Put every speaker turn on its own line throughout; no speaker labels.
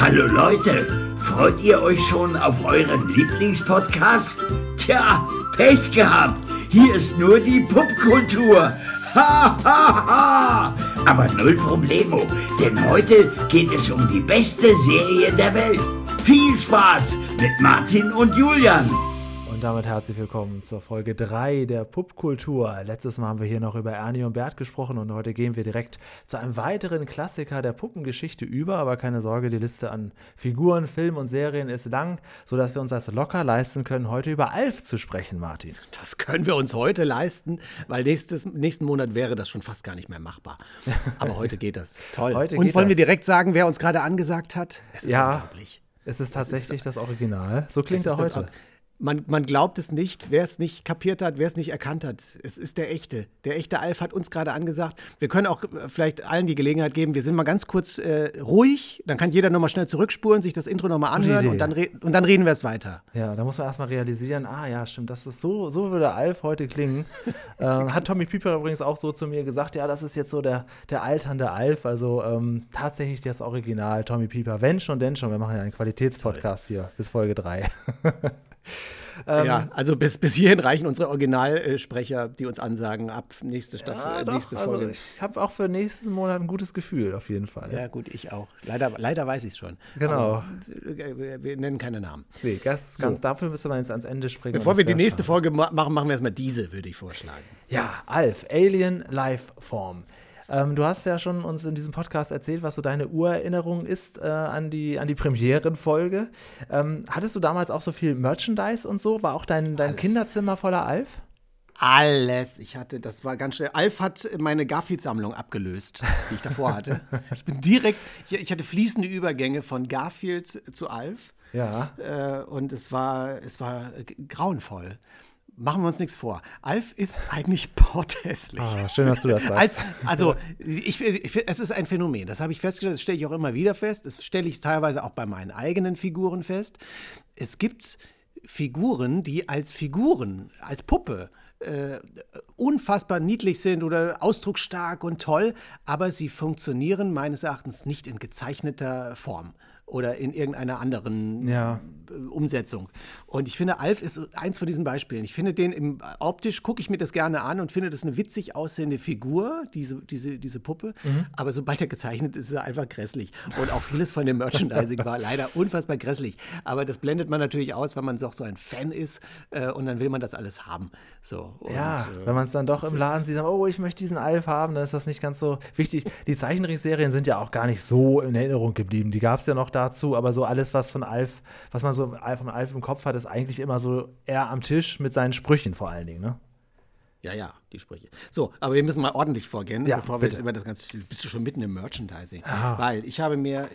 Hallo Leute, freut ihr euch schon auf euren Lieblingspodcast? Tja, Pech gehabt. Hier ist nur die Popkultur. Ha, ha, ha. Aber null Problemo, denn heute geht es um die beste Serie der Welt. Viel Spaß mit Martin und Julian.
Und damit herzlich willkommen zur Folge 3 der Pupkultur. Letztes Mal haben wir hier noch über Ernie und Bert gesprochen und heute gehen wir direkt zu einem weiteren Klassiker der Puppengeschichte über. Aber keine Sorge, die Liste an Figuren, Filmen und Serien ist lang, sodass wir uns das locker leisten können, heute über Alf zu sprechen, Martin.
Das können wir uns heute leisten, weil nächstes, nächsten Monat wäre das schon fast gar nicht mehr machbar. Aber heute geht das. Toll.
Heute
und wollen wir
das.
direkt sagen, wer uns gerade angesagt hat? Es ist
Ja.
unglaublich.
Es ist tatsächlich das Original. So
Es
klingt
ist das
heute.
Ab- Man, man glaubt es nicht, wer es nicht kapiert hat, wer es nicht erkannt hat. Es ist der echte. Der echte Alf hat uns gerade angesagt. Wir können auch äh, vielleicht allen die Gelegenheit geben, wir sind mal ganz kurz äh, ruhig, dann kann jeder nochmal schnell zurückspulen, sich das Intro nochmal anhören und dann, und dann reden wir es weiter.
Ja, da muss man erstmal realisieren, ah ja, stimmt, das ist so, so würde Alf heute klingen. ähm, hat Tommy Pieper übrigens auch so zu mir gesagt, ja, das ist jetzt so der, der alternde Alf, also ähm, tatsächlich das Original Tommy Pieper. Wenn schon, denn schon, wir machen ja einen Qualitätspodcast hier bis Folge 3. Ähm,
ja, also bis, bis hierhin reichen unsere Originalsprecher, die uns ansagen, ab nächste Staffel,
Ja,
äh,
doch,
nächste
also
Folge.
ich habe auch für nächsten Monat ein gutes Gefühl, auf jeden Fall.
Ja, gut, ich auch. Leider, leider weiß ich es schon.
Genau.
Aber, äh, wir, nennen keine Namen.
Nee, ganz, ganz, dafür müssen wir jetzt ans Ende springen.
Bevor wir
das
die nächste
schade.
Folge ma machen, machen wir erstmal diese, würde ich vorschlagen.
Ja, Alf, Alien Life Form. Ähm, du hast ja schon uns in diesem Podcast erzählt, was so deine Urerinnerung ist äh, an die, an die Premierenfolge. Ähm, hattest du damals auch so viel Merchandise und so? War auch dein, dein
Alles.
Kinderzimmer voller Alf?
Alles. Ich hatte, das war ganz schnell. Alf hat meine Garfield-Sammlung abgelöst, die ich davor hatte. Ich bin direkt, ich, ich hatte fließende Übergänge von Garfield zu Alf.
Ja.
Äh, und es war, es war grauenvoll. Machen wir uns nichts vor. Alf ist eigentlich porthässlich.
Ah, schön, dass du das sagst.
Als, also, ich, ich, es ist ein Phänomen. Das habe ich festgestellt, das stelle ich auch immer wieder fest. Das stelle ich teilweise auch bei meinen eigenen Figuren fest. Es gibt Figuren, die als Figuren, als Puppe äh, unfassbar niedlich sind oder ausdrucksstark und toll, aber sie funktionieren meines Erachtens nicht in gezeichneter Form oder in irgendeiner anderen
Ja.
äh, Umsetzung. Und ich finde, Alf ist eins von diesen Beispielen. Ich finde den im, optisch gucke ich mir das gerne an und finde das eine witzig aussehende Figur, diese, diese, diese Puppe. Aber sobald er gezeichnet ist, ist er einfach grässlich. Und auch vieles von dem Merchandising war leider unfassbar grässlich. Aber das blendet man natürlich aus, wenn man doch so ein Fan ist äh, und dann will man das alles haben. So. Und,
Ja,
äh,
wenn man es dann doch im Laden sieht, oh, ich möchte diesen Alf haben, dann ist das nicht ganz so wichtig. Die Zeichentrickserien sind ja auch gar nicht so in Erinnerung geblieben. Die gab es ja noch dazu, aber so alles, was von Alf, was man so von Alf im Kopf hat, ist eigentlich immer so eher am Tisch mit seinen Sprüchen vor allen Dingen, ne?
Ja, ja, die Sprüche. So, aber wir müssen mal ordentlich vorgehen,
Ja,
bevor wir
bitte.
jetzt über das Ganze. Bist du schon mitten im Merchandising? Weil ich habe mir.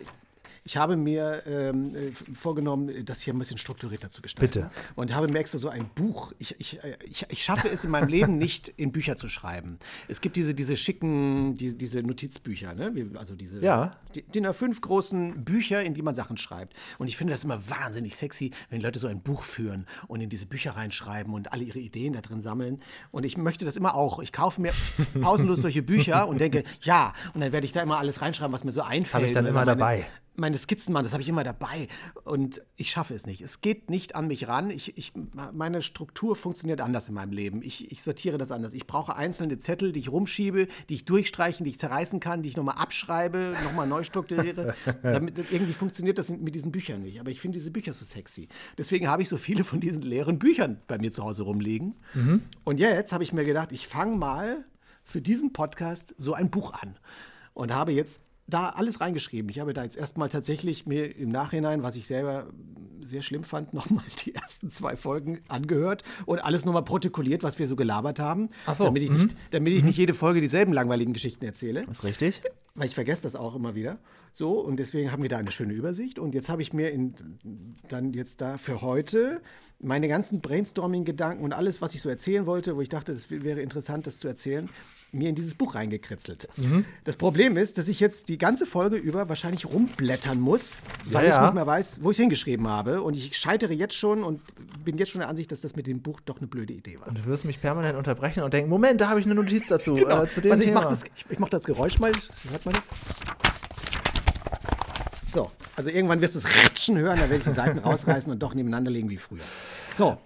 Ich habe mir ähm, äh, vorgenommen, das hier ein bisschen strukturierter zu gestalten.
Bitte.
Und habe mir extra so ein Buch. Ich, ich, äh, ich, ich schaffe es in meinem Leben nicht, in Bücher zu schreiben. Es gibt diese, diese schicken, die, diese Notizbücher, ne? Also diese
Ja.
die- DIN A5 großen Bücher, in die man Sachen schreibt. Und ich finde das immer wahnsinnig sexy, wenn Leute so ein Buch führen und in diese Bücher reinschreiben und alle ihre Ideen da drin sammeln. Und ich möchte das immer auch. Ich kaufe mir pausenlos solche Bücher und denke, ja, und dann werde ich da immer alles reinschreiben, was mir so einfällt.
Habe ich dann immer
meine,
dabei.
Meine Skizzen machen, das habe ich immer dabei. Und ich schaffe es nicht. Es geht nicht an mich ran. Ich, ich, meine Struktur funktioniert anders in meinem Leben. Ich, ich sortiere das anders. Ich brauche einzelne Zettel, die ich rumschiebe, die ich durchstreichen, die ich zerreißen kann, die ich nochmal abschreibe, nochmal neu strukturiere. Damit, irgendwie funktioniert das mit diesen Büchern nicht. Aber ich finde diese Bücher so sexy. Deswegen habe ich so viele von diesen leeren Büchern bei mir zu Hause rumliegen. Und jetzt habe ich mir gedacht, ich fange mal für diesen Podcast so ein Buch an. Und habe jetzt da alles reingeschrieben. Ich habe da jetzt erstmal tatsächlich mir im Nachhinein, was ich selber sehr schlimm fand, nochmal die ersten zwei Folgen angehört und alles nochmal protokolliert, was wir so gelabert haben.
Ach so,
Damit ich, nicht, damit ich nicht jede Folge dieselben langweiligen Geschichten erzähle.
Ist richtig?
Weil ich vergesse das auch immer wieder. So, und deswegen haben wir da eine schöne Übersicht. Und jetzt habe ich mir in, dann jetzt da für heute meine ganzen Brainstorming-Gedanken und alles, was ich so erzählen wollte, wo ich dachte, das wäre interessant, das zu erzählen, mir in dieses Buch reingekritzelt. Das Problem ist, dass ich jetzt die ganze Folge über wahrscheinlich rumblättern muss, weil
Ja,
ich
ja.
nicht mehr weiß, wo ich hingeschrieben habe. Und ich scheitere jetzt schon und bin jetzt schon der Ansicht, dass das mit dem Buch doch eine blöde Idee war.
Und du wirst mich permanent unterbrechen und denken, Moment, da habe ich eine Notiz dazu.
Genau.
Äh, zu dem
also ich mache das, ich, ich mach das Geräusch mal. Hört man das? So, Also irgendwann wirst du es ratschen hören, da werde ich die Seiten rausreißen und doch nebeneinander legen wie früher. So,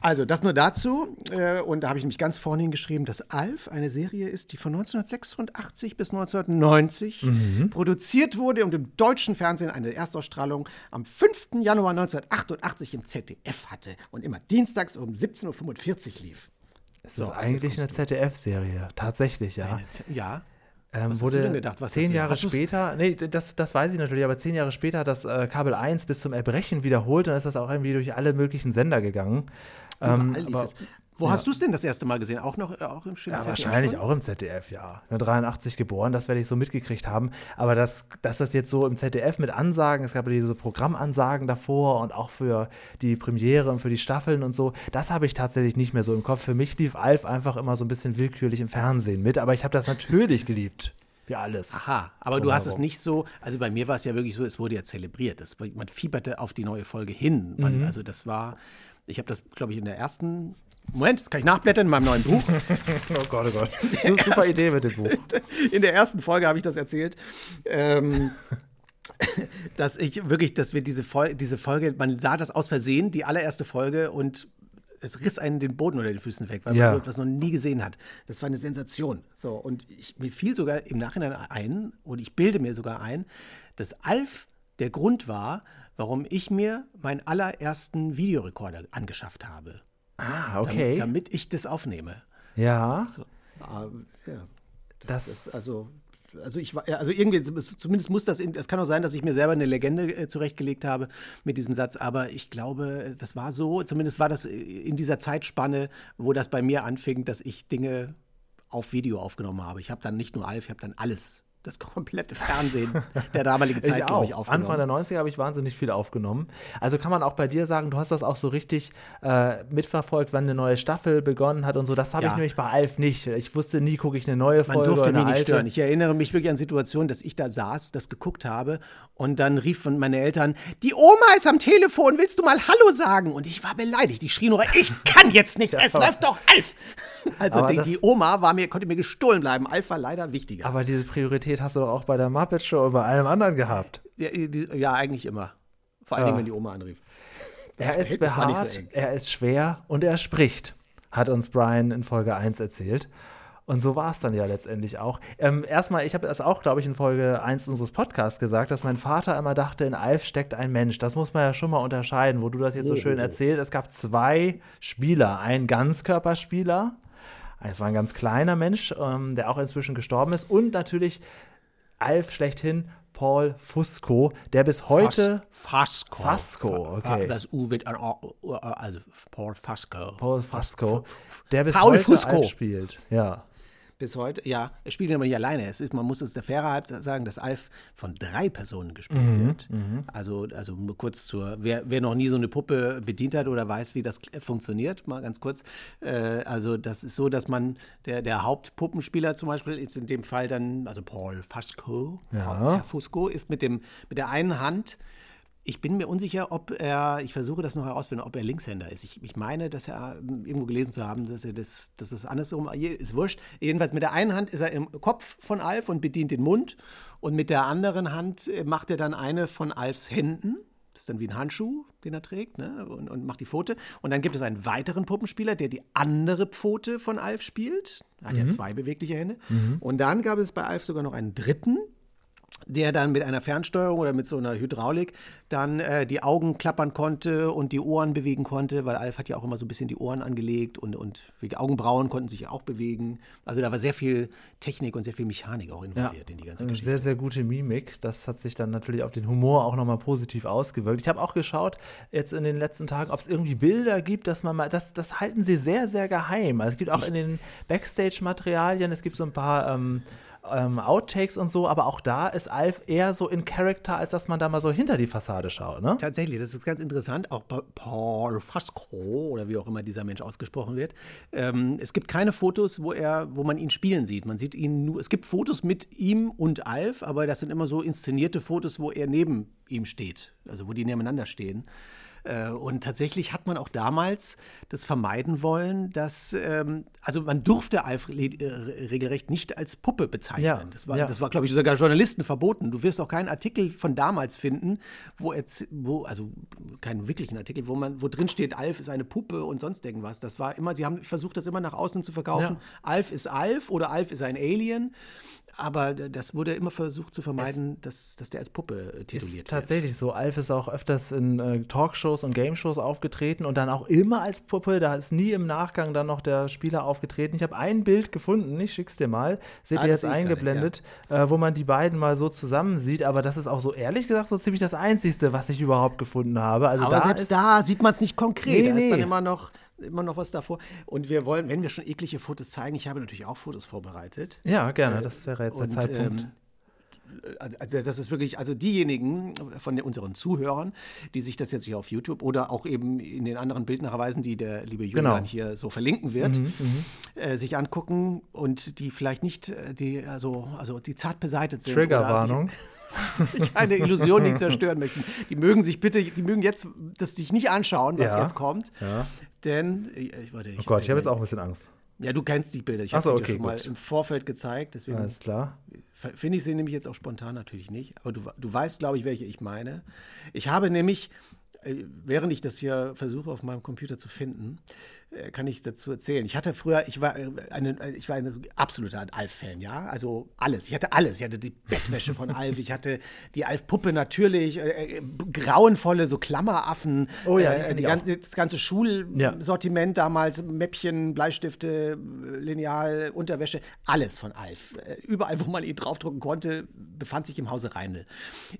also das nur dazu. Äh, und da habe ich mich ganz vorne hingeschrieben, dass Alf eine Serie ist, die von 1986 bis 1990
Mhm.
produziert wurde und im deutschen Fernsehen eine Erstausstrahlung am 5. Januar 1988 im ZDF hatte und immer dienstags um 17.45 Uhr lief.
Es
So,
ist eigentlich eine ZDF-Serie, tatsächlich, ja.
Ja.
Ähm, wurde
gedacht, was
zehn? Jahre später, nee, das, das weiß ich natürlich, aber zehn Jahre später hat das äh, Kabel 1 bis zum Erbrechen wiederholt und ist das auch irgendwie durch alle möglichen Sender gegangen. Ähm, aber.
Wo hast du es denn das erste Mal gesehen? Auch noch äh, auch im schönen
ja,
ZDF
wahrscheinlich
schon?
auch im ZDF, ja. Ne, 83 geboren, das werde ich so mitgekriegt haben. Aber das, dass das jetzt so im ZDF mit Ansagen, es gab ja diese Programmansagen davor und auch für die Premiere und für die Staffeln und so, das habe ich tatsächlich nicht mehr so im Kopf. Für mich lief Alf einfach immer so ein bisschen willkürlich im Fernsehen mit, aber ich habe das natürlich geliebt. Wie alles.
Aha, aber du hast es nicht so, also bei mir war es ja wirklich so, es wurde ja zelebriert. Das, man fieberte auf die neue Folge hin. Man,
Mhm.
Also das war, ich habe das, glaube ich, in der ersten, Moment, das kann ich nachblättern in meinem neuen Buch.
Oh Gott, oh Gott. Super
erste-
Idee mit dem Buch.
In der ersten Folge habe ich das erzählt. Ähm, dass ich wirklich, dass wir diese, Fol diese Folge, man sah das aus Versehen, die allererste Folge und es riss einen den Boden unter den Füßen weg, weil
Ja.
man so etwas noch nie gesehen hat. Das war eine Sensation. So, und ich, mir fiel sogar im Nachhinein ein, und ich bilde mir sogar ein, dass Alf der Grund war, warum ich mir meinen allerersten Videorekorder angeschafft habe.
Ah,
Damit,
okay.
damit ich das aufnehme.
Ja,
So, ah, ja.
das,
Das, also, also ich war, also irgendwie, zumindest muss das, es kann auch sein, dass ich mir selber eine Legende äh, zurechtgelegt habe mit diesem Satz, aber ich glaube, das war so, zumindest war das äh, in dieser Zeitspanne, wo das bei mir anfing, dass ich Dinge auf Video aufgenommen habe. Ich habe dann nicht nur Alf, ich habe dann alles, das komplette Fernsehen der damaligen Zeit,
ich
glaube ich,
auch.
aufgenommen.
Anfang der 90er habe ich wahnsinnig viel aufgenommen. Also kann man auch bei dir sagen, du hast das auch so richtig äh, mitverfolgt, wann eine neue Staffel begonnen hat und so. Das habe ich
Ja.
nämlich bei Alf nicht. Ich wusste nie, gucke ich eine neue
Man
Folge
durfte
oder
mich nicht
alte.
stören. Ich erinnere mich wirklich an Situationen, dass ich da saß, das geguckt habe und dann riefen meine Eltern, die Oma ist am Telefon, willst du mal Hallo sagen? Und ich war beleidigt. Ich schrie nur, ich kann jetzt nicht, es läuft doch Alf. Also die, die Oma war mir, konnte mir gestohlen bleiben. Alf war leider wichtiger.
Aber diese Priorität hast du doch auch bei der Muppet Show und bei allem anderen gehabt.
ja, die, ja, eigentlich immer. Vor allen
Ja.
Dingen, wenn die Oma anrief.
Er ist
so
behaart,
eng.
er ist schwer und er spricht, hat uns Brian in Folge 1 erzählt. Und so war es dann ja letztendlich auch. Ähm, erstmal, ich habe das auch, glaube ich, in Folge 1 unseres Podcasts gesagt, dass mein Vater immer dachte, in Alf steckt ein Mensch. Das muss man ja schon mal unterscheiden, wo du das jetzt so
Oh,
schön
oh, oh.
erzählst. Es gab zwei Spieler. Ein Ganzkörperspieler, es war ein ganz kleiner Mensch, ähm, der auch inzwischen gestorben ist. Und natürlich Alf schlechthin, Paul Fusco, der bis heute
Fasco.
Fasco, okay.
Das U wird, also Paul Fasco.
Paul Fasco, der bis
Paul
heute
Fusco.
Alf spielt. Ja.
Bis heute, ja, er spielt ihn aber nicht alleine. Es ist, man muss es der Fairheit sagen, dass Alf von drei Personen gespielt
Mhm,
wird. Also, also nur kurz zur, wer, wer noch nie so eine Puppe bedient hat oder weiß, wie das funktioniert, mal ganz kurz. Äh, also, das ist so, dass man, der, der Hauptpuppenspieler zum Beispiel, ist in dem Fall dann, also Paul Fasco,
Ja.
Paul Fusco, ist mit, dem, mit der einen Hand ich bin mir unsicher, ob er, ich versuche das noch herauszufinden, ob er Linkshänder ist. Ich, ich meine, dass er ähm, irgendwo gelesen zu haben, dass er das, dass es andersrum ist wurscht. Jedenfalls mit der einen Hand ist er im Kopf von Alf und bedient den Mund und mit der anderen Hand äh, macht er dann eine von Alfs Händen. Das ist dann wie ein Handschuh, den er trägt, ne? und, und macht die Pfote. Und dann gibt es einen weiteren Puppenspieler, der die andere Pfote von Alf spielt. Er hat ja zwei bewegliche Hände. Und dann gab es bei Alf sogar noch einen dritten, der dann mit einer Fernsteuerung oder mit so einer Hydraulik dann äh, die Augen klappern konnte und die Ohren bewegen konnte, weil Alf hat ja auch immer so ein bisschen die Ohren angelegt und, und die Augenbrauen konnten sich auch bewegen. Also da war sehr viel Technik und sehr viel Mechanik auch
ja.
involviert in die ganze
Eine
Geschichte.
sehr, sehr gute Mimik. Das hat sich dann natürlich auf den Humor auch nochmal positiv ausgewirkt. Ich habe auch geschaut, jetzt in den letzten Tagen, ob es irgendwie Bilder gibt, dass man mal, das, das halten sie sehr, sehr geheim. Also es gibt auch in den Backstage-Materialien, es gibt so ein paar ähm, ähm, Outtakes und so, aber auch da ist Alf eher so in Character, als dass man da mal so hinter die Fassade schaut, ne?
Tatsächlich, das ist ganz interessant. Auch Pa- Paul Fasco oder wie auch immer dieser Mensch ausgesprochen wird. Ähm, es gibt keine Fotos, wo er, wo man ihn spielen sieht. Man sieht ihn nur. Es gibt Fotos mit ihm und Alf, aber das sind immer so inszenierte Fotos, wo er neben ihm steht, also wo die nebeneinander stehen. Äh, und tatsächlich hat man auch damals das vermeiden wollen, dass, ähm, also man durfte Alf äh, regelrecht nicht als Puppe bezeichnen.
Ja,
das war,
ja.
das war glaube ich, sogar Journalisten verboten. Du wirst auch keinen Artikel von damals finden, wo, wo also keinen wirklichen Artikel, wo man, wo drin steht, Alf ist eine Puppe und sonst irgendwas. Das war immer, sie haben versucht, das immer nach außen zu verkaufen.
Ja.
Alf ist Alf oder Alf ist ein Alien. Aber das wurde immer versucht zu vermeiden, dass, dass der als Puppe äh,
Ist
tituliert wird.
tatsächlich so. Alf ist auch öfters in äh, Talkshows und Gameshows aufgetreten und dann auch immer als Puppe. Da ist nie im Nachgang dann noch der Spieler aufgetreten. Ich habe ein Bild gefunden, ich schick's dir mal. Seht
Ah,
ihr jetzt
sehe ich gerade,
eingeblendet, äh, wo man die beiden mal so zusammen sieht. Aber das ist auch so ehrlich gesagt so ziemlich das Einzigste, was ich überhaupt gefunden habe. Also
Aber
da
selbst
ist,
da sieht man es nicht konkret.
Nee,
da ist dann
nee.
immer noch, immer noch was davor. Und wir wollen, wenn wir schon eklige Fotos zeigen, ich habe natürlich auch Fotos vorbereitet.
Ja, gerne. Das wäre jetzt der
Und,
Zeitpunkt.
ähm, also also das ist wirklich, also diejenigen von unseren Zuhörern, die sich das jetzt hier auf YouTube oder auch eben in den anderen Bildnachweisen, die der liebe Julian
Genau. Mhm,
hier so verlinken wird, äh, sich angucken und die vielleicht nicht, äh, die, also, also die zart beseitet sind.
Triggerwarnung.
Sich, sich eine Illusion nicht zerstören möchten. Die mögen sich bitte, die mögen jetzt das sich nicht anschauen, was
Ja.
jetzt kommt.
Ja.
Denn, ich, warte, ich,
Oh Gott, ich habe jetzt auch ein bisschen Angst.
Ja, du kennst die Bilder. Ich habe
so,
sie dir
okay,
schon mal
gut.
im Vorfeld gezeigt. Deswegen
Alles klar.
Finde ich sie nämlich jetzt auch spontan natürlich nicht. Aber du, du weißt, glaube ich, welche ich meine. Ich habe nämlich, äh, während ich das hier versuche auf meinem Computer zu finden, kann ich dazu erzählen. Ich hatte früher, ich war, äh, eine, äh, ich war ein absoluter Alf-Fan, ja. Also alles. Ich hatte alles. Ich hatte die Bettwäsche von Alf, ich hatte die Alf-Puppe natürlich, äh, äh, grauenvolle so Klammeraffen,
Oh ja,
äh, ganze, das ganze Schulsortiment damals, Mäppchen, Bleistifte, Lineal, Unterwäsche, alles von Alf. Äh, Überall, wo man ihn draufdrucken konnte, befand sich im Hause Reinl.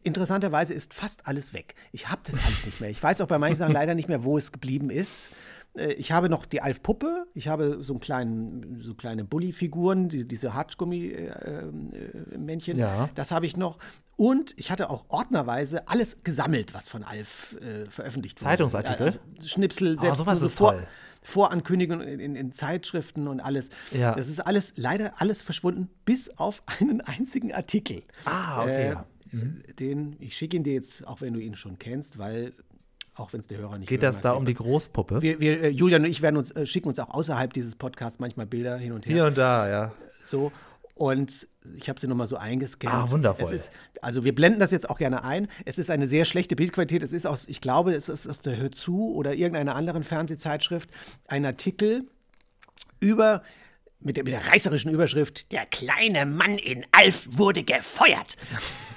Interessanterweise ist fast alles weg. Ich habe das alles nicht mehr. Ich weiß auch bei manchen Sachen leider nicht mehr, wo es geblieben ist. Äh, Ich habe noch die Alf-Puppe, ich habe so, einen kleinen, so kleine Bully-Figuren, die, diese Hartgummi-Männchen.
Ja.
Das habe ich noch. Und ich hatte auch ordnerweise alles gesammelt, was von Alf äh, veröffentlicht wurde.
Zeitungsartikel?
Äh, Schnipsel, selbst
sowas
so
ist
vor,
toll.
Vorankündigungen in, in, in Zeitschriften und alles.
Ja.
Das ist alles, leider alles verschwunden, bis auf einen einzigen Artikel.
Ah, okay, ja.
Äh, Den, ich schicke ihn dir jetzt, auch wenn du ihn schon kennst, weil, auch wenn es der Hörer nicht
Geht
hören
das da um die Großpuppe?
wir, wir, äh, Julian und ich werden uns, äh, schicken uns auch außerhalb dieses Podcasts manchmal Bilder hin und her.
Hier und da, ja.
So. Und ich habe sie nochmal so eingescannt.
Ah, wundervoll.
Ist, also wir blenden das jetzt auch gerne ein. Es ist eine sehr schlechte Bildqualität. Es ist aus, ich glaube, es ist aus der Hör zu oder irgendeiner anderen Fernsehzeitschrift ein Artikel über mit der, mit der reißerischen Überschrift Der kleine Mann in Alf wurde gefeuert.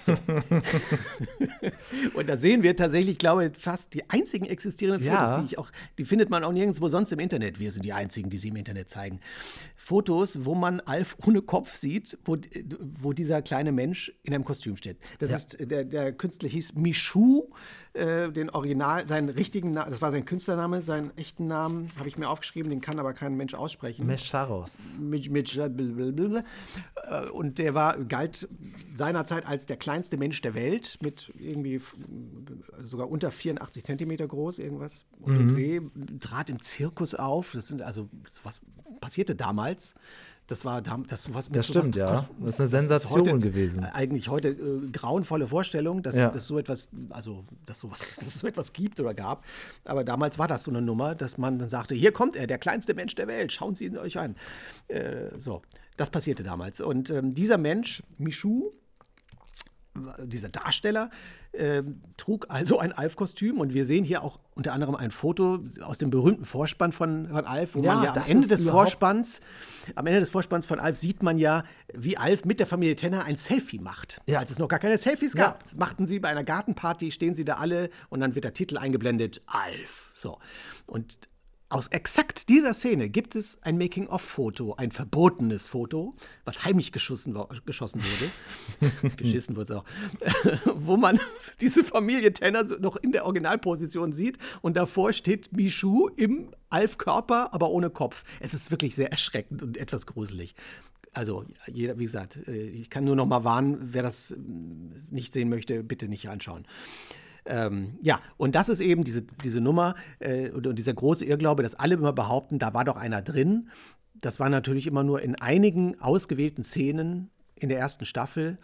So. Und da sehen wir tatsächlich, ich glaube fast die einzigen existierenden
Ja.
Fotos, die ich auch, die findet man auch nirgendwo sonst im Internet. Wir sind die einzigen, die sie im Internet zeigen. Fotos, wo man Alf ohne Kopf sieht, wo, wo dieser kleine Mensch in einem Kostüm steht. Das ist, der, der Künstler hieß Michu, äh, den Original, seinen richtigen Namen, das war sein Künstlername, seinen echten Namen habe ich mir aufgeschrieben, den kann aber kein Mensch aussprechen.
Mescharos.
Mit, mit, blablabla. Äh, und der war, galt seinerzeit als der kleinste Mensch der Welt, mit irgendwie sogar unter 84 Zentimeter groß, irgendwas. Und
Mhm.
Dreh trat im Zirkus auf. Das sind also, was passierte damals? Das war das sowas mit
Das stimmt, ja. Das ist eine Sensation
heute,
gewesen.
Eigentlich heute äh, grauenvolle Vorstellung, dass,
Ja.
dass so etwas, also dass sowas, dass es so etwas gibt oder gab. Aber damals war das so eine Nummer, dass man dann sagte, hier kommt er, der kleinste Mensch der Welt, schauen Sie ihn euch an. Äh, so, das passierte damals. Und ähm, dieser Mensch, Michu, dieser Darsteller ähm, trug also ein Alf-Kostüm und wir sehen hier auch unter anderem ein Foto aus dem berühmten Vorspann von, von Alf, wo
Ja,
man ja am Ende des Vorspanns, am Ende des Vorspanns von Alf sieht man ja, wie Alf mit der Familie Tenner ein Selfie macht.
Ja.
Als es noch gar keine Selfies
Ja.
gab, machten sie bei einer Gartenparty, stehen sie da alle und dann wird der Titel eingeblendet, Alf. So. Und aus exakt dieser Szene gibt es ein Making-of-Foto, ein verbotenes Foto, was heimlich geschossen, geschossen wurde. Geschissen wurde es auch. wo man diese Familie Tenner so noch in der Originalposition sieht und davor steht Michu im Alf-Körper, aber ohne Kopf. Es ist wirklich sehr erschreckend und etwas gruselig. Also, jeder, wie gesagt, äh, ich kann nur noch mal warnen, wer das äh, nicht sehen möchte, bitte nicht anschauen. Ähm, ja, und das ist eben diese, diese Nummer äh, und, und dieser große Irrglaube, dass alle immer behaupten, da war doch einer drin. Das war natürlich immer nur in einigen ausgewählten Szenen in der ersten Staffel.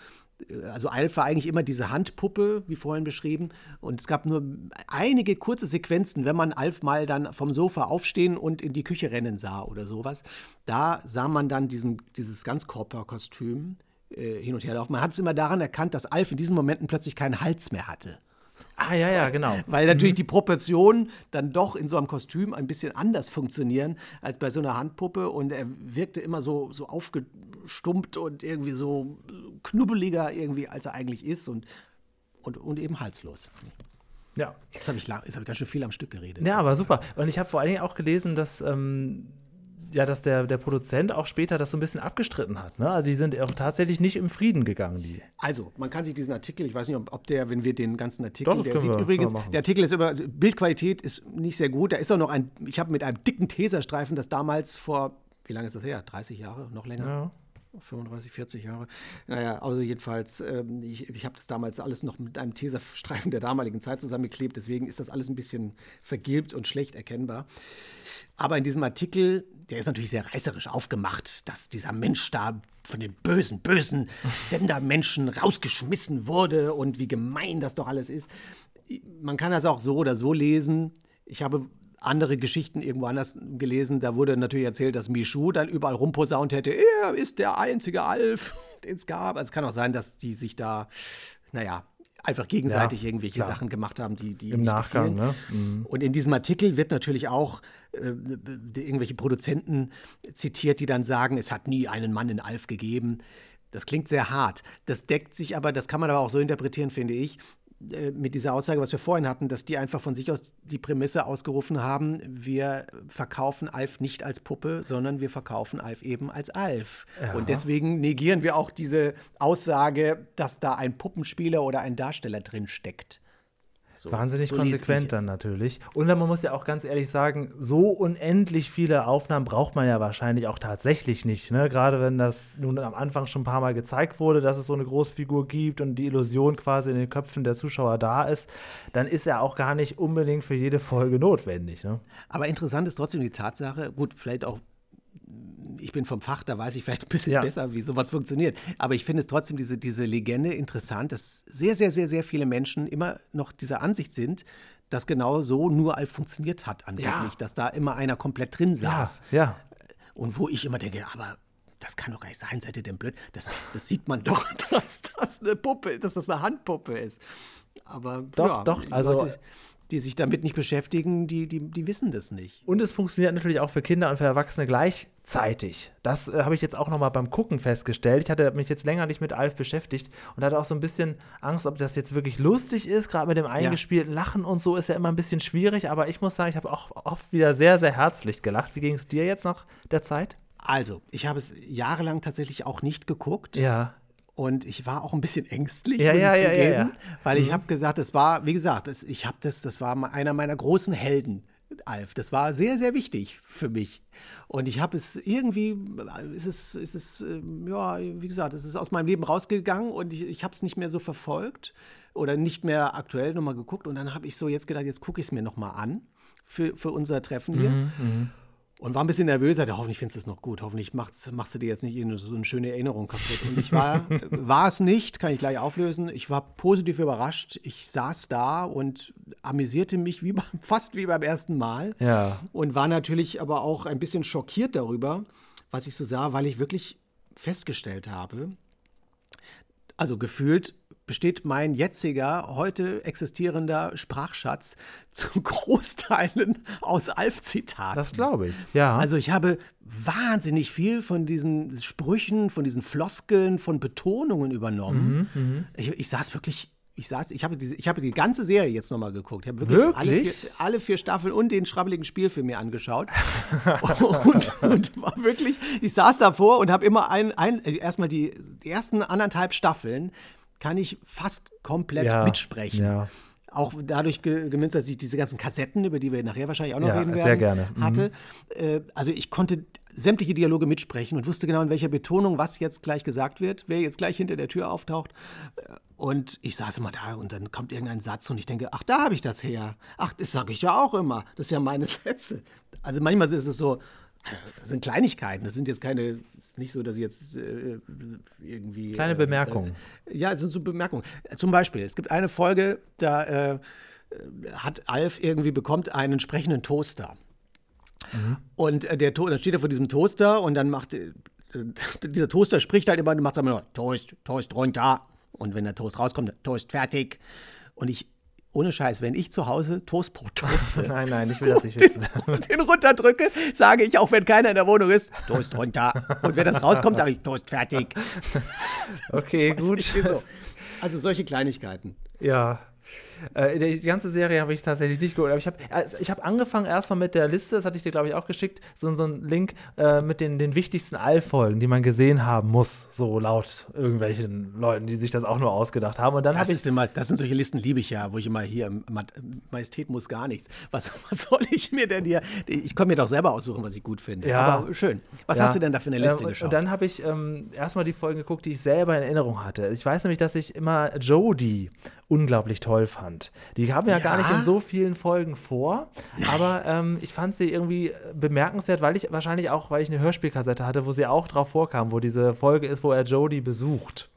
Also Alf war eigentlich immer diese Handpuppe, wie vorhin beschrieben. Und es gab nur einige kurze Sequenzen, wenn man Alf mal dann vom Sofa aufstehen und in die Küche rennen sah oder sowas. Da sah man dann diesen, dieses Ganzkörperkostüm äh, hin und her laufen. Man hat es immer daran erkannt, dass Alf in diesen Momenten plötzlich keinen Hals mehr hatte.
Ah, ja, ja, genau.
Weil natürlich mhm. die Proportionen dann doch in so einem Kostüm ein bisschen anders funktionieren als bei so einer Handpuppe. Und er wirkte immer so, so aufgestumpt und irgendwie so knubbeliger irgendwie, als er eigentlich ist und, und, und eben halslos.
Ja.
Jetzt habe ich, hab ich ganz schön viel am Stück geredet.
Ja, aber super. Und ich habe vor allen Dingen auch gelesen, dass ähm, ja, dass der, der Produzent auch später das so ein bisschen abgestritten hat. Ne? Also die sind auch tatsächlich nicht im Frieden gegangen. Die.
Also, man kann sich diesen Artikel, ich weiß nicht, ob der, wenn wir den ganzen Artikel,
Doch,
der sieht
wir,
übrigens, der Artikel ist über, also Bildqualität ist nicht sehr gut. Da ist auch noch ein, ich habe mit einem dicken Teserstreifen, das damals vor, wie lange ist das her? 30 Jahre, noch länger? Ja. 35, 40 Jahre. Naja, also jedenfalls, ähm, ich, ich habe das damals alles noch mit einem Tesastreifen der damaligen Zeit zusammengeklebt, deswegen ist das alles ein bisschen vergilbt und schlecht erkennbar. Aber in diesem Artikel, der ist natürlich sehr reißerisch aufgemacht, dass dieser Mensch da von den bösen, bösen Sendermenschen rausgeschmissen wurde und wie gemein das doch alles ist. Man kann das auch so oder so lesen. Ich habe andere Geschichten irgendwo anders gelesen. Da wurde natürlich erzählt, dass Michu dann überall rumposaunt hätte, er ist der einzige Alf, den es gab. Also es kann auch sein, dass die sich da, naja, einfach gegenseitig ja, irgendwelche klar. Sachen gemacht haben, die, die
im Nachgang. Ne? Mhm.
Und in diesem Artikel wird natürlich auch äh, irgendwelche Produzenten zitiert, die dann sagen, es hat nie einen Mann in Alf gegeben. Das klingt sehr hart. Das deckt sich aber, das kann man aber auch so interpretieren, finde ich, mit dieser Aussage, was wir vorhin hatten, dass die einfach von sich aus die Prämisse ausgerufen haben, wir verkaufen Alf nicht als Puppe, sondern wir verkaufen Alf eben als Alf. Ja. Und deswegen negieren wir auch diese Aussage, dass da ein Puppenspieler oder ein Darsteller drin steckt.
So, Wahnsinnig so konsequent dann natürlich. Und man muss ja auch ganz ehrlich sagen, so unendlich viele Aufnahmen braucht man ja wahrscheinlich auch tatsächlich nicht. Ne? Gerade wenn das nun am Anfang schon ein paar Mal gezeigt wurde, dass es so eine Großfigur gibt und die Illusion quasi in den Köpfen der Zuschauer da ist, dann ist er auch gar nicht unbedingt für jede Folge notwendig. Ne?
Aber interessant ist trotzdem die Tatsache, gut, vielleicht auch ich bin vom Fach, da weiß ich vielleicht ein bisschen ja. besser, wie sowas funktioniert. Aber ich finde es trotzdem diese, diese Legende interessant, dass sehr, sehr, sehr, sehr viele Menschen immer noch dieser Ansicht sind, dass genau so nur Alf funktioniert hat angeblich, ja. dass da immer einer komplett drin saß.
Ja, ja.
Und wo ich immer denke, aber das kann doch gar nicht sein, seid ihr denn blöd? Das, das sieht man doch, dass das eine Puppe, dass das eine Handpuppe ist. Aber
doch,
ja,
doch, also Leute,
die sich damit nicht beschäftigen, die, die, die wissen das nicht.
Und es funktioniert natürlich auch für Kinder und für Erwachsene gleichzeitig. Das äh, habe ich jetzt auch noch mal beim Gucken festgestellt. Ich hatte mich jetzt länger nicht mit Alf beschäftigt und hatte auch so ein bisschen Angst, ob das jetzt wirklich lustig ist. Gerade mit dem eingespielten ja. Lachen und so ist ja immer ein bisschen schwierig. Aber ich muss sagen, ich habe auch oft wieder sehr, sehr herzlich gelacht. Wie ging es dir jetzt nach der Zeit?
Also, ich habe es jahrelang tatsächlich auch nicht geguckt.
Ja.
Und ich war auch ein bisschen ängstlich,
ja, ja, ja, ja, ja,
weil ich mhm. habe gesagt, es war, wie gesagt, das, ich habe das, das war einer meiner großen Helden. Alf. Das war sehr, sehr wichtig für mich. Und ich habe es irgendwie, ist es, ist es, ähm, ja, wie gesagt, es ist aus meinem Leben rausgegangen und ich, ich habe es nicht mehr so verfolgt oder nicht mehr aktuell nochmal geguckt. Und dann habe ich so jetzt gedacht, jetzt gucke ich es mir nochmal an für, für unser Treffen hier. Mhm, mhm. Und war ein bisschen nervös, hatte, hoffentlich findest du es noch gut, hoffentlich machst, machst du dir jetzt nicht so eine schöne Erinnerung kaputt. Und ich war, war es nicht, kann ich gleich auflösen. Ich war positiv überrascht. Ich saß da und amüsierte mich wie, fast wie beim ersten Mal.
Ja.
Und war natürlich aber auch ein bisschen schockiert darüber, was ich so sah, weil ich wirklich festgestellt habe, also gefühlt besteht mein jetziger, heute existierender Sprachschatz zu Großteilen aus Alf-Zitaten.
Das glaube ich, ja.
Also ich habe wahnsinnig viel von diesen Sprüchen, von diesen Floskeln, von Betonungen übernommen. Mhm, mhm. ich, ich saß wirklich ich saß, ich habe diese, ich habe die ganze Serie jetzt nochmal geguckt. Ich habe wirklich,
wirklich?
Alle, vier, alle, vier, Staffeln und den schrabbeligen Spielfilm mir angeschaut. und, und, war wirklich, ich saß davor und habe immer ein, ein also erstmal die, die, ersten anderthalb Staffeln kann ich fast komplett
ja,
mitsprechen.
Ja.
Auch dadurch gemünzt, dass ich diese ganzen Kassetten, über die wir nachher wahrscheinlich auch noch
ja,
reden werden,
sehr gerne.
Mhm. hatte. Mhm. also ich konnte sämtliche Dialoge mitsprechen und wusste genau, in welcher Betonung was jetzt gleich gesagt wird, wer jetzt gleich hinter der Tür auftaucht. Und ich saß immer da und dann kommt irgendein Satz und ich denke, ach, da habe ich das her. Ach, das sage ich ja auch immer. Das ist ja meine Sätze. Also manchmal ist es so, Das sind Kleinigkeiten. Das sind jetzt keine, ist nicht so, dass ich jetzt äh, irgendwie.
Kleine
äh,
Bemerkungen.
Äh, ja, es sind so Bemerkungen. Zum Beispiel, es gibt eine Folge, da äh, hat Alf irgendwie bekommt einen entsprechenden Toaster. Mhm. Und äh, der dann steht er vor diesem Toaster und dann macht äh, dieser Toaster spricht halt immer und macht immer nur Toast, Toast runter. Und wenn der Toast rauskommt, Toast fertig. Und ich ohne Scheiß, wenn ich zu Hause Toastbrot toaste.
nein, nein, ich will das nicht wissen.
Und den runterdrücke, sage ich, auch wenn keiner in der Wohnung ist, Toast runter. Und wenn das rauskommt, sage ich, Toast fertig.
Okay, gut.
Also solche Kleinigkeiten.
Ja, äh, die ganze Serie habe ich tatsächlich nicht geholt. Aber ich habe also ich hab angefangen erstmal mit der Liste, das hatte ich dir, glaube ich, auch geschickt, so, so ein Link äh, mit den, den wichtigsten All-Folgen, die man gesehen haben muss, so laut irgendwelchen Leuten, die sich das auch nur ausgedacht haben. Und dann habe ich.
Immer, das sind solche Listen, liebe ich ja, wo ich immer hier, Majestät muss gar nichts. Was, was soll ich mir denn hier? Ich kann mir doch selber aussuchen, was ich gut finde. Ja. Aber schön. Was ja. hast du denn da für eine Liste
ähm,
geschaut?
Und dann habe ich ähm, erstmal die Folgen geguckt, die ich selber in Erinnerung hatte. Ich weiß nämlich, dass ich immer Jodie unglaublich toll fand. Die haben ja, ja, gar nicht in so vielen Folgen vor, Nein. aber ähm, ich fand sie irgendwie bemerkenswert, weil ich wahrscheinlich auch, weil ich eine Hörspielkassette hatte, wo sie auch drauf vorkam, wo diese Folge ist, wo er Jodie besucht.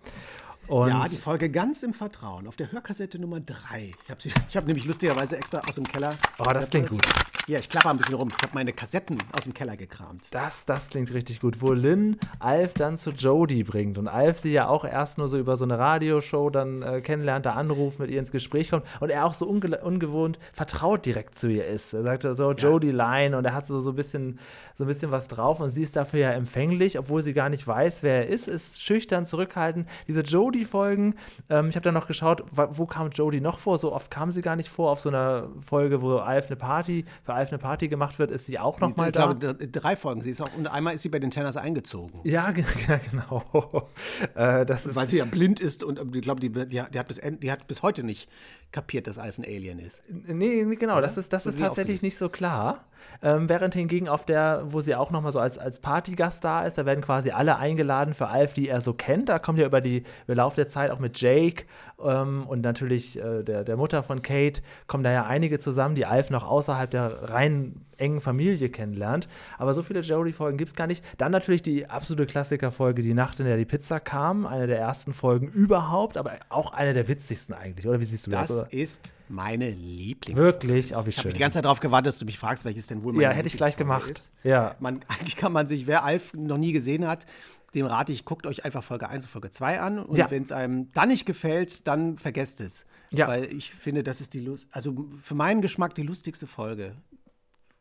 Und ja, die Folge ganz im Vertrauen auf der Hörkassette Nummer 3. Ich habe hab nämlich lustigerweise extra aus dem Keller.
Oh, das klingt gut.
Ja, ich klapper ein bisschen rum. Ich habe meine Kassetten aus dem Keller gekramt.
Das, das klingt richtig gut. Wo Lynn Alf dann zu Jodie bringt und Alf sie ja auch erst nur so über so eine Radioshow dann äh, kennenlernt, da anruft, mit ihr ins Gespräch kommt und er auch so unge ungewohnt vertraut direkt zu ihr ist. Er sagt so, Jodie Line und er hat so, so, ein bisschen, so ein bisschen was drauf und sie ist dafür ja empfänglich, obwohl sie gar nicht weiß, wer er ist, ist schüchtern, zurückhaltend. Diese Jodie-Folgen, ähm, ich habe dann noch geschaut, wo kam Jodie noch vor? So oft kam sie gar nicht vor auf so einer Folge, wo Alf eine Party für Alf eine Party gemacht wird, ist sie auch noch mal da.
Ich glaube, drei Folgen. Sie ist auch, und einmal ist sie bei den Tenners eingezogen.
Ja, genau. äh, das ist,
Weil sie ja blind ist und ich glaube, die, die, die, hat bis, die hat bis heute nicht kapiert, dass Alf ein Alien ist.
Nee, genau. Oder? Das ist, das ist tatsächlich nicht so klar. Ähm, während hingegen auf der, wo sie auch nochmal so als, als Partygast da ist, da werden quasi alle eingeladen für Alf, die er so kennt. Da kommt ja über die über Lauf der Zeit auch mit Jake ähm, und natürlich äh, der, der Mutter von Kate kommen da ja einige zusammen, die Alf noch außerhalb der rein engen Familie kennenlernt. Aber so viele Jodie-Folgen gibt es gar nicht. Dann natürlich die absolute Klassikerfolge Die Nacht, in der die Pizza kam. Eine der ersten Folgen überhaupt, aber auch eine der witzigsten eigentlich. Oder wie siehst du das?
Das ist meine Lieblingsfolge.
Wirklich? Auch wie schön. Ich
habe die ganze Zeit darauf gewartet, dass du mich fragst, welches denn wohl meine
Ja, hätte ich gleich gemacht.
Ist.
Ja.
Man, eigentlich kann man sich, wer Alf noch nie gesehen hat, dem rate ich, guckt euch einfach Folge 1 und Folge 2 an. Und ja. wenn es einem dann nicht gefällt, dann vergesst es. Ja. Weil ich finde, das ist die Lust, also für meinen Geschmack die lustigste Folge.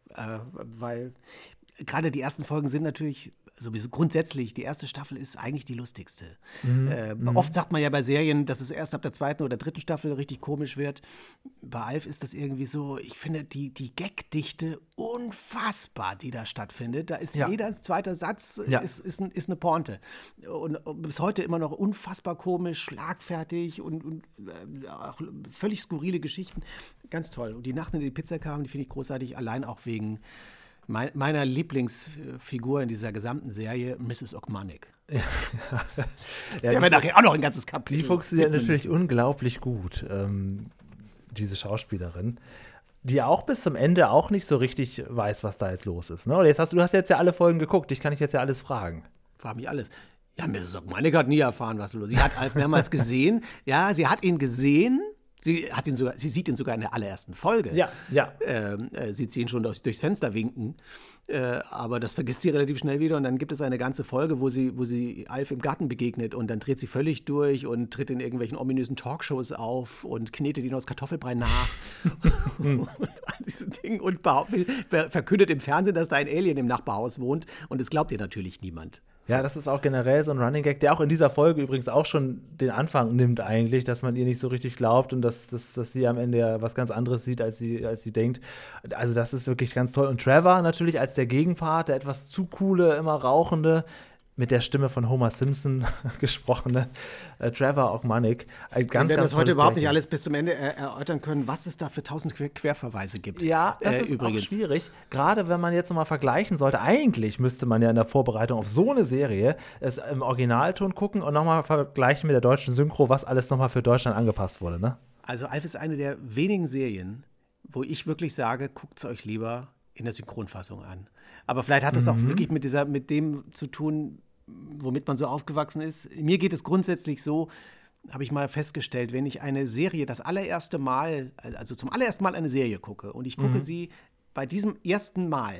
Äh, weil gerade die ersten Folgen sind natürlich sowieso grundsätzlich, die erste Staffel ist eigentlich die lustigste. Mhm. Äh, mhm. Oft sagt man ja bei Serien, dass es erst ab der zweiten oder dritten Staffel richtig komisch wird. Bei Alf ist das irgendwie so, ich finde die, die Gagdichte unfassbar, die da stattfindet. Da ist ja. jeder zweite Satz ja. ist, ist, ein, ist, eine Pointe. Und bis heute immer noch unfassbar komisch, schlagfertig und, und äh, auch völlig skurrile Geschichten. Ganz toll. Und die Nacht, in der die Pizza kam, die finde ich großartig, allein auch wegen mein, meiner Lieblingsfigur in dieser gesamten Serie, Mrs. Ogmanik. Ja, ja, Der wäre nachher auch noch ein ganzes Kapitel.
Die funktioniert natürlich unglaublich gut, ähm, diese Schauspielerin die auch bis zum Ende auch nicht so richtig weiß, was da jetzt los ist. Ne? jetzt hast du, du hast jetzt ja alle Folgen geguckt, ich kann dich jetzt ja alles fragen.
Frag mich alles. Ja, Mrs. Ogmanik hat nie erfahren, was los ist. Sie hat Alf mehrmals gesehen. Ja, sie hat ihn gesehen Sie, hat ihn sogar, sie sieht ihn sogar in der allerersten Folge.
Ja, ja.
Ähm, äh, sieht sie ihn schon durch, durchs Fenster winken. Äh, aber das vergisst sie relativ schnell wieder. Und dann gibt es eine ganze Folge, wo sie, wo sie Alf im Garten begegnet. Und dann dreht sie völlig durch und tritt in irgendwelchen ominösen Talkshows auf und knetet ihn aus Kartoffelbrei nach. und diese Dinge und verkündet im Fernsehen, dass da ein Alien im Nachbarhaus wohnt. Und das glaubt ihr natürlich niemand.
Ja, das ist auch generell so ein Running Gag, der auch in dieser Folge übrigens auch schon den Anfang nimmt eigentlich, dass man ihr nicht so richtig glaubt und dass, dass, dass sie am Ende ja was ganz anderes sieht, als sie, als sie denkt. Also das ist wirklich ganz toll. Und Trevor natürlich als der Gegenpart, der etwas zu coole, immer rauchende, mit der Stimme von Homer Simpson gesprochene äh, Trevor Ogmanik.
Ein ganz, Wir werden das heute überhaupt nicht alles bis zum Ende er erörtern können, was es da für tausend Querverweise gibt.
Ja, das äh, ist übrigens. auch schwierig. Gerade wenn man jetzt nochmal vergleichen sollte. Eigentlich müsste man ja in der Vorbereitung auf so eine Serie es im Originalton gucken und nochmal vergleichen mit der deutschen Synchro, was alles nochmal für Deutschland angepasst wurde. Ne?
Also Alf ist eine der wenigen Serien, wo ich wirklich sage, guckt es euch lieber in der Synchronfassung an. Aber vielleicht hat das mhm. auch wirklich mit, dieser, mit dem zu tun, womit man so aufgewachsen ist. Mir geht es grundsätzlich so, habe ich mal festgestellt, wenn ich eine Serie das allererste Mal, also zum allerersten Mal eine Serie gucke und ich gucke mhm. sie bei diesem ersten Mal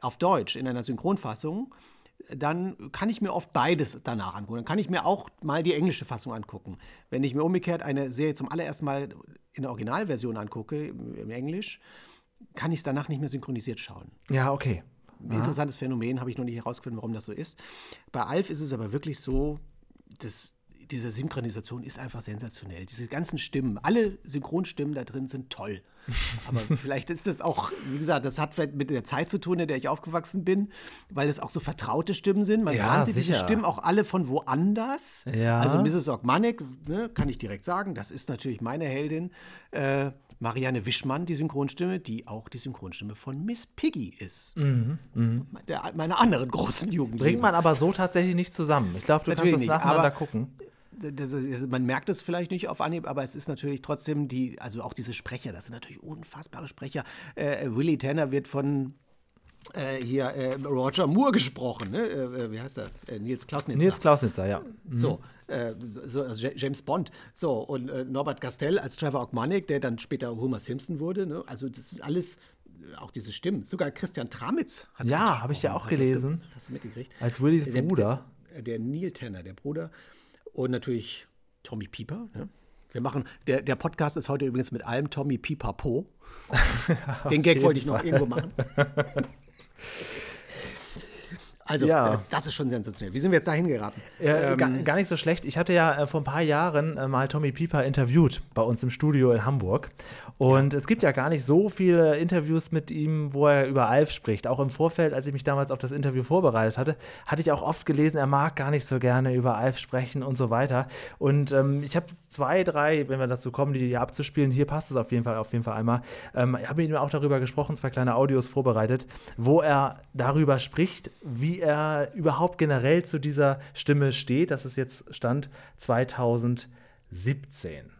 auf Deutsch in einer Synchronfassung, dann kann ich mir oft beides danach angucken. Dann kann ich mir auch mal die englische Fassung angucken. Wenn ich mir umgekehrt eine Serie zum allerersten Mal in der Originalversion angucke, im Englisch, kann ich es danach nicht mehr synchronisiert schauen.
Ja, okay.
Ein interessantes Phänomen, habe ich noch nicht herausgefunden, warum das so ist. Bei Alf ist es aber wirklich so, dass diese Synchronisation ist einfach sensationell. Diese ganzen Stimmen, alle Synchronstimmen da drin sind toll. Aber vielleicht ist das auch, wie gesagt, das hat vielleicht mit der Zeit zu tun, in der ich aufgewachsen bin, weil es auch so vertraute Stimmen sind. Man ja, kannte sicher. diese Stimmen auch alle von woanders. Ja. Also Mrs. Ogmanik, ne, kann ich direkt sagen, das ist natürlich meine Heldin. Äh, Marianne Wischmann, die Synchronstimme, die auch die Synchronstimme von Miss Piggy ist. Mhm, mh. Der, meiner anderen großen Jugend.
Bringt man aber so tatsächlich nicht zusammen. Ich glaube, du natürlich kannst das nacheinander gucken
das, man merkt es vielleicht nicht auf Anhieb, aber es ist natürlich trotzdem die, also auch diese Sprecher, das sind natürlich unfassbare Sprecher. Äh, Willie Tanner wird von äh, hier äh, Roger Moore gesprochen, ne? Äh, äh, wie heißt er? Äh, Nils Klausnitzer.
Nils Klausnitzer, ja. Mhm.
So, so also James Bond. So, und Norbert Castell als Trevor Ogmanik, der dann später Homer Simpson wurde. Ne? Also, das sind alles auch diese Stimmen. Sogar Christian Tramitz
hat Ja, habe ich ja auch hast gelesen.
Hast du mitgekriegt?
Als Willys Bruder.
Der, der, der Neil Tanner, der Bruder und natürlich Tommy Pieper. Ne? Wir machen, der, der Podcast ist heute übrigens mit allem Tommy Pieper Po. Den Gag wollte ich noch irgendwo machen. Also, ja. das, das, ist schon sensationell. Wie sind wir jetzt dahin geraten?
Äh, ähm, gar, gar, nicht so schlecht. Ich hatte ja äh, vor ein paar Jahren äh, mal Tommy Pieper interviewt bei uns im Studio in Hamburg. Und es gibt ja gar nicht so viele Interviews mit ihm, wo er über Alf spricht. Auch im Vorfeld, als ich mich damals auf das Interview vorbereitet hatte, hatte ich auch oft gelesen, er mag gar nicht so gerne über Alf sprechen und so weiter. Und ähm, ich habe zwei, drei, wenn wir dazu kommen, die hier abzuspielen, hier passt es auf jeden Fall, auf jeden Fall einmal. Ähm, ich habe mit ihm auch darüber gesprochen, zwei kleine Audios vorbereitet, wo er darüber spricht, wie er überhaupt generell zu dieser Stimme steht. Das ist jetzt Stand 2017.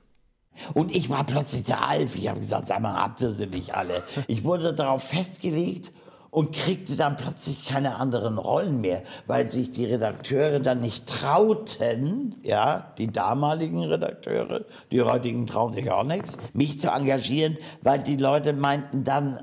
Und ich war plötzlich der Alf. Ich habe gesagt, sag mal, habt ihr sie nicht alle? Ich wurde darauf festgelegt und kriegte dann plötzlich keine anderen Rollen mehr, weil sich die Redakteure dann nicht trauten, ja, die damaligen Redakteure, die heutigen trauen sich auch nichts, mich zu engagieren, weil die Leute meinten dann,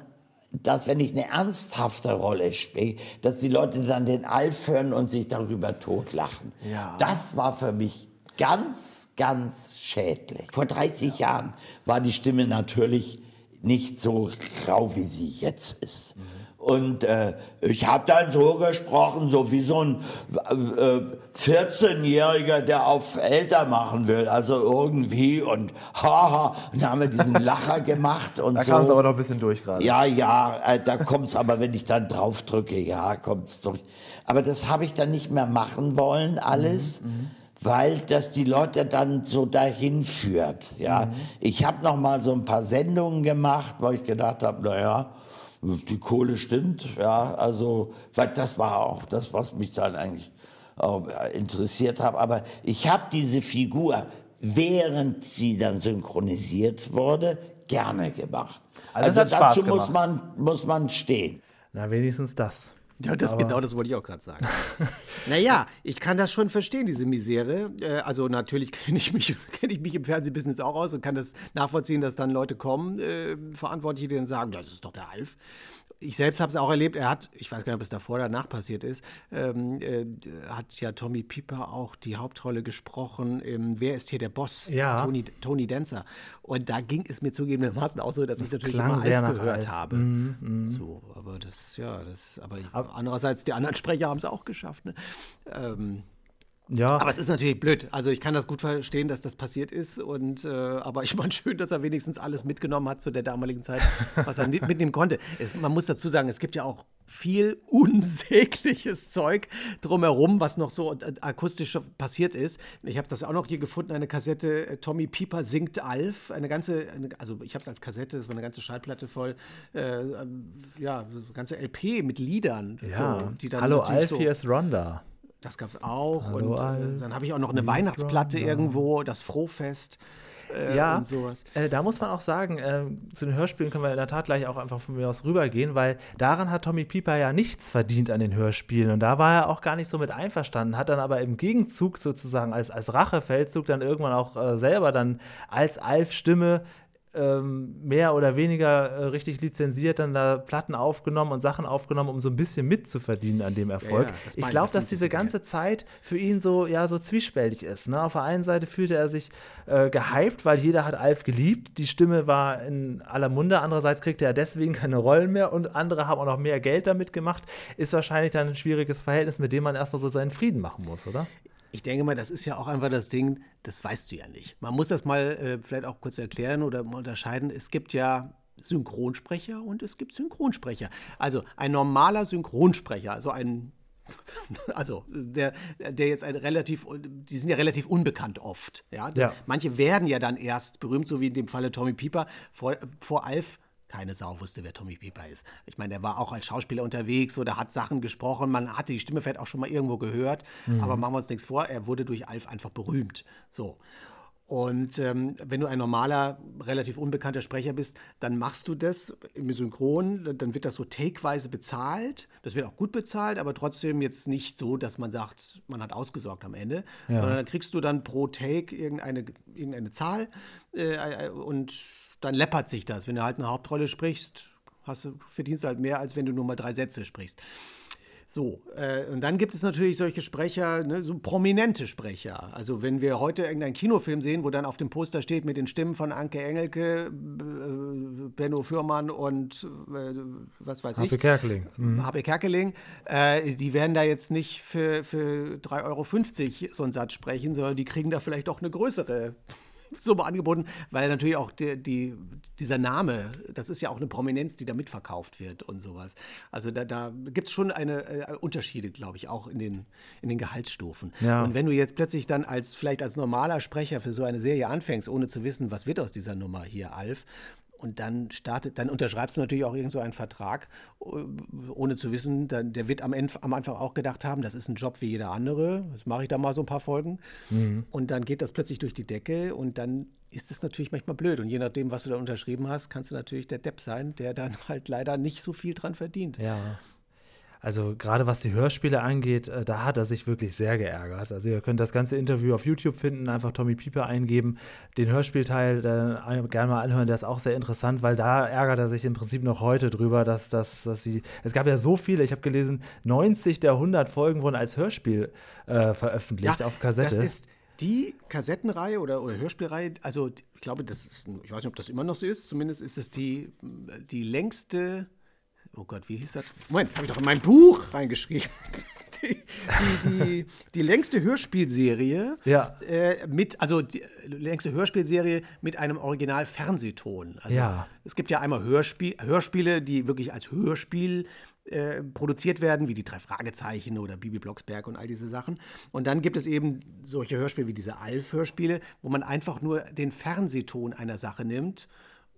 dass wenn ich eine ernsthafte Rolle spiele, dass die Leute dann den Alf hören und sich darüber totlachen. Ja. Das war für mich ganz, ganz schädlich. Vor 30 ja. Jahren war die Stimme natürlich nicht so rau, wie sie jetzt ist. Mhm. Und äh, ich habe dann so gesprochen, so wie so ein äh, 14-Jähriger, der auf älter machen will. Also irgendwie und haha. Und dann haben wir diesen Lacher gemacht und
da
so.
Da kam es aber noch ein bisschen durch gerade.
Ja, ja, äh, da kommt es aber, wenn ich dann drauf drücke, ja, kommt es durch. Aber das habe ich dann nicht mehr machen wollen, alles. Mhm, mhm weil das die Leute dann so dahin führt. Ja, mhm. ich habe noch mal so ein paar Sendungen gemacht, wo ich gedacht habe, naja, die Kohle stimmt, ja, also, weil das war auch das, was mich dann eigentlich äh, interessiert hat. Aber ich habe diese Figur, während sie dann synchronisiert wurde, gerne gemacht. Also, also dazu muss man, muss man stehen.
Na, wenigstens das.
Ja, das, genau das wollte ich auch gerade sagen. naja, ich kann das schon verstehen, diese Misere. Äh, also natürlich kenne ich, mich, kenn ich mich im Fernsehbusiness auch aus und kann das nachvollziehen, dass dann Leute kommen, äh, Verantwortliche, die dann sagen, das ist doch der Alf ich selbst habe es auch erlebt, er hat, ich weiß gar nicht, ob es davor oder danach passiert ist, ähm, äh, hat ja Tommy Pieper auch die Hauptrolle gesprochen im Wer ist hier der Boss?
Ja.
Tony, Tony Dancer. Und da ging es mir zugegebenermaßen auch so, dass ich natürlich immer Alf gehört Alf. habe. Mm, mm. So, aber das, ja, das, aber, aber andererseits, die anderen Sprecher haben es auch geschafft. Ne? Ähm, ja. Aber es ist natürlich blöd. Also ich kann das gut verstehen, dass das passiert ist. Und, äh, aber ich meine schön, dass er wenigstens alles mitgenommen hat zu der damaligen Zeit, was er mitnehmen konnte. Es, man muss dazu sagen, es gibt ja auch viel unsägliches Zeug drumherum, was noch so akustisch passiert ist. Ich habe das auch noch hier gefunden, eine Kassette äh, Tommy Pieper singt Alf. Eine ganze, eine, also ich habe es als Kassette, das war eine ganze Schallplatte voll, äh, ja, eine ganze LP mit Liedern.
Ja. So, die dann Hallo Alf, so, hier ist Ronda.
Das gab es auch. Hallo, und äh, dann habe ich auch noch eine Weihnachtsplatte irgendwo, das Frohfest. äh,
ja,
und sowas.
Äh, da muss man auch sagen, äh, zu den Hörspielen können wir in der Tat gleich auch einfach von mir aus rübergehen, weil daran hat Tommy Pieper ja nichts verdient an den Hörspielen und da war er auch gar nicht so mit einverstanden, hat dann aber im Gegenzug sozusagen als, als Rachefeldzug dann irgendwann auch äh, selber dann als Alf-Stimme ähm, mehr oder weniger äh, richtig lizenziert dann da Platten aufgenommen und Sachen aufgenommen, um so ein bisschen mitzuverdienen an dem Erfolg.
Ja, ja,
ich glaube,
das
dass diese ganze Zeit für ihn so, ja, so zwiespältig ist. Ne? Auf der einen Seite fühlte er sich äh, gehypt, weil jeder hat Alf geliebt. Die Stimme war in aller Munde. Andererseits kriegte er deswegen keine Rollen mehr und andere haben auch noch mehr Geld damit gemacht. Ist wahrscheinlich dann ein schwieriges Verhältnis, mit dem man erstmal so seinen Frieden machen muss, oder?
Ich denke mal, das ist ja auch einfach das Ding, das weißt du ja nicht. Man muss das mal äh, vielleicht auch kurz erklären oder mal unterscheiden. Es gibt ja Synchronsprecher und es gibt Synchronsprecher. Also ein normaler Synchronsprecher, also ein also der, der jetzt ein relativ, die sind ja relativ unbekannt oft. Ja?
Ja.
Manche werden ja dann erst berühmt, so wie in dem Falle Tommy Pieper. Vor, vor Alf keine Sau wusste, wer Tommy Pieper ist. Ich meine, der war auch als Schauspieler unterwegs oder hat Sachen gesprochen. Man hatte die Stimme vielleicht auch schon mal irgendwo gehört. Aber machen wir uns nichts vor, er wurde durch Alf einfach berühmt. So. Und ähm, wenn du ein normaler, relativ unbekannter Sprecher bist, dann machst du das im Synchron, dann wird das so takeweise bezahlt. Das wird auch gut bezahlt, aber trotzdem jetzt nicht so, dass man sagt, man hat ausgesorgt am Ende.
Ja.
Sondern dann kriegst du dann pro Take irgendeine, irgendeine Zahl äh, und dann läppert sich das. Wenn du halt eine Hauptrolle sprichst, hast du, verdienst du halt mehr, als wenn du nur mal drei Sätze sprichst. So, äh, und dann gibt es natürlich solche Sprecher, ne, so prominente Sprecher. Also wenn wir heute irgendeinen Kinofilm sehen, wo dann auf dem Poster steht mit den Stimmen von Anke Engelke, äh, Benno Fürmann und äh, was weiß
Happy
ich,
Kerkeling. Mhm.
Habe Kerkeling, äh, die werden da jetzt nicht für, für 3,50 Euro so einen Satz sprechen, sondern die kriegen da vielleicht auch eine größere Summe angeboten, weil natürlich auch die, die, dieser Name, das ist ja auch eine Prominenz, die da mitverkauft wird und sowas. Also da, da gibt es schon eine, äh, Unterschiede, glaube ich, auch in den, in den Gehaltsstufen.
Ja.
Und wenn du jetzt plötzlich dann als vielleicht als normaler Sprecher für so eine Serie anfängst, ohne zu wissen, was wird aus dieser Nummer hier, Alf, und dann startet, dann unterschreibst du natürlich auch irgend so einen Vertrag, äh, ohne zu wissen, dann, der wird am, Ende, am Anfang auch gedacht haben, das ist ein Job wie jeder andere. Das mache ich da mal so ein paar Folgen. Und dann geht das plötzlich durch die Decke und dann ist es natürlich manchmal blöd. Und je nachdem, was du da unterschrieben hast, kannst du natürlich der Depp sein, der dann halt leider nicht so viel dran verdient.
Ja. Also gerade was die Hörspiele angeht, äh, da hat er sich wirklich sehr geärgert. Also ihr könnt das ganze Interview auf YouTube finden, einfach Tommy Pieper eingeben, den Hörspielteil äh, gerne mal anhören, der ist auch sehr interessant, weil da ärgert er sich im Prinzip noch heute drüber, dass, dass, dass sie, es gab ja so viele, ich habe gelesen, 90 der 100 Folgen wurden als Hörspiel äh, veröffentlicht auf Kassette.
Das ist die Kassettenreihe oder, oder Hörspielreihe, also ich glaube, das ist, ich weiß nicht, ob das immer noch so ist, zumindest ist es die, die längste, oh Gott, wie hieß das? Moment, habe ich doch in mein Buch reingeschrieben. Die, die, die, die längste Hörspielserie
Ja.
äh, mit, also die längste Hörspielserie mit einem Original-Fernsehton. Also
Ja.
es gibt ja einmal Hörspiel, Hörspiele, die wirklich als Hörspiel äh, produziert werden, wie die drei Fragezeichen oder Bibi Blocksberg und all diese Sachen. Und dann gibt es eben solche Hörspiele wie diese Alf-Hörspiele, wo man einfach nur den Fernsehton einer Sache nimmt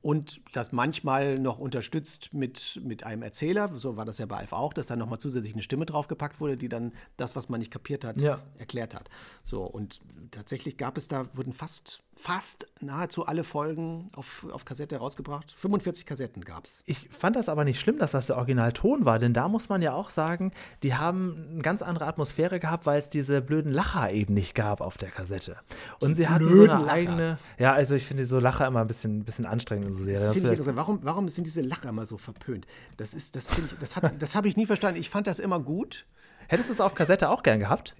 und das manchmal noch unterstützt mit, mit einem Erzähler. So war das ja bei Alf auch, dass dann nochmal zusätzlich eine Stimme draufgepackt wurde, die dann das, was man nicht kapiert hat,
Ja.
erklärt hat. So, und tatsächlich gab es da, wurden fast, fast nahezu alle Folgen auf, auf Kassette rausgebracht. 45 Kassetten gab es.
Ich fand das aber nicht schlimm, dass das der Originalton war, denn da muss man ja auch sagen, die haben eine ganz andere Atmosphäre gehabt, weil es diese blöden Lacher eben nicht gab auf der Kassette. Und sie hatten so eine
Lacher.
eigene, ja, also ich finde so Lacher immer ein bisschen, ein bisschen anstrengend Serien.
Das
Das
finde ich interessant. Warum, warum sind diese Lacher immer so verpönt? Das ist, das finde ich, das, hat- das habe ich nie verstanden. Ich fand das immer gut.
Hättest du es auf Kassette auch gern gehabt?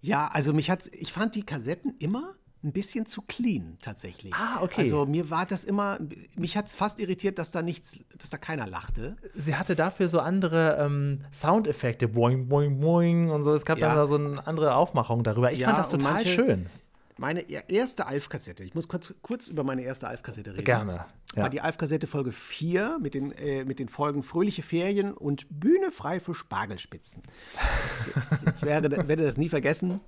Ja, also mich hat's, ich fand die Kassetten immer ein bisschen zu clean tatsächlich.
Ah, okay.
Also mir war das immer, mich hat es fast irritiert, dass da nichts, dass da keiner lachte.
Sie hatte dafür so andere ähm, Soundeffekte, boing, boing, boing und so. Es gab
Ja.
dann da so eine andere Aufmachung darüber. Ich
Ja,
fand das total
manche-
schön.
Meine e- erste Alf-Kassette, ich muss kurz, kurz über meine erste Alf-Kassette reden.
Gerne. Ja.
War die Alf-Kassette Folge 4 mit den, äh, mit den Folgen Fröhliche Ferien und Bühne frei für Spargelspitzen. ich werde, werde das nie vergessen,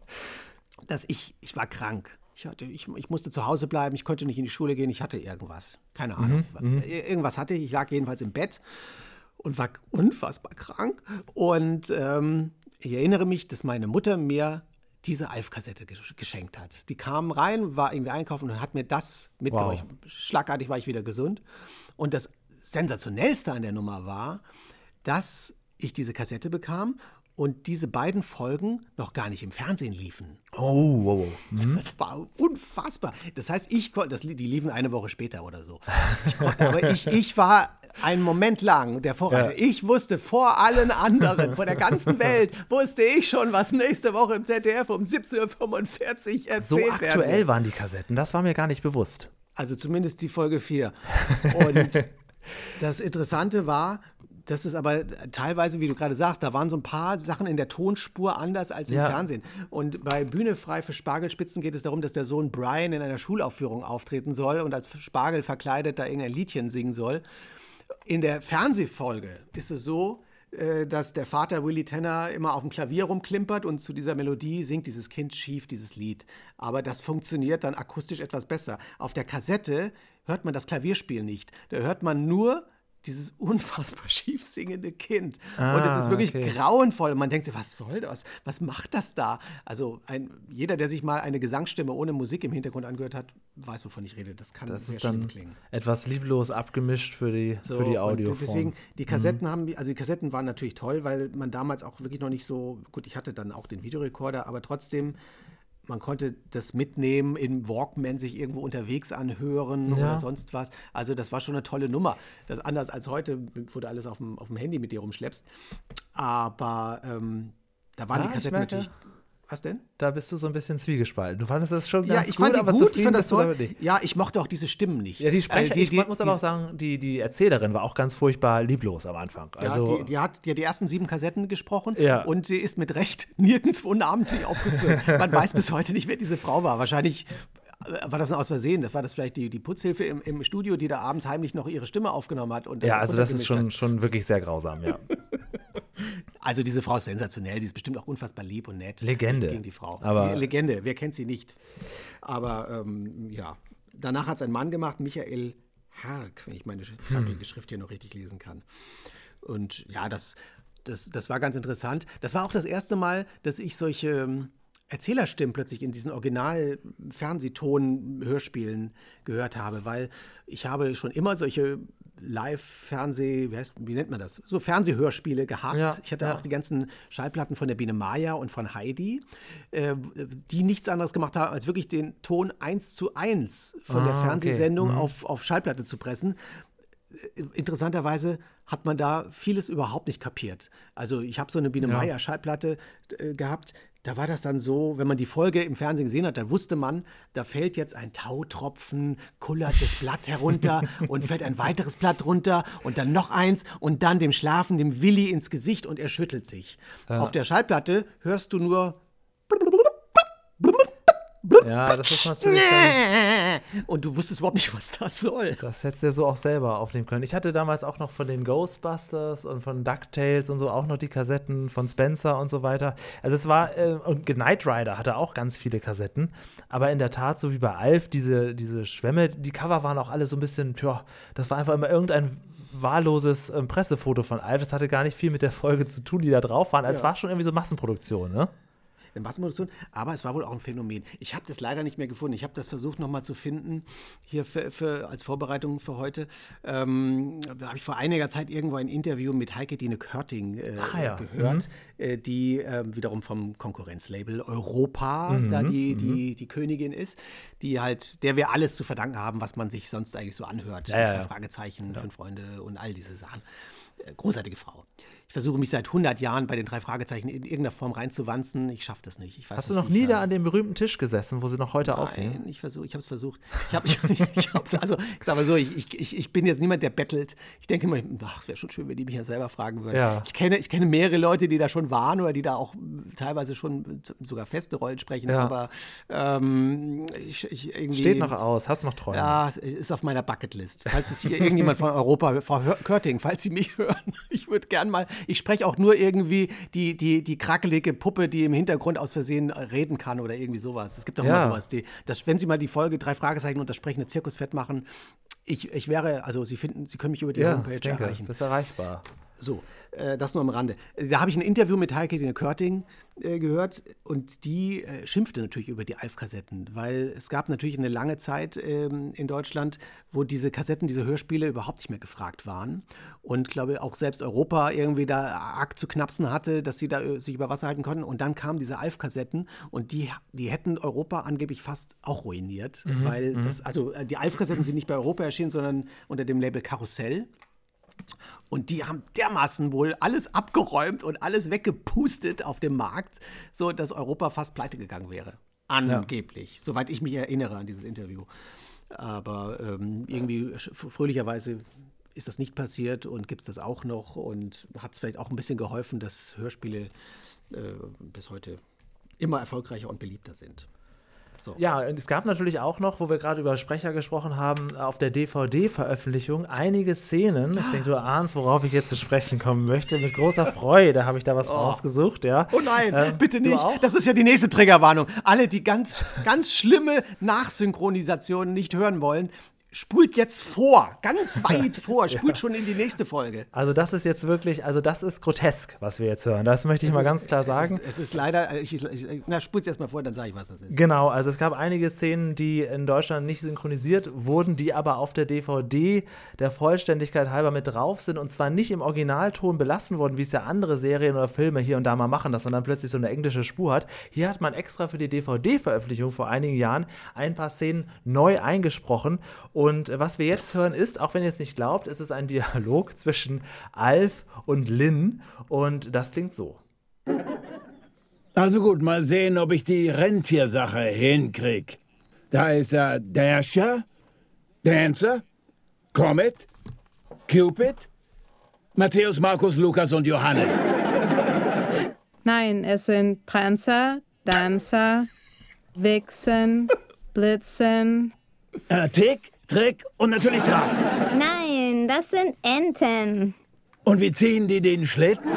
dass ich, ich war krank. Ich, hatte, ich, ich musste zu Hause bleiben, ich konnte nicht in die Schule gehen, ich hatte irgendwas. Keine Ahnung. Ir- Irgendwas hatte ich. Ich lag jedenfalls im Bett und war unfassbar krank. Und ähm, ich erinnere mich, dass meine Mutter mir diese Alf-Kassette geschenkt hat. Die kam rein, war irgendwie einkaufen und hat mir das mitgebracht. Wow. Schlagartig war ich wieder gesund. Und das Sensationellste an der Nummer war, dass ich diese Kassette bekam und diese beiden Folgen noch gar nicht im Fernsehen liefen.
Oh, wow.
Mhm. Das war unfassbar. Das heißt, ich konnte, die liefen eine Woche später oder so. Ich konnte, aber ich, ich war einen Moment lang der Vorreiter. Ja. Ich wusste vor allen anderen, vor der ganzen Welt, wusste ich schon, was nächste Woche im ZDF um 17.45 Uhr erzählt
So aktuell
werden.
waren die Kassetten, das war mir gar nicht bewusst.
Also zumindest die Folge 4. Und das Interessante war, das ist aber teilweise, wie du gerade sagst, da waren so ein paar Sachen in der Tonspur anders als im ja. Fernsehen. Und bei Bühne frei für Spargelspitzen geht es darum, dass der Sohn Brian in einer Schulaufführung auftreten soll und als Spargel verkleidet da irgendein Liedchen singen soll. In der Fernsehfolge ist es so, äh, dass der Vater Willy Tanner immer auf dem Klavier rumklimpert und zu dieser Melodie singt dieses Kind schief dieses Lied. Aber das funktioniert dann akustisch etwas besser. Auf der Kassette hört man das Klavierspiel nicht. Da hört man nur dieses unfassbar schief singende Kind. Ah, und es ist wirklich okay. grauenvoll. Und man denkt sich, was soll das? Was macht das da? Also ein, jeder, der sich mal eine Gesangsstimme ohne Musik im Hintergrund angehört hat, weiß, wovon ich rede. Das kann
das
sehr
ist dann klingen. Etwas lieblos abgemischt für die, so, für die Audio.
Deswegen, die Kassetten mhm. haben, also die Kassetten waren natürlich toll, weil man damals auch wirklich noch nicht so, gut, ich hatte dann auch den Videorekorder, aber trotzdem man konnte das mitnehmen, in Walkman sich irgendwo unterwegs anhören ja. oder sonst was. Also das war schon eine tolle Nummer. Das anders als heute, wo du alles auf dem, auf dem Handy mit dir rumschleppst. Aber ähm, da waren ja, die Kassetten natürlich was denn?
Da bist du so ein bisschen zwiegespalten. Du fandest das schon ganz
ja, ich
gut,
fand die
aber
gut, ich fand das toll. Ja, ich mochte auch diese Stimmen nicht.
Ja, die Sprecher, also die, die, ich muss aber auch sagen, die, die Erzählerin war auch ganz furchtbar lieblos am Anfang. Also,
ja, die, die, hat, die die ersten sieben Kassetten gesprochen
ja.
und sie ist mit Recht nirgendwo namentlich aufgeführt. Man weiß bis heute nicht, wer diese Frau war. Wahrscheinlich war das ein aus Versehen? Das war das vielleicht die, die Putzhilfe im, im Studio, die da abends heimlich noch ihre Stimme aufgenommen hat? Und
ja, also das ist schon, schon wirklich sehr grausam, ja.
Also diese Frau ist sensationell, die ist bestimmt auch unfassbar lieb und nett.
Legende.
gegen die Frau.
Aber
Legende, wer kennt sie nicht? Aber ähm, ja, danach hat es ein Mann gemacht, Michael Hark, wenn ich meine hm. Schrift hier noch richtig lesen kann. Und ja, das, das, das war ganz interessant. Das war auch das erste Mal, dass ich solche ähm, Erzählerstimmen plötzlich in diesen Original-Fernsehton-Hörspielen gehört habe, weil ich habe schon immer solche Live-Fernseh, wie, wie, nennt man das? So Fernsehhörspiele gehabt. Ja, ich hatte ja. auch die ganzen Schallplatten von der Biene Maya und von Heidi, äh, die nichts anderes gemacht haben, als wirklich den Ton eins zu eins von ah, der Fernsehsendung okay. mhm. auf, auf Schallplatte zu pressen. Äh, interessanterweise hat man da vieles überhaupt nicht kapiert. Also ich habe so eine Biene ja. Meier Schallplatte äh, gehabt, da war das dann so, wenn man die Folge im Fernsehen gesehen hat, dann wusste man, da fällt jetzt ein Tautropfen, kullert das Blatt herunter und fällt ein weiteres Blatt runter und dann noch eins und dann dem Schlafen, dem Willi ins Gesicht und er schüttelt sich. Ja. Auf der Schallplatte hörst du nur
ja, das ist natürlich.
Und du wusstest überhaupt nicht, was das soll.
Das hättest du ja so auch selber aufnehmen können. Ich hatte damals auch noch von den Ghostbusters und von DuckTales und so auch noch die Kassetten von Spencer und so weiter. Also es war, äh, und Knight Rider hatte auch ganz viele Kassetten. Aber in der Tat, so wie bei Alf, diese, diese Schwämme, die Cover waren auch alle so ein bisschen, tja, das war einfach immer irgendein wahlloses ähm, Pressefoto von Alf. Das hatte gar nicht viel mit der Folge zu tun, die da drauf waren. Also ja. Es war schon irgendwie so Massenproduktion, ne?
Eine Massenproduktion, aber es war wohl auch ein Phänomen. Ich habe das leider nicht mehr gefunden. Ich habe das versucht nochmal zu finden, hier für, für, als Vorbereitung für heute. Ähm, da habe ich vor einiger Zeit irgendwo ein Interview mit Heike Dine Körting äh, ah, ja. gehört, mhm. äh, die äh, wiederum vom Konkurrenzlabel Europa mhm. da die, die, mhm. die Königin ist, die halt, der wir alles zu verdanken haben, was man sich sonst eigentlich so anhört. Ja, ja, Fragezeichen, Fünf Freunde und all diese Sachen. Äh, großartige Frau versuche mich seit 100 Jahren bei den drei Fragezeichen in irgendeiner Form reinzuwanzen. Ich schaffe das nicht.
Hast du noch nie da an dem berühmten Tisch gesessen, wo sie noch heute
Nein,
aufnehmen?
ich versuche, ich habe es versucht. Ich habe, ich, ich hab's, also, ich sage mal so, ich, ich, ich bin jetzt niemand, der bettelt. Ich denke immer, ach, es wäre schon schön, wenn die mich ja selber fragen würden.
Ja.
Ich, kenne, ich kenne mehrere Leute, die da schon waren oder die da auch teilweise schon sogar feste Rollen sprechen, ja. aber ähm, ich, ich irgendwie.
Steht noch aus, hast noch Träume.
Ja, ist auf meiner Bucketlist. Falls es hier irgendjemand von Europa, Frau Körting, falls Sie mich hören, ich würde gern mal, ich spreche auch nur irgendwie die, die, die krakelige Puppe, die im Hintergrund aus Versehen reden kann oder irgendwie sowas. Es gibt doch ja. immer sowas. Die, dass, wenn Sie mal die Folge drei Fragezeichen und das sprechende Zirkusfett machen, ich, ich wäre, also Sie finden, Sie können mich über die
ja,
Homepage
denke,
erreichen.
Bist erreichbar.
So, äh, das nur am Rande. Da habe ich ein Interview mit Heike Dine Körting äh, gehört und die äh, schimpfte natürlich über die Alf-Kassetten, weil es gab natürlich eine lange Zeit ähm, in Deutschland, wo diese Kassetten, diese Hörspiele überhaupt nicht mehr gefragt waren und glaube auch selbst Europa irgendwie da arg zu knapsen hatte, dass sie da äh, sich über Wasser halten konnten und dann kamen diese Alf-Kassetten und die, die hätten Europa angeblich fast auch ruiniert, mhm, weil mhm. das, also äh, die Alf-Kassetten sind nicht bei Europa erschienen, sondern unter dem Label Karussell. Und die haben dermaßen wohl alles abgeräumt und alles weggepustet auf dem Markt, so dass Europa fast pleite gegangen wäre. Angeblich, ja. soweit ich mich erinnere an dieses Interview. Aber ähm, irgendwie fröhlicherweise ist das nicht passiert und gibt es das auch noch und hat es vielleicht auch ein bisschen geholfen, dass Hörspiele äh, bis heute immer erfolgreicher und beliebter sind.
So. Ja, und es gab natürlich auch noch, wo wir gerade über Sprecher gesprochen haben, auf der DVD-Veröffentlichung einige Szenen. Ich denke, du ahnst, worauf ich jetzt zu sprechen kommen möchte. Mit großer Freude habe ich da was oh. rausgesucht, ja.
Oh nein, ähm, bitte nicht. Das ist ja die nächste Triggerwarnung. Alle, die ganz, ganz schlimme Nachsynchronisationen nicht hören wollen, spult jetzt vor, ganz weit vor, spult ja. schon in die nächste Folge.
Also das ist jetzt wirklich, also das ist grotesk, was wir jetzt hören. Das möchte ich es mal ist, ganz klar sagen.
Es ist, es ist leider, ich, ich, na, spult erst mal vor, dann sage ich, was das ist.
Genau, also es gab einige Szenen, die in Deutschland nicht synchronisiert wurden, die aber auf der DVD der Vollständigkeit halber mit drauf sind und zwar nicht im Originalton belassen wurden, wie es ja andere Serien oder Filme hier und da mal machen, dass man dann plötzlich so eine englische Spur hat. Hier hat man extra für die DVD-Veröffentlichung vor einigen Jahren ein paar Szenen neu eingesprochen und und was wir jetzt hören ist, auch wenn ihr es nicht glaubt, ist es ein Dialog zwischen Alf und Lynn und das klingt so.
Also gut, mal sehen, ob ich die Rentiersache hinkrieg. Da ist er Dasher, Dancer, Comet, Cupid, Matthäus, Markus, Lukas und Johannes.
Nein, es sind Pranzer, Dancer, Vixen, Blitzen.
Äh, Tick, Trick und natürlich Trab.
Nein, das sind Enten.
Und wie ziehen die den Schlitten?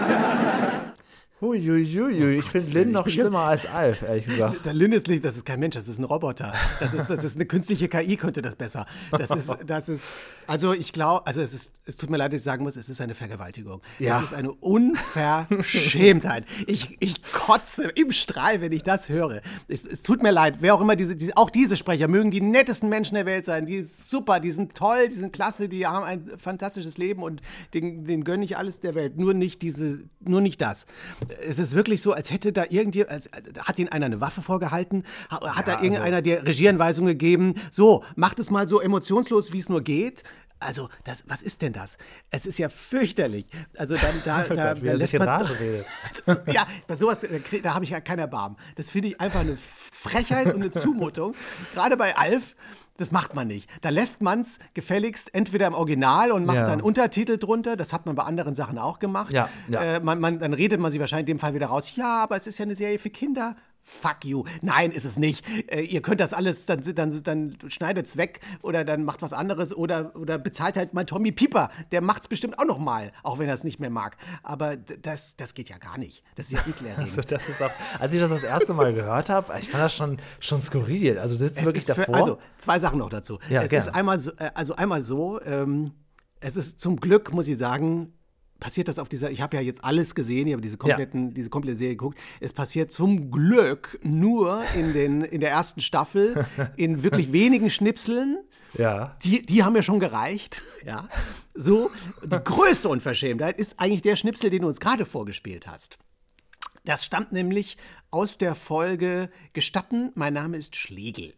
Huiuiui, ich finde Lynn noch schlimmer als Alf, ehrlich gesagt.
Der Lynn ist nicht, das ist kein Mensch, das ist ein Roboter. Das ist, das ist eine künstliche KI, könnte das besser. Das ist, das ist, also ich glaube, also es ist, es tut mir leid, dass ich sagen muss, es ist eine Vergewaltigung. Ja. Es ist eine Unverschämtheit. ich, ich kotze im Strahl, wenn ich das höre. Es, es tut mir leid, wer auch immer diese, diese, auch diese Sprecher mögen die nettesten Menschen der Welt sein. Die sind super, die sind toll, die sind klasse, die haben ein fantastisches Leben und den, den gönne ich alles der Welt. Nur nicht diese, nur nicht das es ist wirklich so, als hätte da irgendjemand, als, hat ihnen einer eine Waffe vorgehalten, hat ja, da irgendeiner also. dir Regieanweisungen gegeben, so, macht es mal so emotionslos, wie es nur geht. Also, das, was ist denn das? Es ist ja fürchterlich. Also, dann, da, oh da, da lässt man Ja, bei sowas, da habe ich ja kein Erbarmen. Das finde ich einfach eine Frechheit und eine Zumutung. Gerade bei Alf, das macht man nicht. Da lässt man es gefälligst entweder im Original und macht ja. dann Untertitel drunter. Das hat man bei anderen Sachen auch gemacht. Ja, ja. Äh, man, man, dann redet man sie wahrscheinlich in dem Fall wieder raus. Ja, aber es ist ja eine Serie für Kinder fuck you. Nein, ist es nicht. Äh, ihr könnt das alles, dann, dann, dann schneidet es weg oder dann macht was anderes oder, oder bezahlt halt mal Tommy Pieper. Der macht es bestimmt auch noch mal, auch wenn er es nicht mehr mag. Aber das, das geht ja gar nicht. Das ist ja eklerregend.
Also, das ist auch, als ich das das erste Mal gehört habe, ich fand das schon, schon skurril. Also das ist wirklich
für,
davor.
Also zwei Sachen noch dazu. Ja, es gerne. ist einmal so, äh, also einmal so, ähm, es ist zum Glück, muss ich sagen, passiert das auf dieser, ich habe ja jetzt alles gesehen, ich habe diese, kompletten, ja. diese komplette Serie geguckt. Es passiert zum Glück nur in, den, in der ersten Staffel in wirklich wenigen Schnipseln. Ja. Die, die haben mir schon gereicht. Ja. So, die größte Unverschämtheit ist eigentlich der Schnipsel, den du uns gerade vorgespielt hast. Das stammt nämlich aus der Folge Gestatten, mein Name ist Schlegel.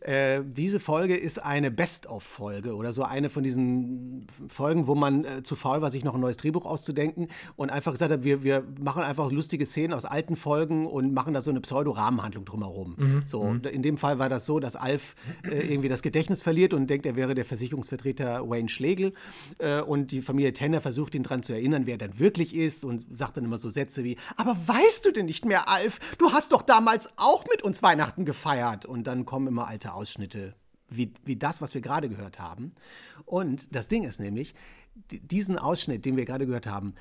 Äh, diese Folge ist eine Best-of-Folge oder so eine von diesen Folgen, wo man äh, zu faul war, sich noch ein neues Drehbuch auszudenken und einfach gesagt hat, wir, wir machen einfach lustige Szenen aus alten Folgen und machen da so eine Pseudo-Rahmenhandlung drumherum. Mhm. So, mhm. in dem Fall war das so, dass Alf äh, irgendwie das Gedächtnis verliert und denkt, er wäre der Versicherungsvertreter Wayne Schlegel äh, und die Familie Tanner versucht ihn daran zu erinnern, wer er dann wirklich ist und sagt dann immer so Sätze wie, aber weißt du denn nicht mehr, Alf? Du hast doch damals auch mit uns Weihnachten gefeiert und dann kommen immer alte Ausschnitte, wie, wie das, was wir gerade gehört haben. Und das Ding ist nämlich, diesen Ausschnitt, den wir gerade gehört haben,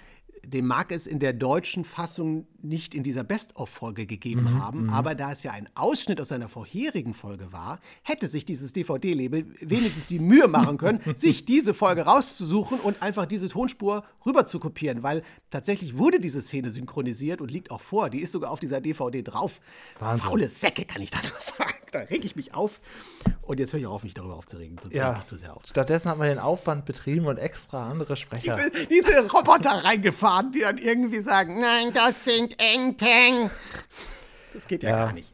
dem mag es in der deutschen Fassung nicht in dieser Best-of-Folge gegeben
Mhm,
haben, aber da es ja ein Ausschnitt aus seiner vorherigen Folge war, hätte sich dieses DVD-Label wenigstens die Mühe machen können, sich diese Folge rauszusuchen und einfach diese Tonspur rüber zu kopieren, weil tatsächlich wurde diese Szene synchronisiert und liegt auch vor. Die ist sogar auf dieser DVD drauf.
Wahnsinn.
Faule Säcke, kann ich da nur sagen. Da reg ich mich auf. Und jetzt höre ich auch auf, mich darüber aufzuregen, sonst ich
Ja,
mich zu sehr auf.
stattdessen hat man den Aufwand betrieben und extra andere Sprecher.
Diese, diese Roboter reingefahren, die dann irgendwie sagen, nein, das sind Enten. Das geht ja,
Ja.
gar nicht.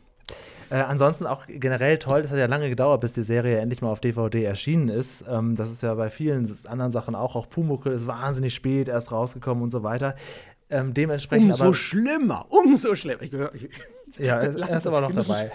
Äh, ansonsten auch generell toll, das hat ja lange gedauert, bis die Serie endlich mal auf DVD erschienen ist. Ähm, das ist ja bei vielen anderen Sachen auch. Auch Pumuckl ist wahnsinnig spät erst rausgekommen und so weiter. Ähm, dementsprechend
Umso
aber.
schlimmer, umso schlimmer. Ich ich,
Ja, er-
Lass
er
uns
ist aber noch dabei.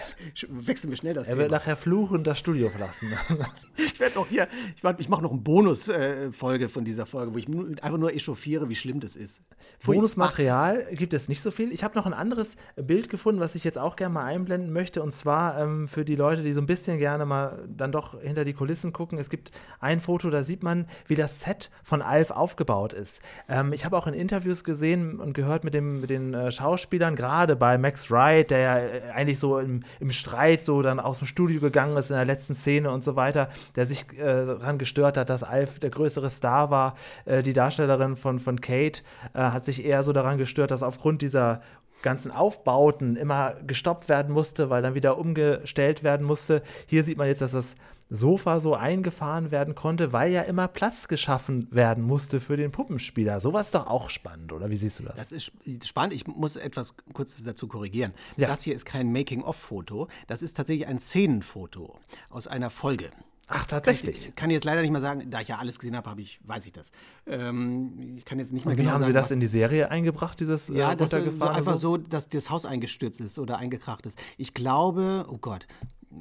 Wechseln wir schnell das
Er wird
Thema.
nachher fluchend das Studio verlassen.
Ich werde noch hier, ich, ich mache noch eine Bonus-Folge von dieser Folge, wo ich einfach nur echauffiere, wie schlimm das ist.
Bonusmaterial gibt es nicht so viel. Ich habe noch ein anderes Bild gefunden, was ich jetzt auch gerne mal einblenden möchte. Und zwar ähm, für die Leute, die so ein bisschen gerne mal dann doch hinter die Kulissen gucken. Es gibt ein Foto, da sieht man, wie das Set von Alf aufgebaut ist. Ähm, ich habe auch in Interviews gesehen und gehört mit, dem, mit den äh, Schauspielern, gerade bei Max Wright, der ja äh, eigentlich so im, im Streit so dann aus dem Studio gegangen ist in der letzten Szene und so weiter, der sich äh, daran gestört hat, dass Alf der größere Star war. Äh, die Darstellerin von, von Kate äh, hat sich eher so daran gestört, dass aufgrund dieser ganzen Aufbauten immer gestoppt werden musste, weil dann wieder umgestellt werden musste. Hier sieht man jetzt, dass das Sofa so eingefahren werden konnte, weil ja immer Platz geschaffen werden musste für den Puppenspieler. Sowas ist doch auch spannend, oder wie siehst du das?
Das ist sp- spannend. Ich muss etwas kurz dazu korrigieren.
Ja.
Das hier ist kein Making-of-Foto. Das ist tatsächlich ein Szenenfoto aus einer Folge.
Ach, tatsächlich.
Ich kann jetzt leider nicht mal sagen, da ich ja alles gesehen habe, habe ich, weiß ich das. Ähm, ich kann jetzt nicht mehr
Und wie
genau
haben
sagen,
Sie das in die Serie eingebracht, dieses
Ja,
äh,
das einfach
so?
so, dass das Haus eingestürzt ist oder eingekracht ist. Ich glaube, oh Gott,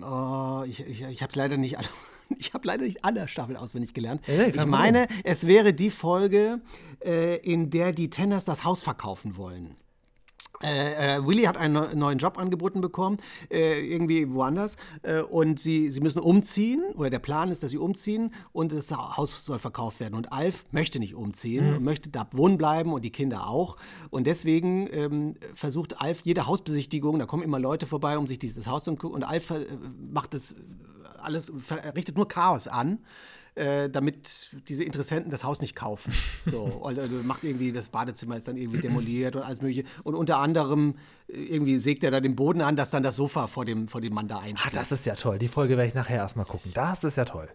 oh, ich, ich, ich habe es leider nicht alle. Ich habe leider nicht alle Staffeln auswendig gelernt.
Ja,
ich meine, es wäre die Folge, äh, in der die Tenners das Haus verkaufen wollen. Äh, äh, Willy hat einen neu- neuen Job angeboten bekommen, äh, irgendwie woanders. Äh, und sie, sie müssen umziehen, oder der Plan ist, dass sie umziehen und das Haus soll verkauft werden. Und Alf möchte nicht umziehen und möchte da wohnen bleiben und die Kinder auch. Und deswegen ähm, versucht Alf jede Hausbesichtigung, da kommen immer Leute vorbei, um sich dieses Haus anzugucken. Und Alf äh, macht das alles, richtet nur Chaos an äh, damit diese Interessenten das Haus nicht kaufen. So, oder macht irgendwie, das Badezimmer ist dann irgendwie demoliert und alles mögliche. Und unter anderem äh, irgendwie sägt er da den Boden an, dass dann das Sofa vor dem, vor dem Mann da
Ah,
einstürzt.
das ist ja toll. Die Folge werde ich nachher erstmal gucken. Das ist ja toll.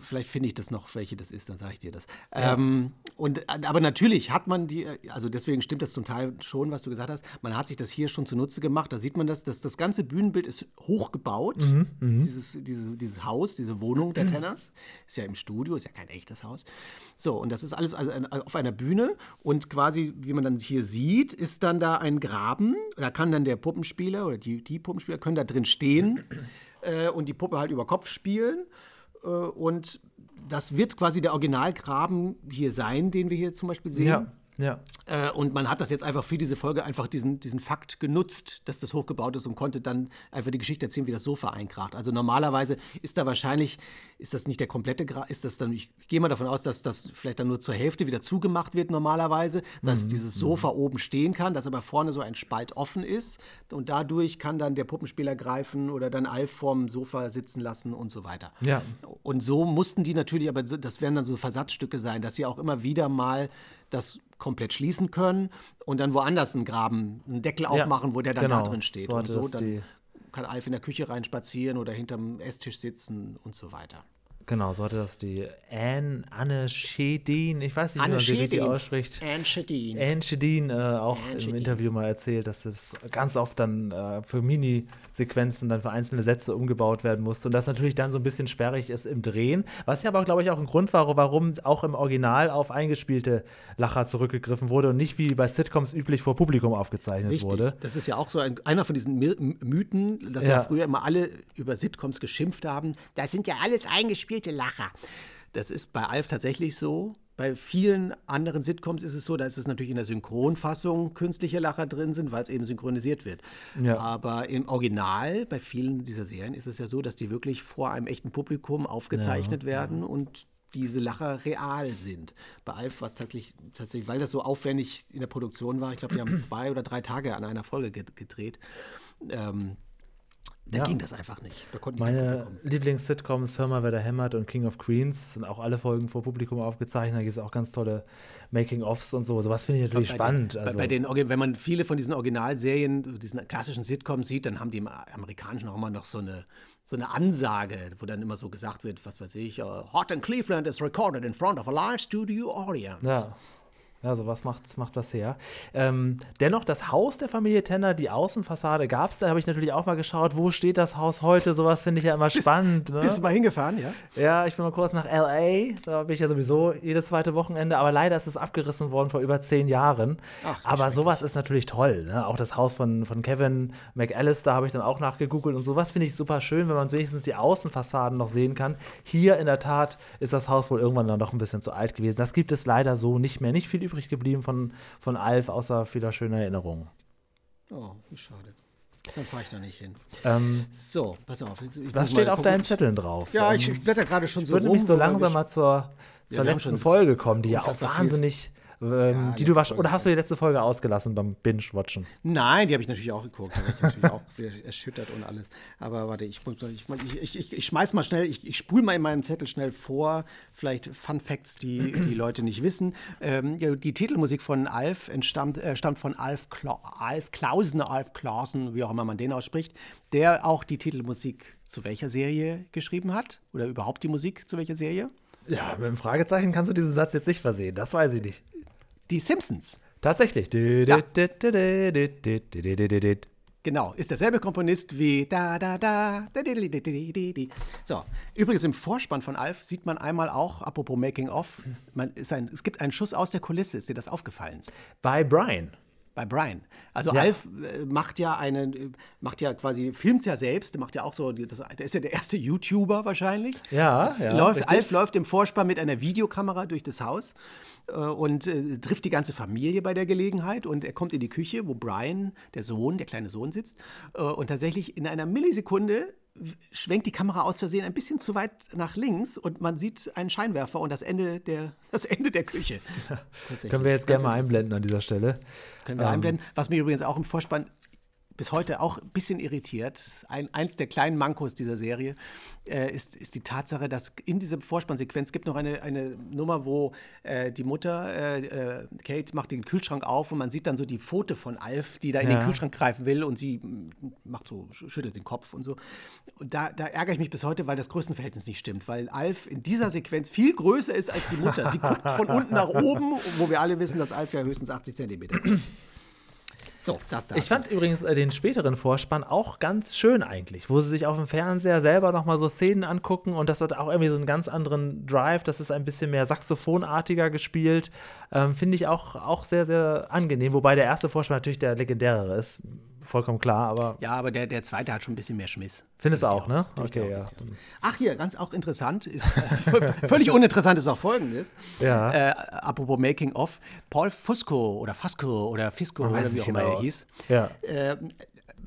Vielleicht finde ich das noch, welche das ist, dann sage ich dir das. Ähm, und, aber natürlich hat man die, also deswegen stimmt das zum Teil schon, was du gesagt hast. Man hat sich das hier schon zunutze gemacht. Da sieht man das, dass das ganze Bühnenbild ist hochgebaut. dieses, dieses, dieses Haus, diese Wohnung der Tenners. Ist ja im Studio, ist ja kein echtes Haus. So, und das ist alles also auf einer Bühne. Und quasi, wie man dann hier sieht, ist dann da ein Graben. Da kann dann der Puppenspieler oder die, die Puppenspieler können da drin stehen äh, und die Puppe halt über Kopf spielen. Äh, Und das wird quasi der Originalgraben hier sein, den wir hier zum Beispiel sehen.
Ja, ja.
Äh, und man hat das jetzt einfach für diese Folge einfach diesen, diesen Fakt genutzt, dass das hochgebaut ist und konnte dann einfach die Geschichte erzählen, wie das Sofa einkracht. Also normalerweise ist da wahrscheinlich, ist das nicht der komplette Graben, ist das dann, ich gehe mal davon aus, dass das vielleicht dann nur zur Hälfte wieder zugemacht wird normalerweise, dass dieses Sofa oben stehen kann, dass aber vorne so ein Spalt offen ist und dadurch kann dann der Puppenspieler greifen oder dann Alf vorm Sofa sitzen lassen und so weiter.
Ja.
Und so mussten die natürlich, aber das werden dann so Versatzstücke sein, dass sie auch immer wieder mal das komplett schließen können und dann woanders einen Graben, einen Deckel aufmachen, wo der dann
genau.
da drin steht.
So
und so dann kann Alf in der Küche reinspazieren oder hinterm Esstisch sitzen und so weiter.
Genau, so hatte das die Anne, Anne Schedin, ich weiß nicht, wie man sie richtig ausspricht.
Anne Schedin.
Anne Schedin äh, auch
Anne
im
Schedin.
Interview mal erzählt, dass das ganz oft dann äh, für Mini-Sequenzen dann für einzelne Sätze umgebaut werden musste und das natürlich dann so ein bisschen sperrig ist im Drehen, was ja aber, glaube ich, auch ein Grund war, warum auch im Original auf eingespielte Lacher zurückgegriffen wurde und nicht wie bei Sitcoms üblich vor Publikum aufgezeichnet
Richtig.
wurde.
Das ist ja auch so ein, einer von diesen My Mythen, dass ja.
Ja.
früher immer alle über Sitcoms geschimpft haben. Das sind ja alles eingespielte Lacher. Das ist bei Alf tatsächlich so. Bei vielen anderen Sitcoms ist es so, da ist es natürlich in der Synchronfassung künstliche Lacher drin sind, weil es eben synchronisiert wird.
Ja.
Aber im Original, bei vielen dieser Serien, ist es ja so, dass die wirklich vor einem echten Publikum aufgezeichnet werden und diese Lacher real sind. Bei Alf war es tatsächlich, tatsächlich, weil das so aufwendig in der Produktion war, ich glaube, die haben zwei oder drei Tage an einer Folge ge- gedreht. Ähm, da
Ja.
ging das einfach nicht. Da
Meine. Lieblings-Sitcoms, Hör mal, wer da hämmert und King of Queens, sind auch alle Folgen vor Publikum aufgezeichnet. Da gibt es auch ganz tolle Making-ofs und so. Sowas finde ich natürlich
bei
spannend.
Den,
also,
bei, den, wenn man viele von diesen Originalserien, diesen klassischen Sitcoms sieht, dann haben die im Amerikanischen auch immer noch so eine, so eine Ansage, wo dann immer so gesagt wird, was weiß ich, uh, Hot in Cleveland is recorded in front of a live studio audience.
ja. Ja, sowas macht, macht was her. Ähm, dennoch, das Haus der Familie Tenner, die Außenfassade gab es. Da habe ich natürlich auch mal geschaut, wo steht das Haus heute? Sowas finde ich ja immer spannend. Ne?
Bist du mal hingefahren, ja?
Ja, ich bin mal kurz nach L.A. Da bin ich ja sowieso jedes zweite Wochenende. Aber leider ist es abgerissen worden vor über zehn Jahren.
Ach,
aber sowas ist natürlich toll. Ne? Auch das Haus von, von Kevin McAllister habe ich dann auch nachgegoogelt. Und sowas finde ich super schön, wenn man wenigstens die Außenfassaden noch sehen kann. Hier in der Tat ist das Haus wohl irgendwann dann doch ein bisschen zu alt gewesen. Das gibt es leider so nicht mehr. Nicht viel übrig geblieben von, von Alf, außer vieler schöner Erinnerungen.
Oh, wie schade. Dann fahre ich da nicht hin.
Ähm,
So, pass auf. Ich
was steht auf deinen Zetteln drauf?
Ja,
Ähm,
ich, ich blätter gerade schon
Ich
so
würde
rum.
nämlich so
weil
langsam
ich-
mal zur, zur
haben
letzten Folge kommen, die ja auch wahnsinnig. Ähm,
Ja,
die du
Folge,
oder hast du die letzte Folge ausgelassen beim Binge-Watchen?
Nein, die habe ich natürlich auch geguckt. Da war ich natürlich auch wieder erschüttert und alles. Aber warte, ich, ich, ich, ich, schmeiß mal schnell, ich, ich spule mal in meinem Zettel schnell vor, vielleicht Fun Facts, die die Leute nicht wissen. Ähm, die Titelmusik von Alf entstammt, äh, stammt von Alf, Kla Alf Klausen, Alf Klausen, wie auch immer man den ausspricht, der auch die Titelmusik zu welcher Serie geschrieben hat? Oder überhaupt die Musik zu welcher Serie?
Ja, mit dem Fragezeichen kannst du diesen Satz jetzt nicht versehen. Das weiß ich nicht.
Die Simpsons.
Tatsächlich.
Ja. Genau, ist derselbe Komponist wie da da da da di, di, di, di, di, di. So, übrigens im Vorspann von Alf sieht man einmal auch, apropos Making of, man ein, es gibt einen Schuss aus der Kulisse, ist dir das aufgefallen?
Bei Brian.
Bei Brian. Also
Ja.
Alf äh, macht ja einen, äh, macht ja quasi, filmt ja selbst, der macht ja auch so, das, der ist ja der erste YouTuber wahrscheinlich.
Ja, ja,
Läuft,
richtig.
Alf läuft im Vorspann mit einer Videokamera durch das Haus äh, und äh, trifft die ganze Familie bei der Gelegenheit und er kommt in die Küche, wo Brian, der Sohn, der kleine Sohn sitzt äh, und tatsächlich in einer Millisekunde schwenkt die Kamera aus Versehen ein bisschen zu weit nach links und man sieht einen Scheinwerfer und das Ende der, das Ende der Küche.
Können wir jetzt gerne mal einblenden an dieser Stelle.
Können wir einblenden. Was mich übrigens auch im Vorspann bis heute auch ein bisschen irritiert, ein, eins der kleinen Mankos dieser Serie, äh, ist, ist die Tatsache, dass in dieser Vorspannsequenz gibt noch eine, eine Nummer, wo äh, die Mutter, äh, äh, Kate, macht den Kühlschrank auf und man sieht dann so die Pfote von Alf, die da in
Ja.
den Kühlschrank greifen will und sie mm, macht so, sch- schüttelt den Kopf und so. Und da, da ärgere ich mich bis heute, weil das Größenverhältnis nicht stimmt, weil Alf in dieser Sequenz viel größer ist als die Mutter. Sie guckt von unten nach oben, wo wir alle wissen, dass Alf ja höchstens 80 Zentimeter groß ist. So, das dazu.
Ich fand übrigens äh, den späteren Vorspann auch ganz schön eigentlich, wo sie sich auf dem Fernseher selber nochmal so Szenen angucken und das hat auch irgendwie so einen ganz anderen Drive, das ist ein bisschen mehr saxophonartiger gespielt. Ähm, Finde ich auch, auch sehr, sehr angenehm, wobei der erste Vorspann natürlich der legendärere ist, vollkommen klar, aber
Ja, aber der, der zweite hat schon ein bisschen mehr Schmiss.
findest du auch, ne? Okay, ja.
Ach, hier, ganz auch interessant, ist, völlig uninteressant ist auch folgendes.
Ja.
Äh, apropos Making of, Paul Fusco oder Fusco oder Fisco
Man
oder wie auch immer
genau.
er hieß,
Ja.
äh,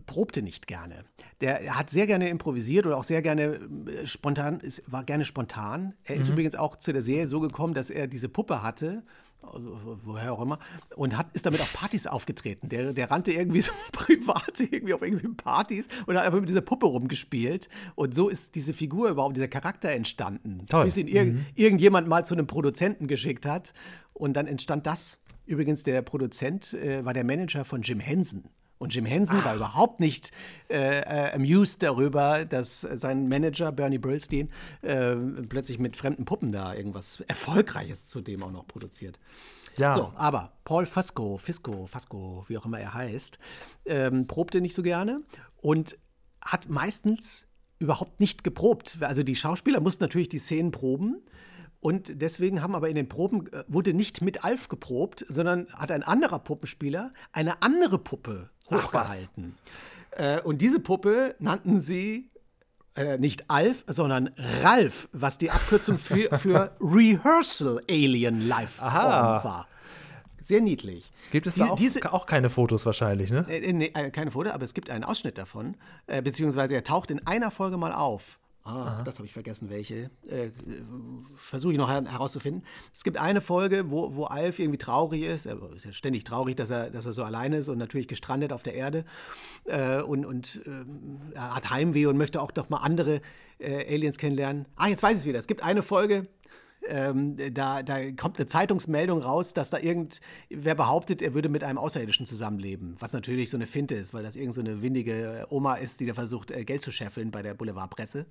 probte nicht gerne. Der hat sehr gerne improvisiert oder auch sehr gerne äh, spontan, ist, war gerne spontan. Er
Mhm.
ist übrigens auch zu der Serie so gekommen, dass er diese Puppe hatte, woher auch immer, und hat, ist damit auf Partys aufgetreten. Der, der rannte irgendwie so privat irgendwie auf irgendwie Partys und hat einfach mit dieser Puppe rumgespielt. Und so ist diese Figur überhaupt, dieser Charakter entstanden.
Toll.
Bis ihn irg irgendjemand mal zu einem Produzenten geschickt hat. Und dann entstand das. Übrigens, der Produzent äh, war der Manager von Jim Henson. Und Jim Henson war überhaupt nicht äh, äh, amused darüber, dass sein Manager Bernie Brillstein äh, plötzlich mit fremden Puppen da irgendwas Erfolgreiches zudem auch noch produziert.
Ja.
So, aber Paul Fasco, Fisco, Fasco, wie auch immer er heißt, ähm, probte nicht so gerne und hat meistens überhaupt nicht geprobt. Also die Schauspieler mussten natürlich die Szenen proben. Und deswegen haben aber in den Proben, äh, wurde nicht mit Alf geprobt, sondern hat ein anderer Puppenspieler eine andere Puppe
Ach.
Hochgehalten. Äh, und diese Puppe nannten sie äh, nicht Alf, sondern Ralf, was die Abkürzung für, für Rehearsal Alien Life war. Sehr niedlich.
Gibt es
Die-
da auch,
diese,
auch keine Fotos wahrscheinlich, ne?
äh, nee, äh, keine Foto, aber es gibt einen Ausschnitt davon, äh, beziehungsweise er taucht in einer Folge mal auf. Ah, das habe ich vergessen, welche. Äh, Versuche ich noch her herauszufinden. Es gibt eine Folge, wo, wo Alf irgendwie traurig ist. Er ist ja ständig traurig, dass er, dass er so alleine ist und natürlich gestrandet auf der Erde. Äh, und und ähm, er hat Heimweh und möchte auch doch mal andere äh, Aliens kennenlernen. Ah, jetzt weiß ich es wieder. Es gibt eine Folge, ähm, da, da kommt eine Zeitungsmeldung raus, dass da irgendwer behauptet, er würde mit einem Außerirdischen zusammenleben. Was natürlich so eine Finte ist, weil das irgend so eine windige Oma ist, die da versucht, äh, Geld zu scheffeln bei der Boulevardpresse.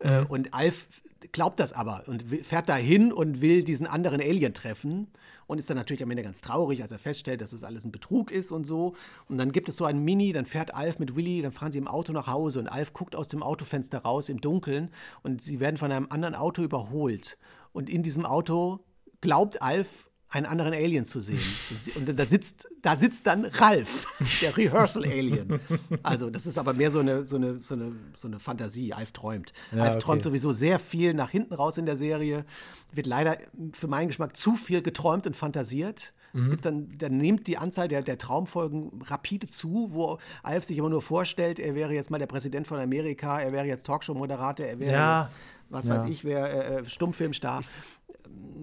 Äh, und Alf glaubt das aber und fährt da hin und will diesen anderen Alien treffen und ist dann natürlich am Ende ganz traurig, als er feststellt, dass es alles ein Betrug ist und so. Und dann gibt es so ein Mini, dann fährt Alf mit Willy, dann fahren sie im Auto nach Hause und Alf guckt aus dem Autofenster raus im Dunkeln und sie werden von einem anderen Auto überholt. Und in diesem Auto glaubt Alf, einen anderen Alien zu sehen. Und da sitzt, da sitzt dann Ralf, der Rehearsal-Alien. Also, das ist aber mehr so eine, so eine, so eine, so eine Fantasie. Alf träumt.
Ja,
Alf
okay.
träumt sowieso sehr viel nach hinten raus in der Serie. Wird leider für meinen Geschmack zu viel geträumt und fantasiert.
Mhm.
Dann, dann nimmt die Anzahl der, der Traumfolgen rapide zu, wo Alf sich immer nur vorstellt, er wäre jetzt mal der Präsident von Amerika, er wäre jetzt Talkshow-Moderator, er wäre
Ja.
jetzt, was
Ja.
weiß ich, wäre äh, äh, Stummfilmstar.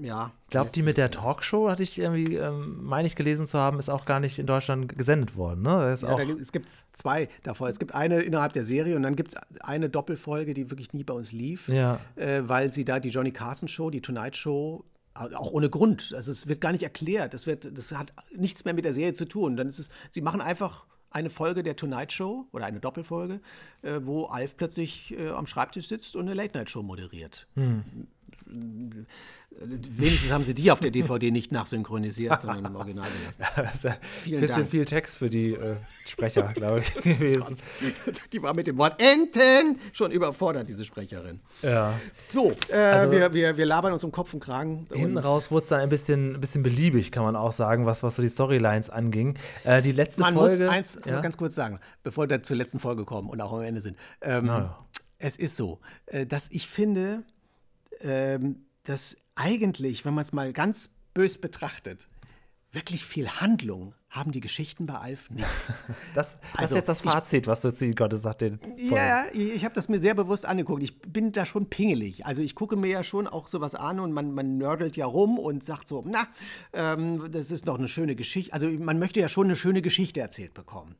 Ja.
Glaubt
lässt
die mit der Talkshow, hatte ich irgendwie, ähm, meine ich gelesen zu haben, ist auch gar nicht in Deutschland gesendet worden. Ne?
Ja, gibt, es gibt zwei davon. Es gibt eine innerhalb der Serie und dann gibt es eine Doppelfolge, die wirklich nie bei uns lief,
Ja.
äh, weil sie da die Johnny Carson Show, die Tonight Show, auch ohne Grund. Also es wird gar nicht erklärt. Das, wird, das hat nichts mehr mit der Serie zu tun. Dann ist es, sie machen einfach eine Folge der Tonight Show oder eine Doppelfolge, äh, wo Alf plötzlich äh, am Schreibtisch sitzt und eine Late Night Show moderiert.
Hm.
Wenigstens haben sie die auf der DVD nicht nachsynchronisiert, sondern im Original gelassen.
das wäre ein bisschen
Dank.
viel Text für die äh, Sprecher, glaube ich, gewesen.
Die war mit dem Wort Enten schon überfordert, diese Sprecherin.
Ja.
So, äh, wir, wir, wir labern uns um Kopf und Kragen.
Also Hinten
und
raus wurde es dann ein bisschen, ein bisschen beliebig, kann man auch sagen, was, was so die Storylines anging. Äh, die letzte
Man
Folge.
muss eins
ja?
ganz kurz sagen, bevor wir zur letzten Folge kommen und auch am Ende sind. Ähm,
ja.
Es ist so, äh, dass ich finde, ähm, dass eigentlich, wenn man es mal ganz bös betrachtet, wirklich viel Handlung haben die Geschichten bei Alf nicht.
Das, das
Also,
ist jetzt das
ich-
Fazit, was du ziehen konntest nach den.
Ja, ich, ich habe das mir sehr bewusst angeguckt. Ich bin da schon pingelig. Also ich gucke mir ja schon auch sowas an und man, man nördelt ja rum und sagt so, na, ähm, das ist doch eine schöne Geschichte. Also man möchte ja schon eine schöne Geschichte erzählt bekommen.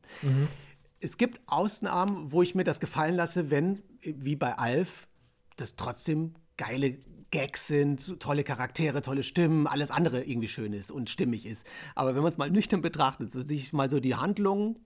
Es gibt Ausnahmen, wo ich mir das gefallen lasse, wenn, wie bei Alf, das trotzdem geile Gags sind, tolle Charaktere, tolle Stimmen, alles andere irgendwie schön ist und stimmig ist. Aber wenn man es mal nüchtern betrachtet, so sich mal so die Handlung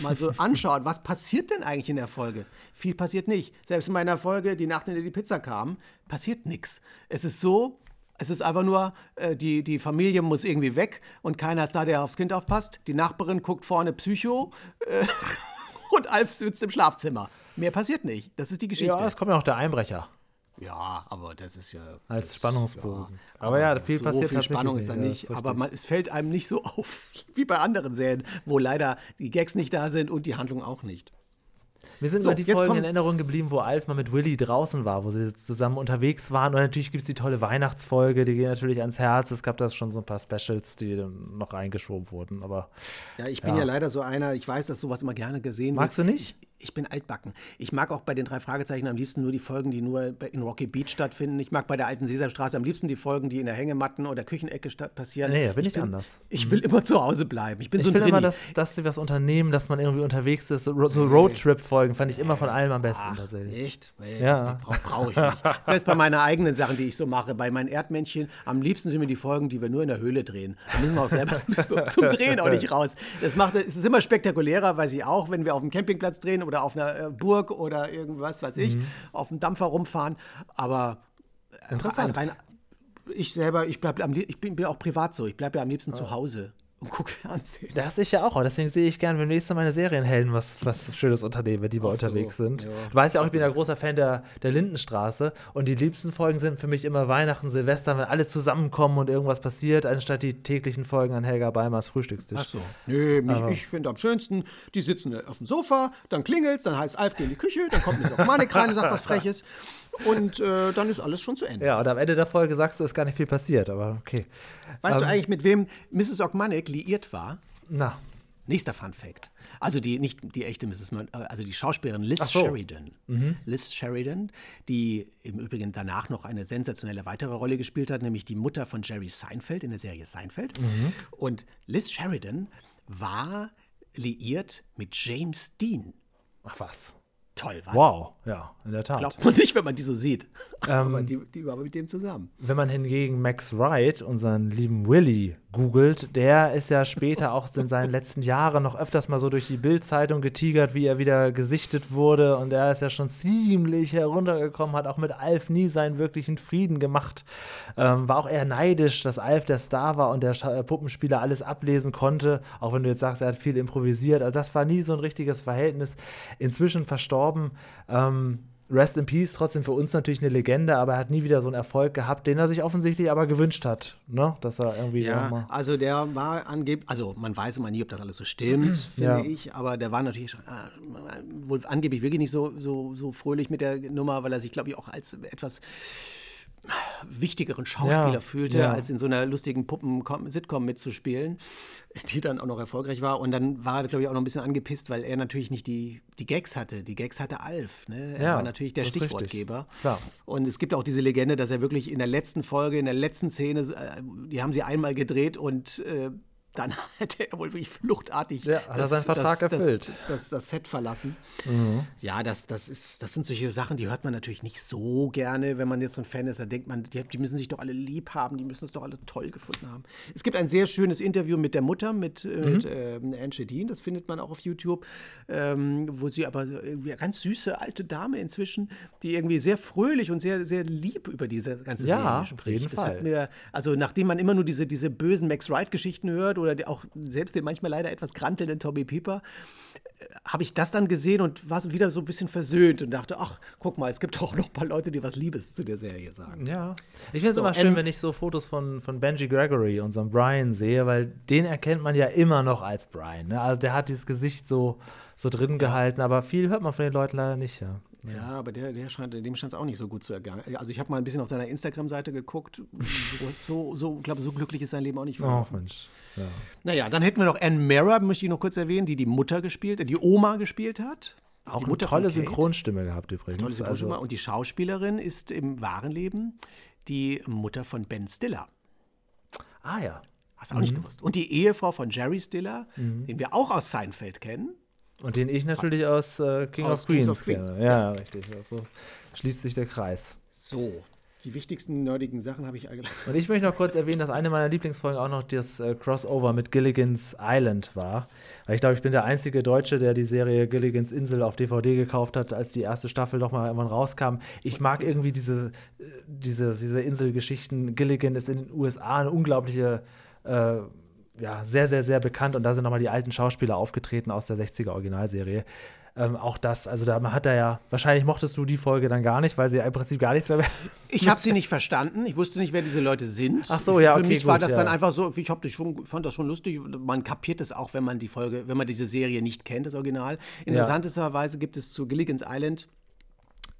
mal so anschaut, was passiert denn eigentlich in der Folge? Viel passiert nicht. Selbst in meiner Folge, die Nacht, in der die Pizza kam, passiert nichts. Es ist so, es ist einfach nur, äh, die, die Familie muss irgendwie weg und keiner ist da, der aufs Kind aufpasst. Die Nachbarin guckt vorne Psycho äh, und Alf sitzt im Schlafzimmer. Mehr passiert nicht. Das ist die Geschichte.
Ja, es kommt ja noch der Einbrecher
Ja, aber das ist ja.
als Spannungsbogen. aber, ja, viel
so
passiert
viel Spannung ist da
ja,
nicht.
ist
aber man, es fällt einem nicht so auf wie bei anderen Serien, wo leider die Gags nicht da sind und die Handlung auch nicht.
Mir sind
So,
mal die Folgen in Erinnerung geblieben, wo Alf mal mit Willy draußen war, wo sie zusammen unterwegs waren. Und natürlich gibt es die tolle Weihnachtsfolge, die geht natürlich ans Herz. Es gab da schon so ein paar Specials, die noch reingeschoben wurden. Aber
Ja, ich bin ja. leider so einer, ich weiß, dass sowas immer gerne gesehen
Magst
wird.
du nicht?
Ich, ich bin altbacken. Ich mag auch bei den drei Fragezeichen am liebsten nur die Folgen, die nur in Rocky Beach stattfinden. Ich mag bei der alten Sesamstraße am liebsten die Folgen, die in der Hängematten oder Küchenecke passieren.
Nee, da bin ich anders.
Ich will immer zu Hause bleiben. Ich bin
ich
so ein
finde immer,
Drini.
dass, dass sie was unternehmen, dass man irgendwie unterwegs ist. So, so Roadtrip-Folgen fand ich immer von allem am besten tatsächlich.
Echt? Nee,
Ja.
Das brauche brauch ich nicht. Das heißt, bei meinen eigenen Sachen, die ich so mache, bei meinen Erdmännchen, am liebsten sind mir die Folgen, die wir nur in der Höhle drehen. Da müssen wir auch selber zum Drehen auch nicht raus. Das macht, es ist immer spektakulärer, weiß ich auch, wenn wir auf dem Campingplatz drehen oder auf einer äh, Burg oder irgendwas, weiß ich, auf dem Dampfer rumfahren. Aber äh,
Interessant.
Rein, ich selber, ich, bleib am, ich bin, bin auch privat so. Ich bleibe ja am liebsten zu Hause und gucke Fernsehen.
Das ich ja auch, aber deswegen sehe ich gern, wenn nächstes Mal meine Serienhelden was, was Schönes unternehmen, wenn die wir
Ach so,
unterwegs sind.
ja.
Du weißt ja auch, ich bin ja großer Fan der, der Lindenstraße und die liebsten Folgen sind für mich immer Weihnachten, Silvester, wenn alle zusammenkommen und irgendwas passiert, anstatt die täglichen Folgen an Helga Beimers Frühstückstisch.
Ach so. Nee, mich, ich finde am schönsten, die sitzen auf dem Sofa, dann klingelt dann heißt Alf, geh in die Küche, dann kommt Miss Manik rein und sagt was Freches und äh, dann ist alles schon zu Ende.
Ja, und am Ende der Folge sagst du, ist gar nicht viel passiert, aber okay.
Weißt du
Ähm,
eigentlich, mit wem Mrs. Ogmanik liiert war?
Na,
Nächster Fun Fact. Also die, nicht die echte Mrs. Murdoch, äh, also die Schauspielerin Liz
so.
Sheridan. Liz Sheridan, die im Übrigen danach noch eine sensationelle weitere Rolle gespielt hat, nämlich die Mutter von Jerry Seinfeld in der Serie Seinfeld. Und Liz Sheridan war liiert mit James Dean.
Ach was.
Toll, was?
Wow, ja, in der Tat.
Glaubt man nicht, wenn man die so sieht.
Ähm,
Aber die, die war mit dem zusammen.
Wenn man hingegen Max Wright, unseren lieben Willy, googelt, der ist ja später auch in seinen letzten Jahren noch öfters mal so durch die Bild-Zeitung getigert, wie er wieder gesichtet wurde. Und er ist ja schon ziemlich heruntergekommen, hat auch mit Alf nie seinen wirklichen Frieden gemacht. Ähm, war auch eher neidisch, dass Alf der Star war und der äh, Puppenspieler alles ablesen konnte. Auch wenn du jetzt sagst, er hat viel improvisiert. Also das war nie so ein richtiges Verhältnis. Inzwischen verstorben. Ähm, Rest in Peace, trotzdem für uns natürlich eine Legende, aber er hat nie wieder so einen Erfolg gehabt, den er sich offensichtlich aber gewünscht hat, ne? Dass er irgendwie
Ja,
nochmal.
also der war angeblich, also man weiß immer nie, ob das alles so stimmt, finde
Ja.
ich, aber der war natürlich ah, wohl angeblich wirklich nicht so, so, so fröhlich mit der Nummer, weil er sich, glaube ich, auch als etwas wichtigeren Schauspieler
Ja,
fühlte,
ja.
als in so einer lustigen Puppen-Sitcom mitzuspielen, die dann auch noch erfolgreich war. Und dann war er, glaube ich, auch noch ein bisschen angepisst, weil er natürlich nicht die, die Gags hatte. Die Gags hatte Alf. Ne? Er
Ja,
war natürlich der. Stichwortgeber. Und es gibt auch diese Legende, dass er wirklich in der letzten Folge, in der letzten Szene, äh, die haben sie einmal gedreht und äh, dann hätte er wohl wirklich fluchtartig
Ja, er seinen Vertrag
das,
erfüllt. Mhm.
Das, das, das Set verlassen. Ja, das, das, ist, das sind solche Sachen, die hört man natürlich nicht so gerne, wenn man jetzt so ein Fan ist. Da denkt man, die, die müssen sich doch alle lieb haben, die müssen es doch alle toll gefunden haben. Es gibt ein sehr schönes Interview mit der Mutter, mit, äh,
Mhm.
mit ähm, Anne Shedin, das findet man auch auf YouTube, ähm, wo sie aber eine ganz süße alte Dame inzwischen, die irgendwie sehr fröhlich und sehr, sehr lieb über diese ganze
Ja,
Serie
auf
spricht.
jeden
das
Fall.
Hat mir, also nachdem man immer nur diese, diese bösen Max Wright-Geschichten hört oder auch selbst den manchmal leider etwas grantelnden Tommy Pieper, habe ich das dann gesehen und war wieder so ein bisschen versöhnt und dachte, ach, guck mal, es gibt auch noch ein paar Leute, die was Liebes zu der Serie sagen.
Ja. Ich finde es
So,
immer schön, wenn ich so Fotos von, von Benji Gregory, unserem Brian, sehe, weil den erkennt man ja immer noch als Brian. Ne? Also der hat dieses Gesicht so, so drin gehalten, aber viel hört man von den Leuten leider nicht, ja.
Ja, aber der, der scheint, dem scheint es auch nicht so gut zu ergangen. Also ich habe mal ein bisschen auf seiner Instagram-Seite geguckt. So, so, glaube so glücklich ist sein Leben auch nicht
Ach. Mensch. Ja.
Naja, dann hätten wir noch Anne Mara, möchte ich noch kurz erwähnen, die die Mutter gespielt, die Oma gespielt hat.
Auch
die
eine
Mutter
tolle. Synchronstimme gehabt übrigens.
Tolle Synchronstimme.
Also,
Und die Schauspielerin ist im wahren Leben die Mutter von Ben Stiller.
ah ja.
Hast du auch nicht gewusst. Und die Ehefrau von Jerry Stiller,
Mhm.
den wir auch aus Seinfeld kennen.
Und den ich natürlich aus äh, King
Aus
of Queens
Kings of Queens,
kenne. Ja, richtig. So schließt sich der Kreis.
So, die wichtigsten nerdigen Sachen habe ich eigentlich.
Und ich möchte noch kurz erwähnen, dass eine meiner Lieblingsfolgen auch noch das äh, Crossover mit Gilligan's Island war. Weil ich glaube, ich bin der einzige Deutsche, der die Serie Gilligan's Insel auf DVD gekauft hat, als die erste Staffel doch mal irgendwann rauskam. Ich mag irgendwie diese, äh, diese, diese Inselgeschichten. Gilligan ist in den USA eine unglaubliche äh, ja, sehr, sehr, sehr bekannt und da sind nochmal die alten Schauspieler aufgetreten aus der 60er Originalserie. Ähm, auch das, also da hat er ja, wahrscheinlich mochtest du die Folge dann gar nicht, weil sie im Prinzip gar nichts mehr
Ich habe sie nicht verstanden. Ich wusste nicht, wer diese Leute sind.
Ach so, ja,
Für
okay,
mich war
gut,
das
ja.
dann einfach so, ich das schon, fand das schon lustig. Man kapiert es auch, wenn man die Folge, wenn man diese Serie nicht kennt, das Original. Interessanterweise gibt es zu Gilligan's Island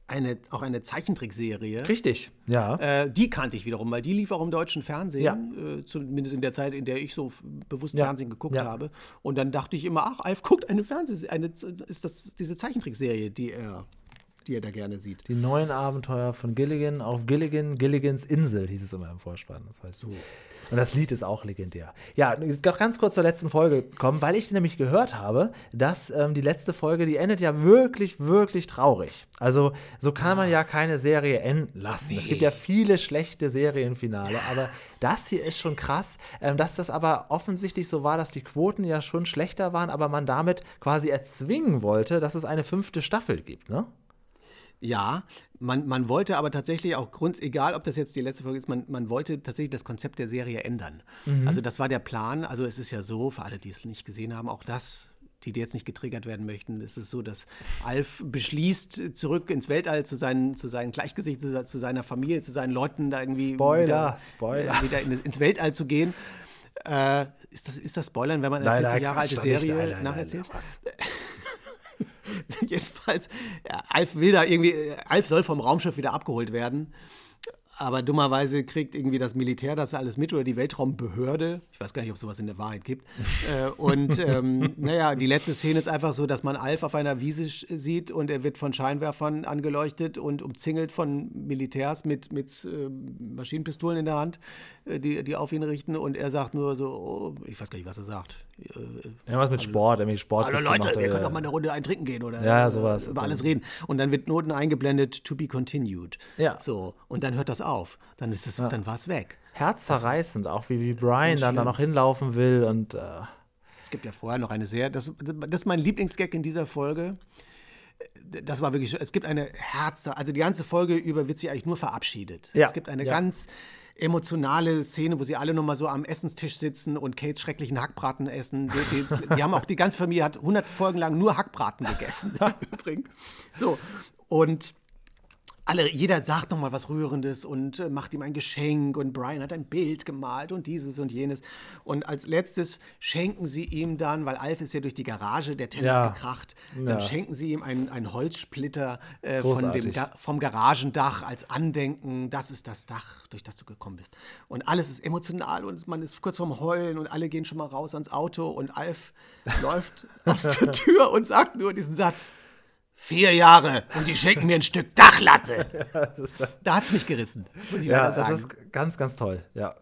eine, auch eine Zeichentrickserie.
Richtig, ja.
Äh, die kannte ich wiederum, weil die lief auch im deutschen Fernsehen,
Ja.
äh, zumindest in der Zeit, in der ich so bewusst
Ja.
Fernsehen geguckt
Ja.
habe. Und dann dachte ich immer, ach, Alf guckt eine Fernsehserie, eine, ist das diese Zeichentrickserie, die er, die er da gerne sieht.
Die neuen Abenteuer von Gilligan auf Gilligan, Gilligans Insel hieß es immer im Vorspann. Das heißt so. Und das Lied ist auch legendär. Ja, jetzt noch ganz kurz zur letzten Folge kommen, weil ich nämlich gehört habe, dass ähm, die letzte Folge, die endet ja wirklich, wirklich traurig. Also so kann man ja keine Serie enden lassen. Es gibt ja viele schlechte Serienfinale, aber das hier ist schon krass, ähm, dass das aber offensichtlich so war, dass die Quoten ja schon schlechter waren, aber man damit quasi erzwingen wollte, dass es eine fünfte Staffel gibt, ne?
Ja, man, man wollte aber tatsächlich auch Grund, egal ob das jetzt die letzte Folge ist, man, man wollte tatsächlich das Konzept der Serie ändern. Also das war der Plan. Also es ist ja so, für alle, die es nicht gesehen haben, auch das, die, die jetzt nicht getriggert werden möchten, ist es so, dass Alf beschließt, zurück ins Weltall zu seinen, zu seinen Gleichgesicht, zu, zu seiner Familie, zu seinen Leuten da irgendwie
Spoiler,
wieder,
Spoiler.
wieder in, ins Weltall zu gehen. Äh, ist, das, ist das Spoilern, wenn man eine
Nein,
40
nein,
Jahre alte
nicht.
Serie
nein, nein,
nacherzählt? Jedenfalls, Alf will da irgendwie, Alf soll vom Raumschiff wieder abgeholt werden. aber dummerweise kriegt irgendwie das Militär das alles mit oder die Weltraumbehörde. Ich weiß gar nicht, ob es sowas in der Wahrheit gibt. äh, und ähm, naja, die letzte Szene ist einfach so, dass man Alf auf einer Wiese sieht und er wird von Scheinwerfern angeleuchtet und umzingelt von Militärs mit, mit äh, Maschinenpistolen in der Hand, äh, die, die auf ihn richten. Und er sagt nur so, oh, ich weiß gar nicht, was er sagt. Äh,
Irgendwas mit Sport, irgendwie Sport.
Hallo Leute, wir können doch mal eine Runde ein Trinken gehen oder
Ja,
äh,
sowas.
über alles reden. Und dann wird Noten eingeblendet, to be continued.
Ja.
So, und dann hört das auf. Dann ist es, dann war es weg.
Herzzerreißend, auch wie, wie Brian dann da noch hinlaufen will und äh,
Es gibt ja vorher noch eine Serie, das, das ist mein Lieblingsgag in dieser Folge. Das war wirklich, es gibt eine Herz, also die ganze Folge über wird sie eigentlich nur verabschiedet.
Ja,
Es gibt eine
ja.
ganz emotionale Szene, wo sie alle nochmal so am Essenstisch sitzen und Kates schrecklichen Hackbraten essen. Die, die, die haben auch, die ganze Familie hat 100 Folgen lang nur Hackbraten gegessen. Übrigens. So, und alle, jeder sagt noch mal was Rührendes und äh, macht ihm ein Geschenk und Brian hat ein Bild gemalt und dieses und jenes. Und als letztes schenken sie ihm dann, weil Alf ist ja durch die Garage der Tennis
Ja.
gekracht,
Ja.
dann schenken sie ihm einen, einen Holzsplitter äh, von dem vom Garagendach als Andenken. Das ist das Dach, durch das du gekommen bist. Und alles ist emotional und man ist kurz vorm Heulen und alle gehen schon mal raus ans Auto und Alf läuft aus der Tür und sagt nur diesen Satz. Vier Jahre und die schenken mir ein Stück Dachlatte. Da hat es mich gerissen, muss ich
ja,
leider
das
sagen.
ist ganz, ganz toll, ja.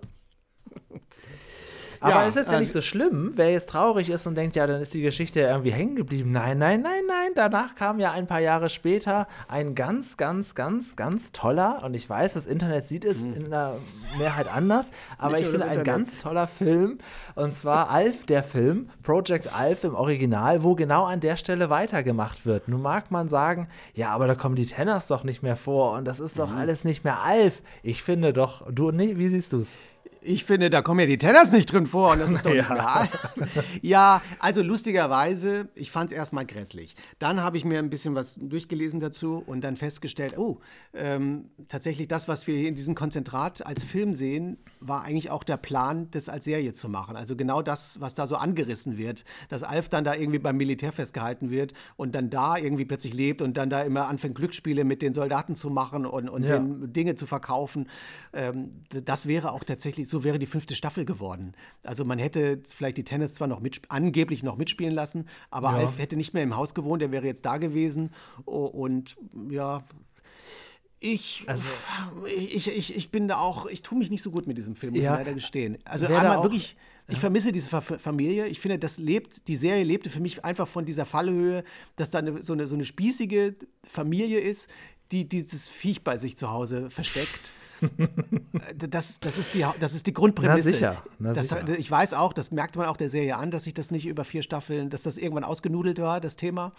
Aber es ist ja nicht so schlimm, wer jetzt traurig ist und denkt, ja, dann ist die Geschichte irgendwie hängen geblieben. Nein, nein, nein, nein. Danach kam ja ein paar Jahre später ein ganz, ganz, ganz, ganz toller, und ich weiß, das Internet sieht es in der Mehrheit anders, aber
Nicht
ich finde ein ganz toller Film. Und zwar Alf, der Film, Project Alf im Original, wo genau an der Stelle weitergemacht wird. Nun mag man sagen, ja, aber da kommen die Tenners doch nicht mehr vor und das ist
Mhm.
doch alles nicht mehr Alf. Ich finde doch, du, nee, wie siehst du es?
Ich finde, da kommen ja die Tenners nicht drin vor und das ist doch
Ja.
mehr. Ja, also lustigerweise, ich fand es erstmal grässlich. Dann habe ich mir ein bisschen was durchgelesen dazu und dann festgestellt, oh, ähm, tatsächlich das, was wir hier in diesem Konzentrat als Film sehen, war eigentlich auch der Plan, das als Serie zu machen. Also genau das, was da so angerissen wird, dass Alf dann da irgendwie beim Militär festgehalten wird und dann da irgendwie plötzlich lebt und dann da immer anfängt, Glücksspiele mit den Soldaten zu machen und, und
Ja.
Dinge zu verkaufen. Ähm, das wäre auch tatsächlich, so wäre die fünfte Staffel geworden. Also man hätte vielleicht die Tennis zwar noch mit, angeblich noch mitspielen lassen, aber Alf hätte nicht mehr im Haus gewohnt, er wäre jetzt da gewesen. Und ja, ich,
Also
ich, ich, ich bin da auch, ich tue mich nicht so gut mit diesem Film, muss
Ja.
ich leider gestehen. Also einmal
auch-
wirklich, ich vermisse diese Fa Familie. Ich finde, das lebt, die Serie lebte für mich einfach von dieser Fallhöhe, dass da eine, so, eine, so eine spießige Familie ist, die dieses Viech bei sich zu Hause versteckt. Das, das, ist die, das ist die Grundprämisse.
Na sicher, na
das,
sicher.
Ich weiß auch, das merkte man auch der Serie an, dass sich das nicht über vier Staffeln, dass das irgendwann ausgenudelt war, das Thema.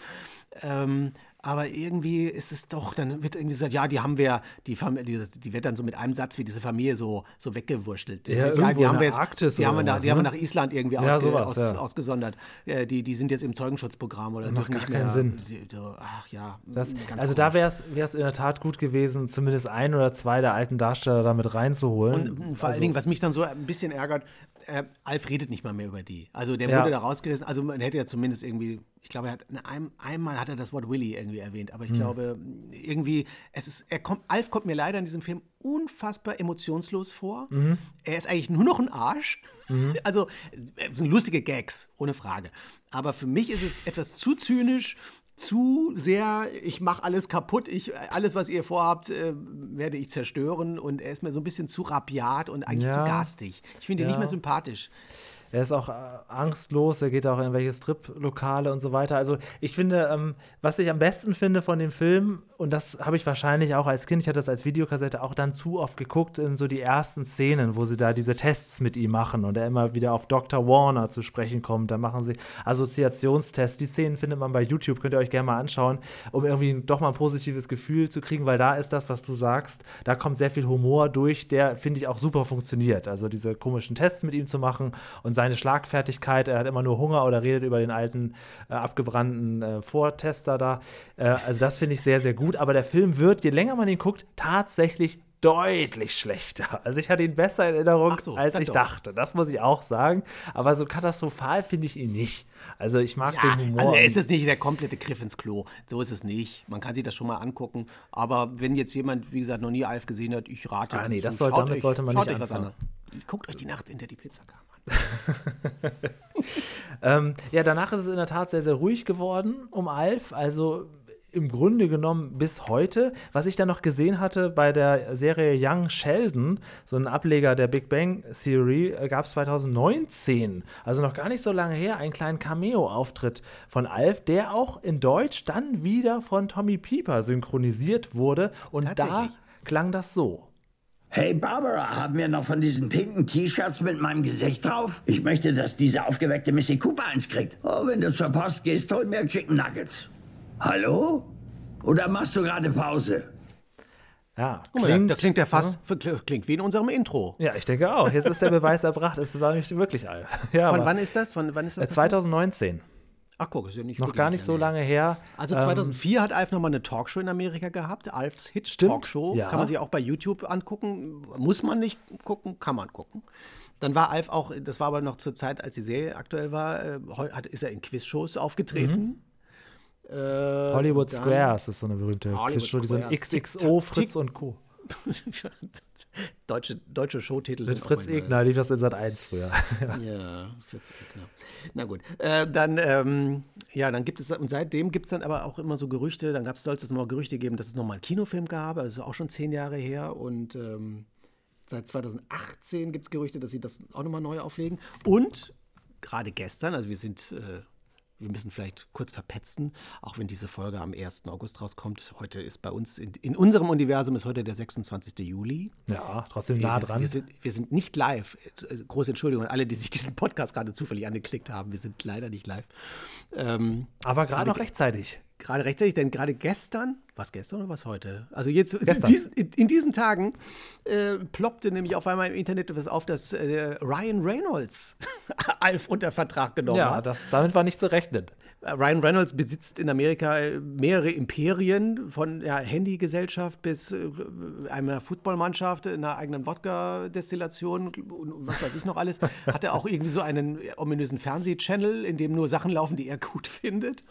Ähm, aber irgendwie ist es doch, dann wird irgendwie gesagt, ja, die haben wir, die, die, die wird dann so mit einem Satz wie diese Familie so, so weggewurschtelt.
Ja,
die
irgendwo in
haben wir jetzt,
Arktis
die haben, wir nach, die haben wir
ne?
nach Island irgendwie
Ja,
ausge,
sowas,
aus,
ja.
ausgesondert. Äh, die, die sind jetzt im Zeugenschutzprogramm oder
Macht
dürfen
gar
nicht mehr.
keinen Sinn.
Die, die, ach ja,
Das, also da
komisch.
wäre es in der Tat gut gewesen, zumindest ein oder zwei der alten Darsteller damit reinzuholen.
Und vor
Also-
allen Dingen, was mich dann so ein bisschen ärgert, äh, Alf redet nicht mal mehr über die. Also der
Ja.
wurde da rausgerissen. Also man hätte ja zumindest irgendwie, ich glaube, er hat in einem, einmal hat er das Wort Willy irgendwie erwähnt,
Hm.
aber ich glaube irgendwie, es ist, er kommt, Alf kommt mir leider in diesem Film unfassbar emotionslos vor.
Mhm.
Er ist eigentlich nur noch ein Arsch. Also äh, sind lustige Gags, ohne Frage. Aber für mich ist es etwas zu zynisch. Zu sehr, ich mache alles kaputt, ich, alles, was ihr vorhabt, äh, werde ich zerstören. Und er ist mir so ein bisschen zu rabiat und eigentlich
Ja.
zu garstig. Ich finde ihn
Ja.
nicht mehr sympathisch.
Er ist auch äh, angstlos, er geht auch in irgendwelche Strip-Lokale und so weiter. Also ich finde, ähm, was ich am besten finde von dem Film, und das habe ich wahrscheinlich auch als Kind, ich hatte das als Videokassette auch dann zu oft geguckt, in so die ersten Szenen, wo sie da diese Tests mit ihm machen und er immer wieder auf Dr. Warner zu sprechen kommt. Da machen sie Assoziationstests. Die Szenen findet man bei YouTube, könnt ihr euch gerne mal anschauen, um irgendwie doch mal ein positives Gefühl zu kriegen, weil da ist das, was du sagst, da kommt sehr viel Humor durch, der, finde ich, auch super funktioniert. Also diese komischen Tests mit ihm zu machen und seine Schlagfertigkeit, er hat immer nur Hunger oder redet über den alten, äh, abgebrannten äh, Vortester da. Äh, also das finde ich sehr, sehr gut. Aber der Film wird, je länger man ihn guckt, tatsächlich deutlich schlechter. Also ich hatte ihn besser in Erinnerung,
so,
als ich
doch.
dachte. Das muss ich auch sagen. Aber so katastrophal finde ich ihn nicht. Also ich mag
Ja,
den Humor.
also er ist jetzt nicht der komplette Griff ins Klo. So ist es nicht. Man kann sich das schon mal angucken. Aber wenn jetzt jemand, wie gesagt, noch nie Alf gesehen hat, ich rate.
Ah, nee, das soll-
Schaut
damit
euch,
sollte man nicht
euch was
anfangen.
anderes. Guckt euch die Nacht hinter die Pizzakam an.
Ähm, ja, danach ist es in der Tat sehr, sehr ruhig geworden um Alf. Also im Grunde genommen bis heute. Was ich dann noch gesehen hatte bei der Serie Young Sheldon, so ein Ableger der Big Bang Theory, gab es 2019, also noch gar nicht so lange her, einen kleinen Cameo-Auftritt von Alf, der auch in Deutsch dann wieder von Tommy Pieper synchronisiert wurde. Und da klang das so.
Hey Barbara, haben wir noch von diesen pinken T-Shirts mit meinem Gesicht drauf? Ich möchte, dass diese aufgeweckte Missy Cooper eins kriegt. Oh, wenn du zur Post gehst, hol mir Chicken Nuggets. Hallo? Oder machst du gerade Pause?
Ja,
Guck mal, da klingt der fast, klingt wie in unserem Intro.
Ja, ich denke auch. Jetzt ist der Beweis erbracht. Es war nicht wirklich Alf. Ja,
Von
aber-
wann ist das? Von wann ist das?
Äh,
passiert?
2019.
Ach guck, ist ja nicht
Noch gar nicht so
lange.
her.
Also
Ähm,
2004 hat Alf nochmal eine Talkshow in Amerika gehabt, Alfs Hit Talkshow.
ja.
Kann man sich auch bei YouTube angucken. Muss man nicht gucken, kann man gucken. Dann war Alf auch, das war aber noch zur Zeit, als die Serie aktuell war, äh, hat, ist er in Quizshows aufgetreten. Äh,
Hollywood
dann-
Squares ist so eine berühmte Quizshow, die so ein. XXO, Fritz und Co.
deutsche, deutsche Showtitel
Mit
sind
Fritz Egner lief das in Sat 1 früher.
Ja, 40 genau. Na gut. Äh, dann, ähm, ja, dann gibt es, und seitdem gibt es dann aber auch immer so Gerüchte, dann gab es, sollte es mal Gerüchte geben, dass es nochmal einen Kinofilm gab, also auch schon zehn Jahre her. Und ähm, seit 2018 gibt es Gerüchte, dass sie das auch nochmal neu auflegen. Und gerade gestern, also wir sind, äh, wir müssen vielleicht kurz verpetzen, auch wenn diese Folge am 1. August rauskommt. Heute ist bei uns, in, in unserem Universum ist heute der 26. Juli.
Ja, trotzdem
Wir,
nah dran.
Wir sind, wir sind nicht live. Äh, Große Entschuldigung an alle, die sich diesen Podcast gerade zufällig angeklickt haben. Wir sind leider nicht live. Ähm,
Aber gerade noch rechtzeitig.
Gerade rechtzeitig, denn gerade gestern, was gestern oder was heute? Also jetzt in diesen, in, diesen Tagen äh, ploppte nämlich auf einmal im Internet etwas auf, dass äh, Ryan Reynolds Alf unter Vertrag genommen
Ja,
hat.
das, damit war nicht zu rechnen.
Äh, Ryan Reynolds besitzt in Amerika äh, mehrere Imperien, von der Handygesellschaft bis äh, einer Footballmannschaft, einer eigenen Wodka-Destillation und was weiß ich noch alles. Hat er auch irgendwie so einen ominösen Fernsehchannel, in dem nur Sachen laufen, die er gut findet.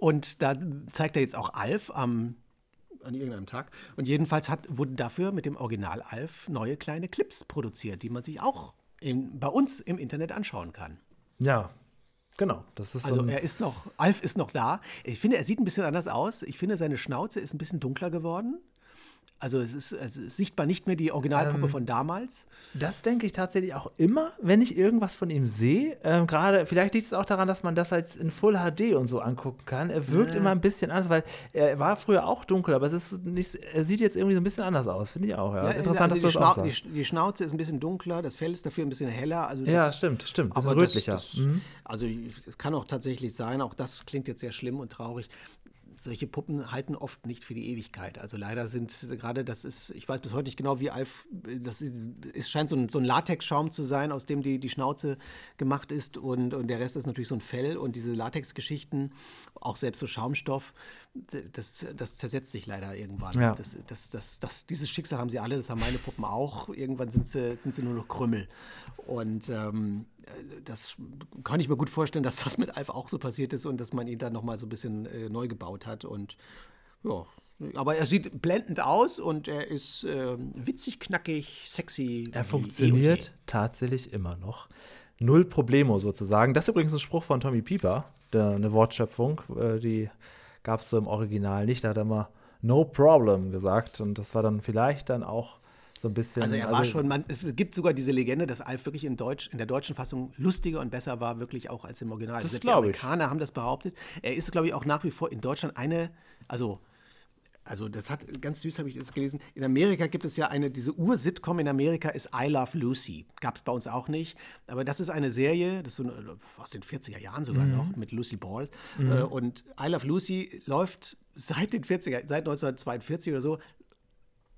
Und da zeigt er jetzt auch Alf am an irgendeinem Tag. Und jedenfalls hat, wurden dafür mit dem Original Alf neue kleine Clips produziert, die man sich auch in, bei uns im Internet anschauen kann.
Ja, genau. Das ist so
Also er ist noch, Alf ist noch da. Ich finde, er sieht ein bisschen anders aus. Ich finde, seine Schnauze ist ein bisschen dunkler geworden. Also es ist, es ist sichtbar nicht mehr die Originalpuppe
Ähm,
von damals.
Das denke ich tatsächlich auch immer, wenn ich irgendwas von ihm sehe. Ähm, Gerade, vielleicht liegt es auch daran, dass man das als in Full HD und so angucken kann. Er wirkt immer ein bisschen anders, weil er war früher auch dunkel, aber es ist nicht, er sieht jetzt irgendwie so ein bisschen anders aus, finde ich auch. Ja.
Ja,
Interessant,
also
dass
die,
du das auch
die, die Schnauze ist ein bisschen dunkler, das Fell ist dafür ein bisschen heller. Also
Ja,
das-
stimmt, stimmt. Bisschen
Aber das,
rötlicher.
das,
Mhm.
Also es kann auch tatsächlich sein, auch das klingt jetzt sehr schlimm und traurig. Solche Puppen halten oft nicht für die Ewigkeit. Also leider sind gerade, das ist, ich weiß bis heute nicht genau, wie Alf, das ist, es scheint so ein, so ein Latexschaum zu sein, aus dem die, die Schnauze gemacht ist und, und der Rest ist natürlich so ein Fell und diese Latexgeschichten, auch selbst so Schaumstoff, das, das zersetzt sich leider irgendwann.
Ja.
Das, das, das, das, dieses Schicksal haben sie alle, das haben meine Puppen auch. Irgendwann sind sie, sind sie nur noch Krümmel. Und ähm, das kann ich mir gut vorstellen, dass das mit Alf auch so passiert ist und dass man ihn dann nochmal so ein bisschen äh, neu gebaut hat. Und ja, aber er sieht blendend aus und er ist ähm, witzig, knackig, sexy.
Er funktioniert
je.
tatsächlich immer noch. Null Problemo sozusagen. Das ist übrigens ein Spruch von Tommy Pieper, der, eine Wortschöpfung, äh, die gab es so im Original nicht. Da hat er immer No Problem gesagt und das war dann vielleicht dann auch so ein bisschen.
Also er war schon, man, es gibt sogar diese Legende, dass Alf wirklich in, Deutsch, in der deutschen Fassung lustiger und besser war, wirklich auch als im Original.
Das glaub
die
ich.
Amerikaner haben das behauptet. Er ist, glaube ich, auch nach wie vor in Deutschland eine, also also das hat ganz süß habe ich das gelesen. In Amerika gibt es ja eine diese Ur-Sitcom in Amerika ist I Love Lucy. Gab es bei uns auch nicht, aber das ist eine Serie, das ist so eine, aus den 40er Jahren sogar
Mhm.
noch mit Lucy Ball Äh, und I Love Lucy läuft seit den 40er, seit 1942 oder so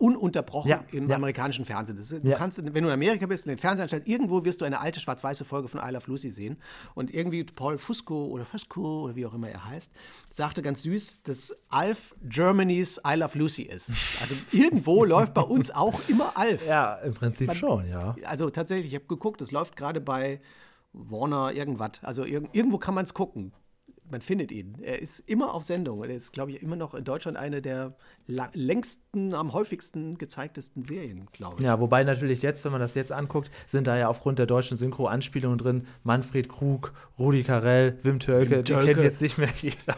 ununterbrochen
Ja,
im
ja.
amerikanischen Fernsehen. Ist, du
Ja.
kannst, wenn du in Amerika bist, in den Fernsehanstalten, irgendwo wirst du eine alte schwarz-weiße Folge von I Love Lucy sehen. Und irgendwie Paul Fusco oder Fusco oder wie auch immer er heißt, sagte ganz süß, dass Alf Germany's I Love Lucy ist. Also irgendwo läuft bei uns auch immer Alf.
Ja, im Prinzip schon, ja.
Also tatsächlich, ich habe geguckt, es läuft gerade bei Warner irgendwas. Also irg irgendwo kann man es gucken. Man findet ihn. Er ist immer auf Sendung. Er ist, glaube ich, immer noch in Deutschland eine der längsten, am häufigsten gezeigtesten Serien, glaube ich.
Ja, wobei natürlich jetzt, wenn man das jetzt anguckt, sind da ja aufgrund der deutschen Synchro Anspielungen drin. Manfred Krug, Rudi Carell, Wim Tölke,
Wim
die
Tölke.
kennt jetzt nicht mehr jeder.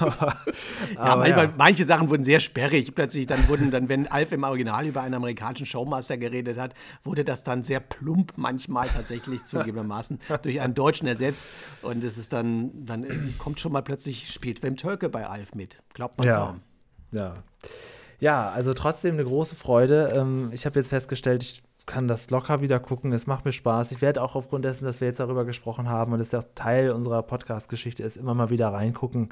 aber,
Ja,
aber
manchmal,
ja.
manche Sachen wurden sehr sperrig. Plötzlich dann wurden dann, wenn Alf im Original über einen amerikanischen Showmaster geredet hat, wurde das dann sehr plump manchmal tatsächlich zugegebenermaßen durch einen Deutschen ersetzt. Und es ist dann, dann äh, kommt schon mal plötzlich, spielt Wim Tölke bei Alf mit. Glaubt man
Ja.
kaum.
Ja. Ja, also trotzdem eine große Freude. Ähm, ich habe jetzt festgestellt, ich kann das locker wieder gucken. Es macht mir Spaß. Ich werde auch aufgrund dessen, dass wir jetzt darüber gesprochen haben und es ja Teil unserer Podcast-Geschichte ist, immer mal wieder reingucken.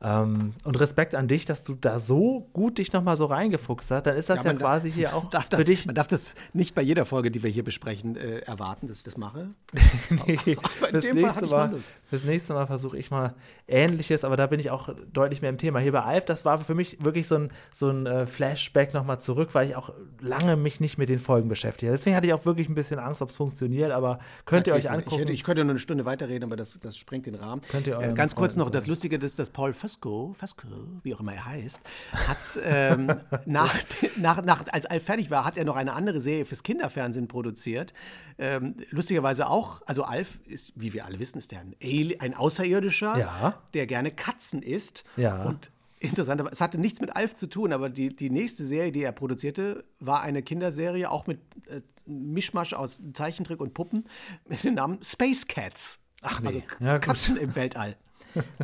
Ähm, und Respekt an dich, dass du da so gut dich nochmal so reingefuchst hast. Dann ist das ja,
da-
quasi hier auch
Darf
für
das,
dich.
Man darf das nicht bei jeder Folge, die wir hier besprechen, äh, erwarten, dass ich das mache.
Nee,
hatte
nächste
mal
Mal, fürs nächste Mal versuche ich mal Ähnliches, aber da bin ich auch deutlich mehr im Thema. Hier bei Alf, das war für mich wirklich so ein, so ein äh, Flashback nochmal zurück, weil ich auch lange mich nicht mit den Folgen beschäftigt habe. Deswegen hatte ich auch wirklich ein bisschen Angst, ob es funktioniert, aber könnt ihr euch
Natürlich,
angucken.
Ich, hätte, ich könnte nur eine Stunde weiterreden, aber das, das sprengt den Rahmen.
Könnt ihr
äh, ganz kurz noch, das. Lustige ist, dass Paul Fusco, Fusco, wie auch immer er heißt, hat ähm, nach, nach, nach, als Alf fertig war, hat er noch eine andere Serie fürs Kinderfernsehen produziert. Ähm, lustigerweise auch, also Alf ist, wie wir alle wissen, ist der ein, Ali ein Außerirdischer,
Ja.
der gerne Katzen isst.
Ja.
Und Interessanterweise, es hatte nichts mit Alf zu tun, aber die, die nächste Serie, die er produzierte, war eine Kinderserie, auch mit äh, Mischmasch aus Zeichentrick und Puppen, mit dem Namen Space Cats.
Ach nee.
Also
Ja.
Katzen im Weltall.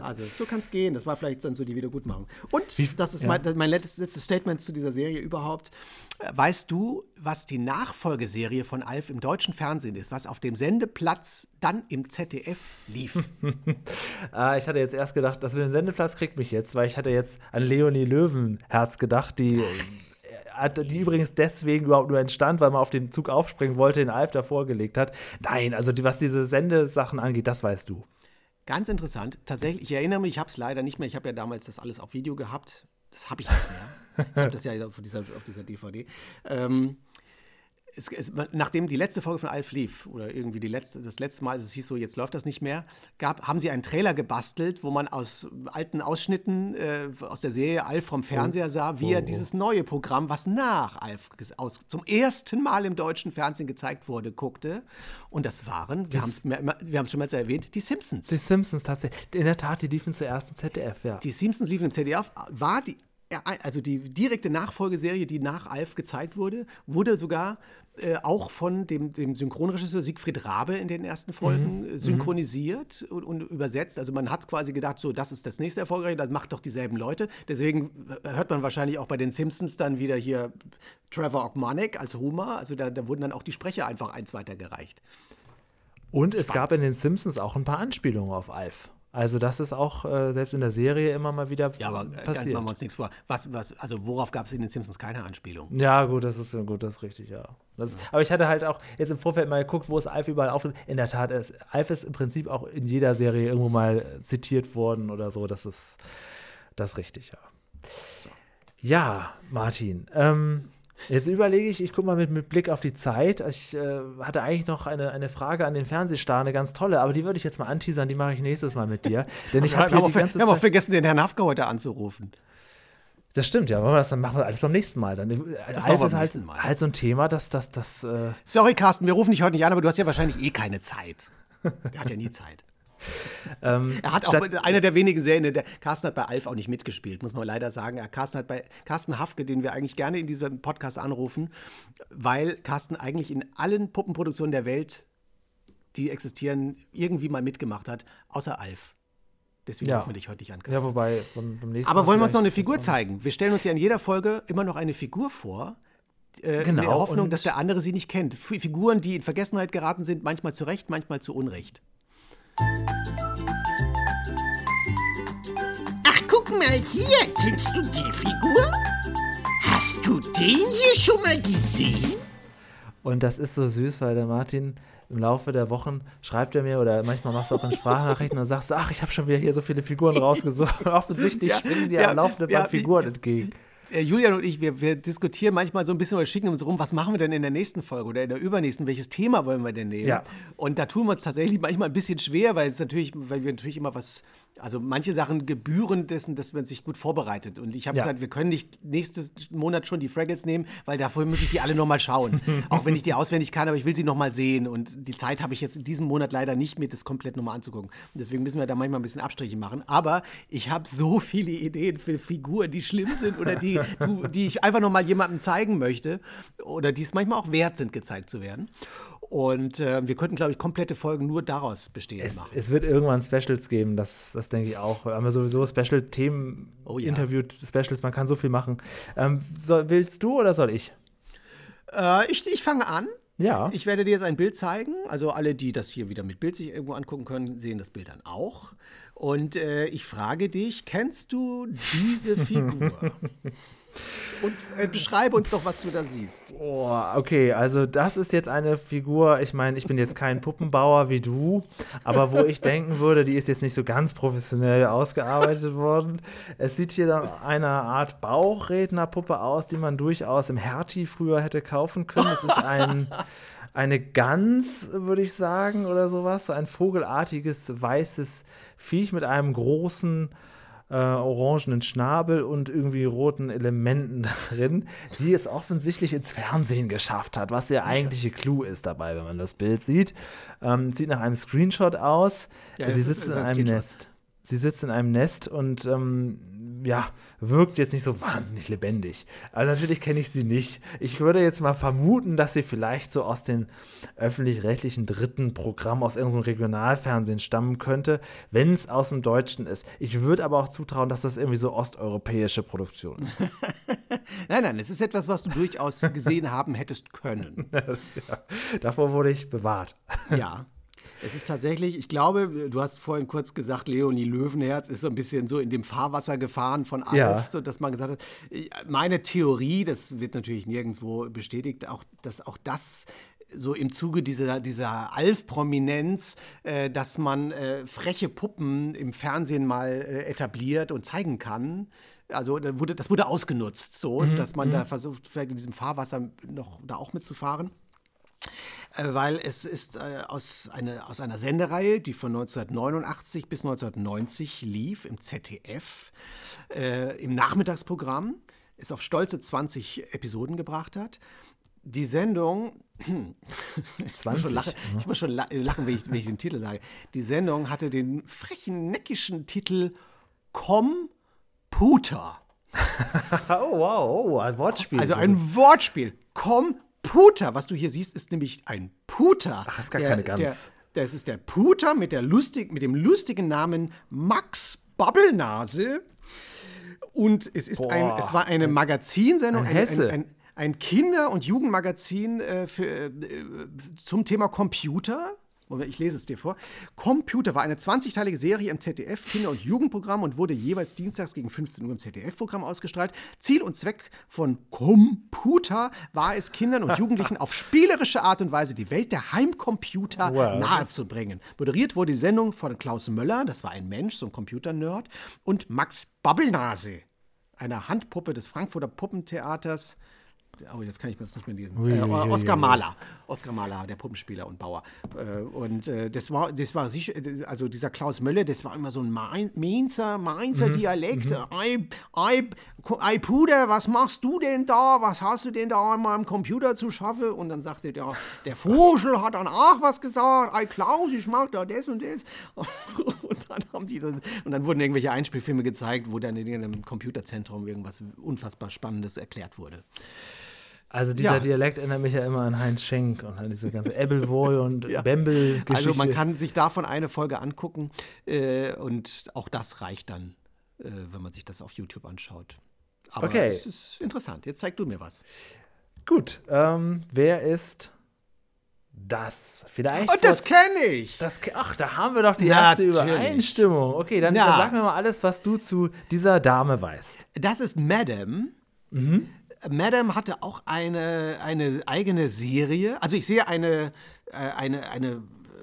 Also, so kann es gehen. Das war vielleicht dann so die Wiedergutmachung. Und
Wie-
das ist
ja.
mein, mein letztes, letztes Statement zu dieser Serie überhaupt. Äh, Weißt du, was die Nachfolgeserie von Alf im deutschen Fernsehen ist, was auf dem Sendeplatz dann im ZDF lief?
Ah, ich hatte jetzt erst gedacht, das mit dem Sendeplatz kriegt mich jetzt, weil ich hatte jetzt an Leonie Löwenherz gedacht, die, äh, hat- die übrigens deswegen überhaupt nur entstand, weil man auf den Zug aufspringen wollte, den Alf davor gelegt hat. Nein, also die, was diese Sendesachen angeht, das weißt du.
Ganz interessant. Tatsächlich, ich erinnere mich, ich habe es leider nicht mehr. Ich habe ja damals das alles auf Video gehabt. Das habe ich nicht mehr. Ich habe das ja auf dieser, auf dieser DVD. Ähm, es, es, nachdem die letzte Folge von Alf lief, oder irgendwie die letzte, das letzte Mal, es hieß so, jetzt läuft das nicht mehr, gab, haben sie einen Trailer gebastelt, wo man aus alten Ausschnitten äh, aus der Serie Alf vom Fernseher sah, wie er dieses neue Programm, was nach Alf aus, zum ersten Mal im deutschen Fernsehen gezeigt wurde, guckte. Und das waren, wir haben es wir haben's schon mal erwähnt, die Simpsons.
Die Simpsons tatsächlich. In der Tat, die liefen zuerst im ZDF, ja.
Die Simpsons liefen im ZDF, war die, also die direkte Nachfolgeserie, die nach Alf gezeigt wurde, wurde sogar äh, auch von dem, dem Synchronregisseur Siegfried Rabe in den ersten Folgen äh, synchronisiert und, und übersetzt. Also man hat quasi gedacht, so, das ist das nächste Erfolgreiche, das macht doch dieselben Leute. Deswegen äh, hört man wahrscheinlich auch bei den Simpsons dann wieder hier Trevor Ogmanek als Homer. Also da, da wurden dann auch die Sprecher einfach eins weitergereicht.
Und es gab in den Simpsons auch ein paar Anspielungen auf Alf. Also das ist auch äh, selbst in der Serie immer mal wieder
Ja, aber äh,
passiert.
machen wir uns nichts vor. Was, was, also worauf gab es in den Simpsons keine Anspielung?
Ja, gut, das ist gut, das ist richtig, ja. Das, aber ich hatte halt auch jetzt im Vorfeld mal geguckt, wo es Alf überall auftritt. In der Tat, ist, Alf ist im Prinzip auch in jeder Serie irgendwo mal äh, zitiert worden oder so. Das ist das ist richtig, ja. Ja, Martin. Ähm, jetzt überlege ich, ich gucke mal mit, mit Blick auf die Zeit. Ich äh, hatte eigentlich noch eine, eine Frage an den Fernsehstar, eine ganz tolle, aber die würde ich jetzt mal anteasern, die mache ich nächstes Mal mit dir. Denn ich habe
haben,
hier
auch, vergessen, den Herrn Hafke heute anzurufen.
Das stimmt, ja. Wollen wir das dann machen wir alles beim nächsten Mal. Dann, Alf
wir
ist halt,
Mal.
halt so ein Thema, dass das, das, äh,
Sorry, Carsten, wir rufen dich heute nicht an, aber du hast ja wahrscheinlich eh keine Zeit. Der hat ja nie Zeit.
Ähm,
Er hat auch einer der wenigen Serien, der Carsten hat bei Alf auch nicht mitgespielt, muss man leider sagen. Carsten hat bei Carsten Hafke, den wir eigentlich gerne in diesem Podcast anrufen, weil Carsten eigentlich in allen Puppenproduktionen der Welt, die existieren, irgendwie mal mitgemacht hat, außer Alf. Deswegen
Ja.
rufen wir dich heute nicht an, Carsten.
Ja, wobei beim, beim nächsten
Aber
Mal
wollen wir uns noch eine Figur zeigen? Wir stellen uns ja in jeder Folge immer noch eine Figur vor. Äh, in
Genau,
der Hoffnung,
und-
dass der andere sie nicht kennt. Figuren, die in Vergessenheit geraten sind, manchmal zu Recht, manchmal zu Unrecht.
Ach, guck mal hier. Kennst du die Figur? Hast
du den hier schon mal gesehen?
Und das ist so süß, weil der Martin im Laufe der Wochen schreibt er mir oder manchmal machst du auch in Sprachnachrichten und sagst, ach, ich habe schon wieder hier so viele Figuren rausgesucht. Offensichtlich
Ja,
springen dir
ja,
am laufenden
ja,
Band Figuren entgegen.
Äh, Julian und ich, wir, wir diskutieren manchmal so ein bisschen oder schicken uns rum, was machen wir denn in der nächsten Folge oder in der übernächsten, welches Thema wollen wir denn nehmen?
Ja.
Und da tun wir uns tatsächlich manchmal ein bisschen schwer, weil es natürlich, weil wir natürlich immer was, also manche Sachen gebühren dessen, dass man sich gut vorbereitet. Und ich habe
Ja.
gesagt, wir können nicht nächsten Monat schon die Fraggles nehmen, weil dafür muss ich die alle nochmal schauen. Auch wenn ich die auswendig kann, aber ich will sie nochmal sehen. Und die Zeit habe ich jetzt in diesem Monat leider nicht, mir das komplett nochmal anzugucken. Und deswegen müssen wir da manchmal ein bisschen Abstriche machen. Aber ich habe so viele Ideen für Figuren, die schlimm sind oder die, die ich einfach nochmal jemandem zeigen möchte. Oder die es manchmal auch wert sind, gezeigt zu werden. Und äh, wir könnten, glaube ich, komplette Folgen nur daraus bestehen
Es,
machen.
es wird irgendwann Specials geben, das, das denke ich auch. Wir haben ja sowieso Special-Themen,
Oh ja.
Interview-Specials, man kann so viel machen. Ähm, soll, willst du oder soll ich?
Äh, ich, ich fange an.
Ja.
Ich werde dir jetzt ein Bild zeigen. Also alle, die das hier wieder mit Bild sich irgendwo angucken können, sehen das Bild dann auch. Und äh, ich frage dich, kennst du diese Figur? Und äh, beschreibe uns doch, was du da siehst.
Oh, okay, also das ist jetzt eine Figur, ich meine, ich bin jetzt kein Puppenbauer wie du, aber wo ich denken würde, die ist jetzt nicht so ganz professionell ausgearbeitet worden. Es sieht hier nach einer Art Bauchrednerpuppe aus, die man durchaus im Hertie früher hätte kaufen können. Es ist ein, eine Gans, würde ich sagen, oder sowas, so ein vogelartiges weißes Viech mit einem großen äh, orangenen Schnabel und irgendwie roten Elementen drin, die es offensichtlich ins Fernsehen geschafft hat, was der eigentliche Clou ist dabei, wenn man das Bild sieht. Ähm, sieht nach einem Screenshot aus.
Ja,
Sie sitzt in einem. Nest. Sie sitzt in einem Nest und ähm, ja, wirkt jetzt nicht so wahnsinnig lebendig. Also natürlich kenne ich sie nicht. Ich würde jetzt mal vermuten, dass sie vielleicht so aus den öffentlich-rechtlichen dritten Programmen aus irgendeinem Regionalfernsehen stammen könnte, wenn es aus dem Deutschen ist. Ich würde aber auch zutrauen, dass das irgendwie so osteuropäische Produktion ist.
Nein, nein, es ist etwas, was du durchaus gesehen haben hättest können.
Davor wurde ich bewahrt.
Ja. Es ist tatsächlich, ich glaube, du hast vorhin kurz gesagt, Leonie Löwenherz ist so ein bisschen so in dem Fahrwasser gefahren von Alf,
Ja.
so dass man gesagt hat, äh, meine Theorie, das wird natürlich nirgendwo bestätigt, auch, dass auch das so im Zuge dieser, dieser Alf-Prominenz, äh, dass man äh, freche Puppen im Fernsehen mal äh, etabliert und zeigen kann. Also da wurde, das wurde ausgenutzt, so, dass man da versucht, vielleicht in diesem Fahrwasser noch da auch mitzufahren. Äh, weil es ist äh, aus, eine, aus einer Sendereihe, die von 1989 bis 1990 lief im ZDF, äh, im Nachmittagsprogramm, es auf stolze 20 Episoden gebracht hat. Die Sendung, ich muss
20,
schon lachen, ich muss schon la- lachen wenn, ich, wenn ich den Titel sage. Die Sendung hatte den frechen, neckischen Titel Computer.
Oh, wow, oh, ein Wortspiel.
Also ein Wortspiel. Computer. Was du hier siehst, ist nämlich ein Puter.
Ach, ist gar
Der-
keine Gans.
Der, das ist der Puter mit, der lustig, mit dem lustigen Namen Max Babbelnase. Und es ist ein,
Boah.
es war eine Magazinsendung,
ein
ein, ein, ein, ein Kinder- und Jugendmagazin äh, für, äh, zum Thema Computer. Moment, Ich lese es dir vor. Computer war eine 20-teilige Serie im ZDF Kinder- und Jugendprogramm und wurde jeweils dienstags gegen 15 Uhr im ZDF-Programm ausgestrahlt. Ziel und Zweck von Computer war es, Kindern und Jugendlichen auf spielerische Art und Weise die Welt der Heimcomputer
Wow.
nahezubringen. Moderiert wurde die Sendung von Klaus Möller, das war ein Mensch, so ein Computernerd, und Max Babbelnase, einer Handpuppe des Frankfurter Puppentheaters. Oh, jetzt kann ich mir das nicht mehr lesen.
Ui,
äh, Oskar. Mahler. Oskar Mahler, der Puppenspieler und Bauer. Äh, und äh, das war, das war sicher, also dieser Klaus Möller, das war immer so ein Main- Mainzer, Mainzer Dialekt. Ei, ei, ei, Puder, was machst du denn da? Was hast du denn da an meinem Computer zu schaffen? Und dann sagte der, der Vogel hat dann auch was gesagt. Ei, Klaus, ich mach da das und das. Und dann haben die dann, und dann wurden irgendwelche Einspielfilme gezeigt, wo dann in einem Computerzentrum irgendwas unfassbar Spannendes erklärt wurde.
Also dieser
Ja.
Dialekt erinnert mich ja immer an Heinz Schenk und an diese ganze Ebbelwoy und Bembel-Geschichte.
Also man kann sich davon eine Folge angucken äh, und auch das reicht dann, äh, wenn man sich das auf YouTube anschaut. Aber
Okay.
es ist interessant. Jetzt zeig du mir was.
Gut, ähm, wer ist das? Vielleicht.
Und das
vor-
kenne ich.
das, ach, da haben wir doch die erste
Natürlich.
Übereinstimmung. Okay, dann,
Ja.
dann sag mir mal alles, was du zu dieser Dame weißt.
Das ist Madame.
Mhm.
Madame hatte auch eine, eine eigene Serie. Also ich sehe eine, äh, eine, eine,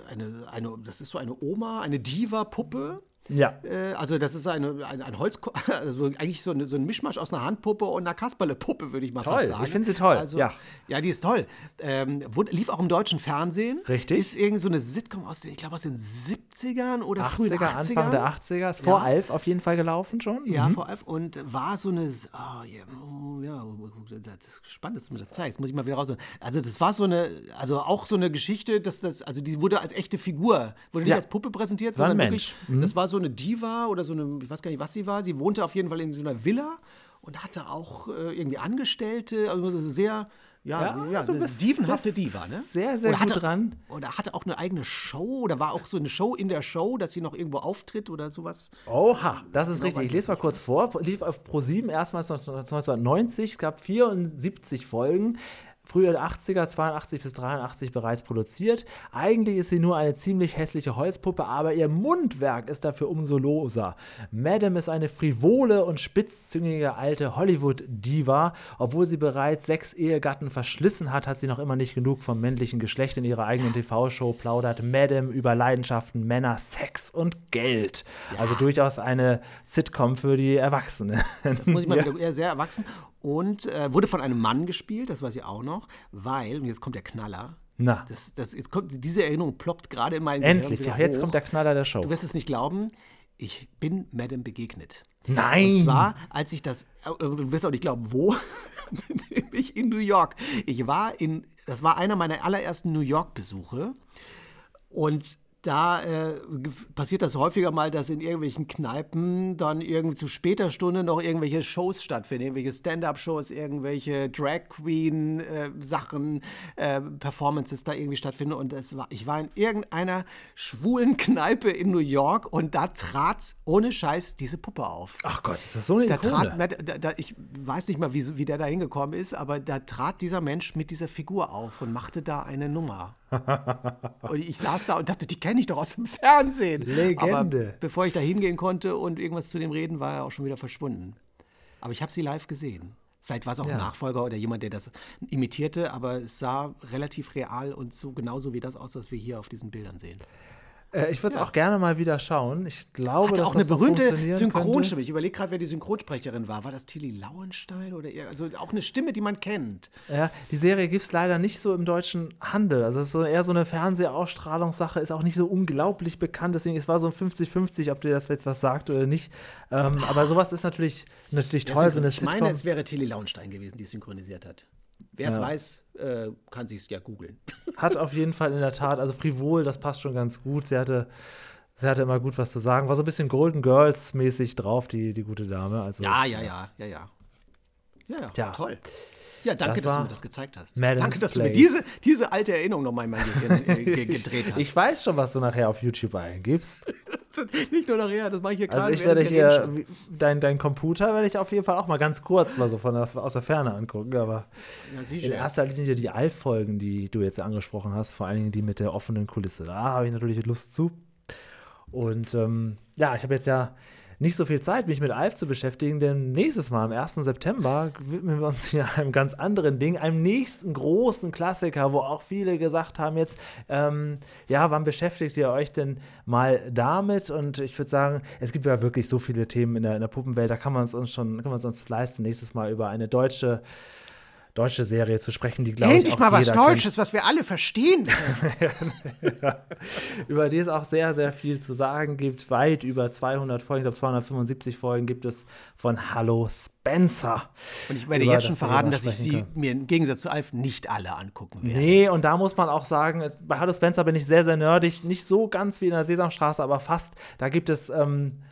eine, eine, das ist so eine Oma, eine Diva-Puppe.
Ja.
Äh, also das ist eine, ein, ein Holz, also eigentlich so, eine, so ein Mischmasch aus einer Handpuppe und einer Kasperle-Puppe, würde ich mal
Toll,
fast
ich
sagen.
finde sie toll,
Also,
ja.
ja. die ist toll. Ähm, wurde, lief auch im deutschen Fernsehen.
Richtig.
Ist irgendwie so eine Sitcom aus den, ich glaube aus den 70ern oder frühen
80er,
80ern.
Anfang der 80er, ist vor
Ja.
Alf auf jeden Fall gelaufen schon.
Ja,
Mhm.
vor allem. Und war so eine. Oh, ja, oh, ja, das ist spannend, dass du mir das zeigst. Muss ich mal wieder raus. Also, das war so eine. Also, auch so eine Geschichte, dass das. Also, die wurde als echte Figur. Wurde nicht
Ja.
als Puppe präsentiert, sondern
Mensch.
wirklich. Das war so eine Diva oder so eine. Ich weiß gar nicht, was sie war. Sie wohnte auf jeden Fall in so einer Villa und hatte auch äh, irgendwie Angestellte. Also, sehr. Ja,
Ja,
ja, eine dievenhafte Diva, ne?
sehr, sehr
Oder
gut
hatte,
dran.
Oder hatte auch eine eigene Show oder war auch so eine Show in der Show, dass sie noch irgendwo auftritt oder sowas.
Oha, das ist
Genau,
richtig. ich lese mal kurz vor. Lief auf Pro7 erstmals 1990. Es gab 74 Folgen. Früher 80er, 82 bis 83 bereits produziert. Eigentlich ist sie nur eine ziemlich hässliche Holzpuppe, aber ihr Mundwerk ist dafür umso loser. Madame ist eine frivole und spitzzüngige alte Hollywood-Diva. Obwohl sie bereits sechs Ehegatten verschlissen hat, hat sie noch immer nicht genug vom männlichen Geschlecht. In ihrer eigenen TV-Show plaudert Madame über Leidenschaften, Männer, Sex und Geld. Also durchaus eine Sitcom für die Erwachsenen.
Das muss ich mal
Ja.
wieder, er sehr erwachsen. Und äh, wurde von einem Mann gespielt, das weiß ich auch noch, weil, und jetzt kommt der Knaller.
Na.
Das, das, jetzt kommt, diese Erinnerung ploppt gerade in meinen
Endlich,
Gehirn
ja, jetzt
hoch.
kommt der Knaller der Show.
Du wirst es nicht glauben, ich bin Madame begegnet.
Nein!
Und zwar, als ich das, äh, du wirst auch nicht glauben, wo, nämlich in New York. Ich war in, das war einer meiner allerersten New York-Besuche und da äh, passiert das häufiger mal, dass in irgendwelchen Kneipen dann irgendwie zu später Stunde noch irgendwelche Shows stattfinden, irgendwelche Stand-up-Shows, irgendwelche Drag Queen-Sachen, äh, Performances da irgendwie stattfinden. Und es war, ich war in irgendeiner schwulen Kneipe in New York und da trat ohne Scheiß diese Puppe auf.
Ach Gott, ist das so eine
Da trat, da, da, ich weiß nicht mal, wie, wie der da hingekommen ist, aber da trat dieser Mensch mit dieser Figur auf und machte da eine Nummer. Und ich saß da und dachte, die kenne ich doch aus dem Fernsehen.
Legende.
Aber bevor ich da hingehen konnte und irgendwas zu dem reden, war er auch schon wieder verschwunden. Aber ich habe sie live gesehen. Vielleicht war es auch
Ja.
ein Nachfolger oder jemand, der das imitierte, aber es sah relativ real und so genauso wie das aus, was wir hier auf diesen Bildern sehen.
Äh, ich würde es auch gerne mal wieder schauen. Ich glaube,
Hatte
dass
auch eine
das
berühmte Synchronstimme. Ich überlege gerade, wer die Synchronsprecherin war. War das Tilly Lauenstein oder eher, also auch eine Stimme, die man kennt?
Ja, die Serie gibt es leider nicht so im deutschen Handel. Also es ist so eher so eine Fernsehausstrahlungssache, ist auch nicht so unglaublich bekannt. Deswegen, es war so ein 50-50, ob dir das jetzt was sagt oder nicht. Ähm, aber sowas ist natürlich, natürlich toll. So eine
ich meine,
Sitcom.
es wäre Tilly Lauenstein gewesen, die es synchronisiert hat. Wer es
Ja.
weiß, äh, kann sich es ja googeln.
Hat auf jeden Fall in der Tat, also frivol, das passt schon ganz gut. Sie hatte, sie hatte immer gut was zu sagen. War so ein bisschen Golden Girls mäßig drauf, die, die gute Dame. Also,
Ja, ja, ja, ja, ja. Ja, ja,
Tja.
toll. Ja, danke,
Das
dass du mir das gezeigt hast.
Madame's
danke, dass du mir diese, diese alte Erinnerung nochmal in mein Gehirn äh, ge gedreht hast.
Ich weiß schon, was du nachher auf YouTube eingibst.
Nicht nur nachher, das mache ich hier gerade.
Also ich werde hier, dein, dein Computer werde ich auf jeden Fall auch mal ganz kurz mal so von der, aus der Ferne angucken, aber
Ja,
in erster Linie die Alf-Folgen, die du jetzt angesprochen hast, vor allen Dingen die mit der offenen Kulisse. Da habe ich natürlich Lust zu. Und ähm, ja, ich habe jetzt ja nicht so viel Zeit, mich mit Alf zu beschäftigen, denn nächstes Mal, am 1. September, widmen wir uns hier einem ganz anderen Ding, einem nächsten großen Klassiker, wo auch viele gesagt haben jetzt, ähm, ja, wann beschäftigt ihr euch denn mal damit? Und ich würde sagen, es gibt ja wirklich so viele Themen in der, in der Puppenwelt, da kann man es uns schon, kann man es uns leisten, nächstes Mal über eine deutsche deutsche Serie zu sprechen, die glaube ich
Endlich mal was. Deutsches, was wir alle verstehen.
über die es auch sehr, sehr viel zu sagen gibt. Weit über 200 Folgen, ich glaube 275 Folgen gibt es von Hallo Spencer.
Und ich werde
Über
jetzt schon verraten, dass ich sie
können.
mir im Gegensatz zu Alf nicht alle angucken werde.
Nee, und da muss man auch sagen, bei Hallo Spencer bin ich sehr, sehr nerdig. Nicht so ganz wie in der Sesamstraße, aber fast. Da gibt es ähm, äh,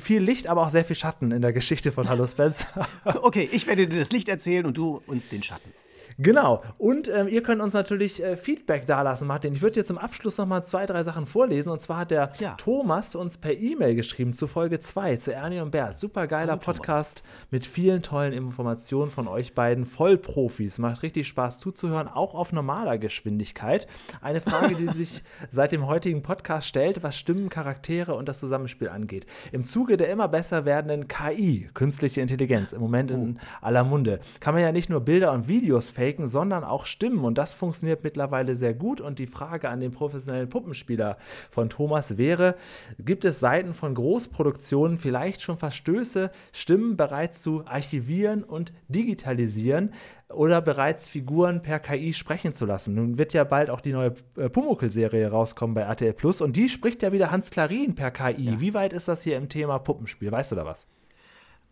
viel Licht, aber auch sehr viel Schatten in der Geschichte von Hallo Spencer.
Okay, ich werde dir das Licht erzählen und du uns den Schatten.
Genau. Und ähm, ihr könnt uns natürlich äh, Feedback dalassen, Martin. Ich würde jetzt zum Abschluss noch mal zwei, drei Sachen vorlesen. Und zwar hat der
Ja.
Thomas uns per E-Mail geschrieben zu Folge 2, zu Ernie und Bert. Super geiler Podcast mit vielen tollen Informationen von euch beiden Vollprofis. Macht richtig Spaß zuzuhören, auch auf normaler Geschwindigkeit. Eine Frage, die sich seit dem heutigen Podcast stellt, was Stimmen, Charaktere und das Zusammenspiel angeht. Im Zuge der immer besser werdenden KI, künstliche Intelligenz, im Moment in aller Munde, kann man ja nicht nur Bilder und Videos faken, sondern auch Stimmen. Und das funktioniert mittlerweile sehr gut. Und die Frage an den professionellen Puppenspieler von Thomas wäre, gibt es Seiten von Großproduktionen vielleicht schon Verstöße, Stimmen bereits zu archivieren und digitalisieren? Oder bereits Figuren per KI sprechen zu lassen. Nun wird ja bald auch die neue äh, Pumuckl-Serie rauskommen bei RTL Plus und die spricht ja wieder Hans Klarin per KI. Wie weit ist das hier im Thema Puppenspiel? Weißt du da was?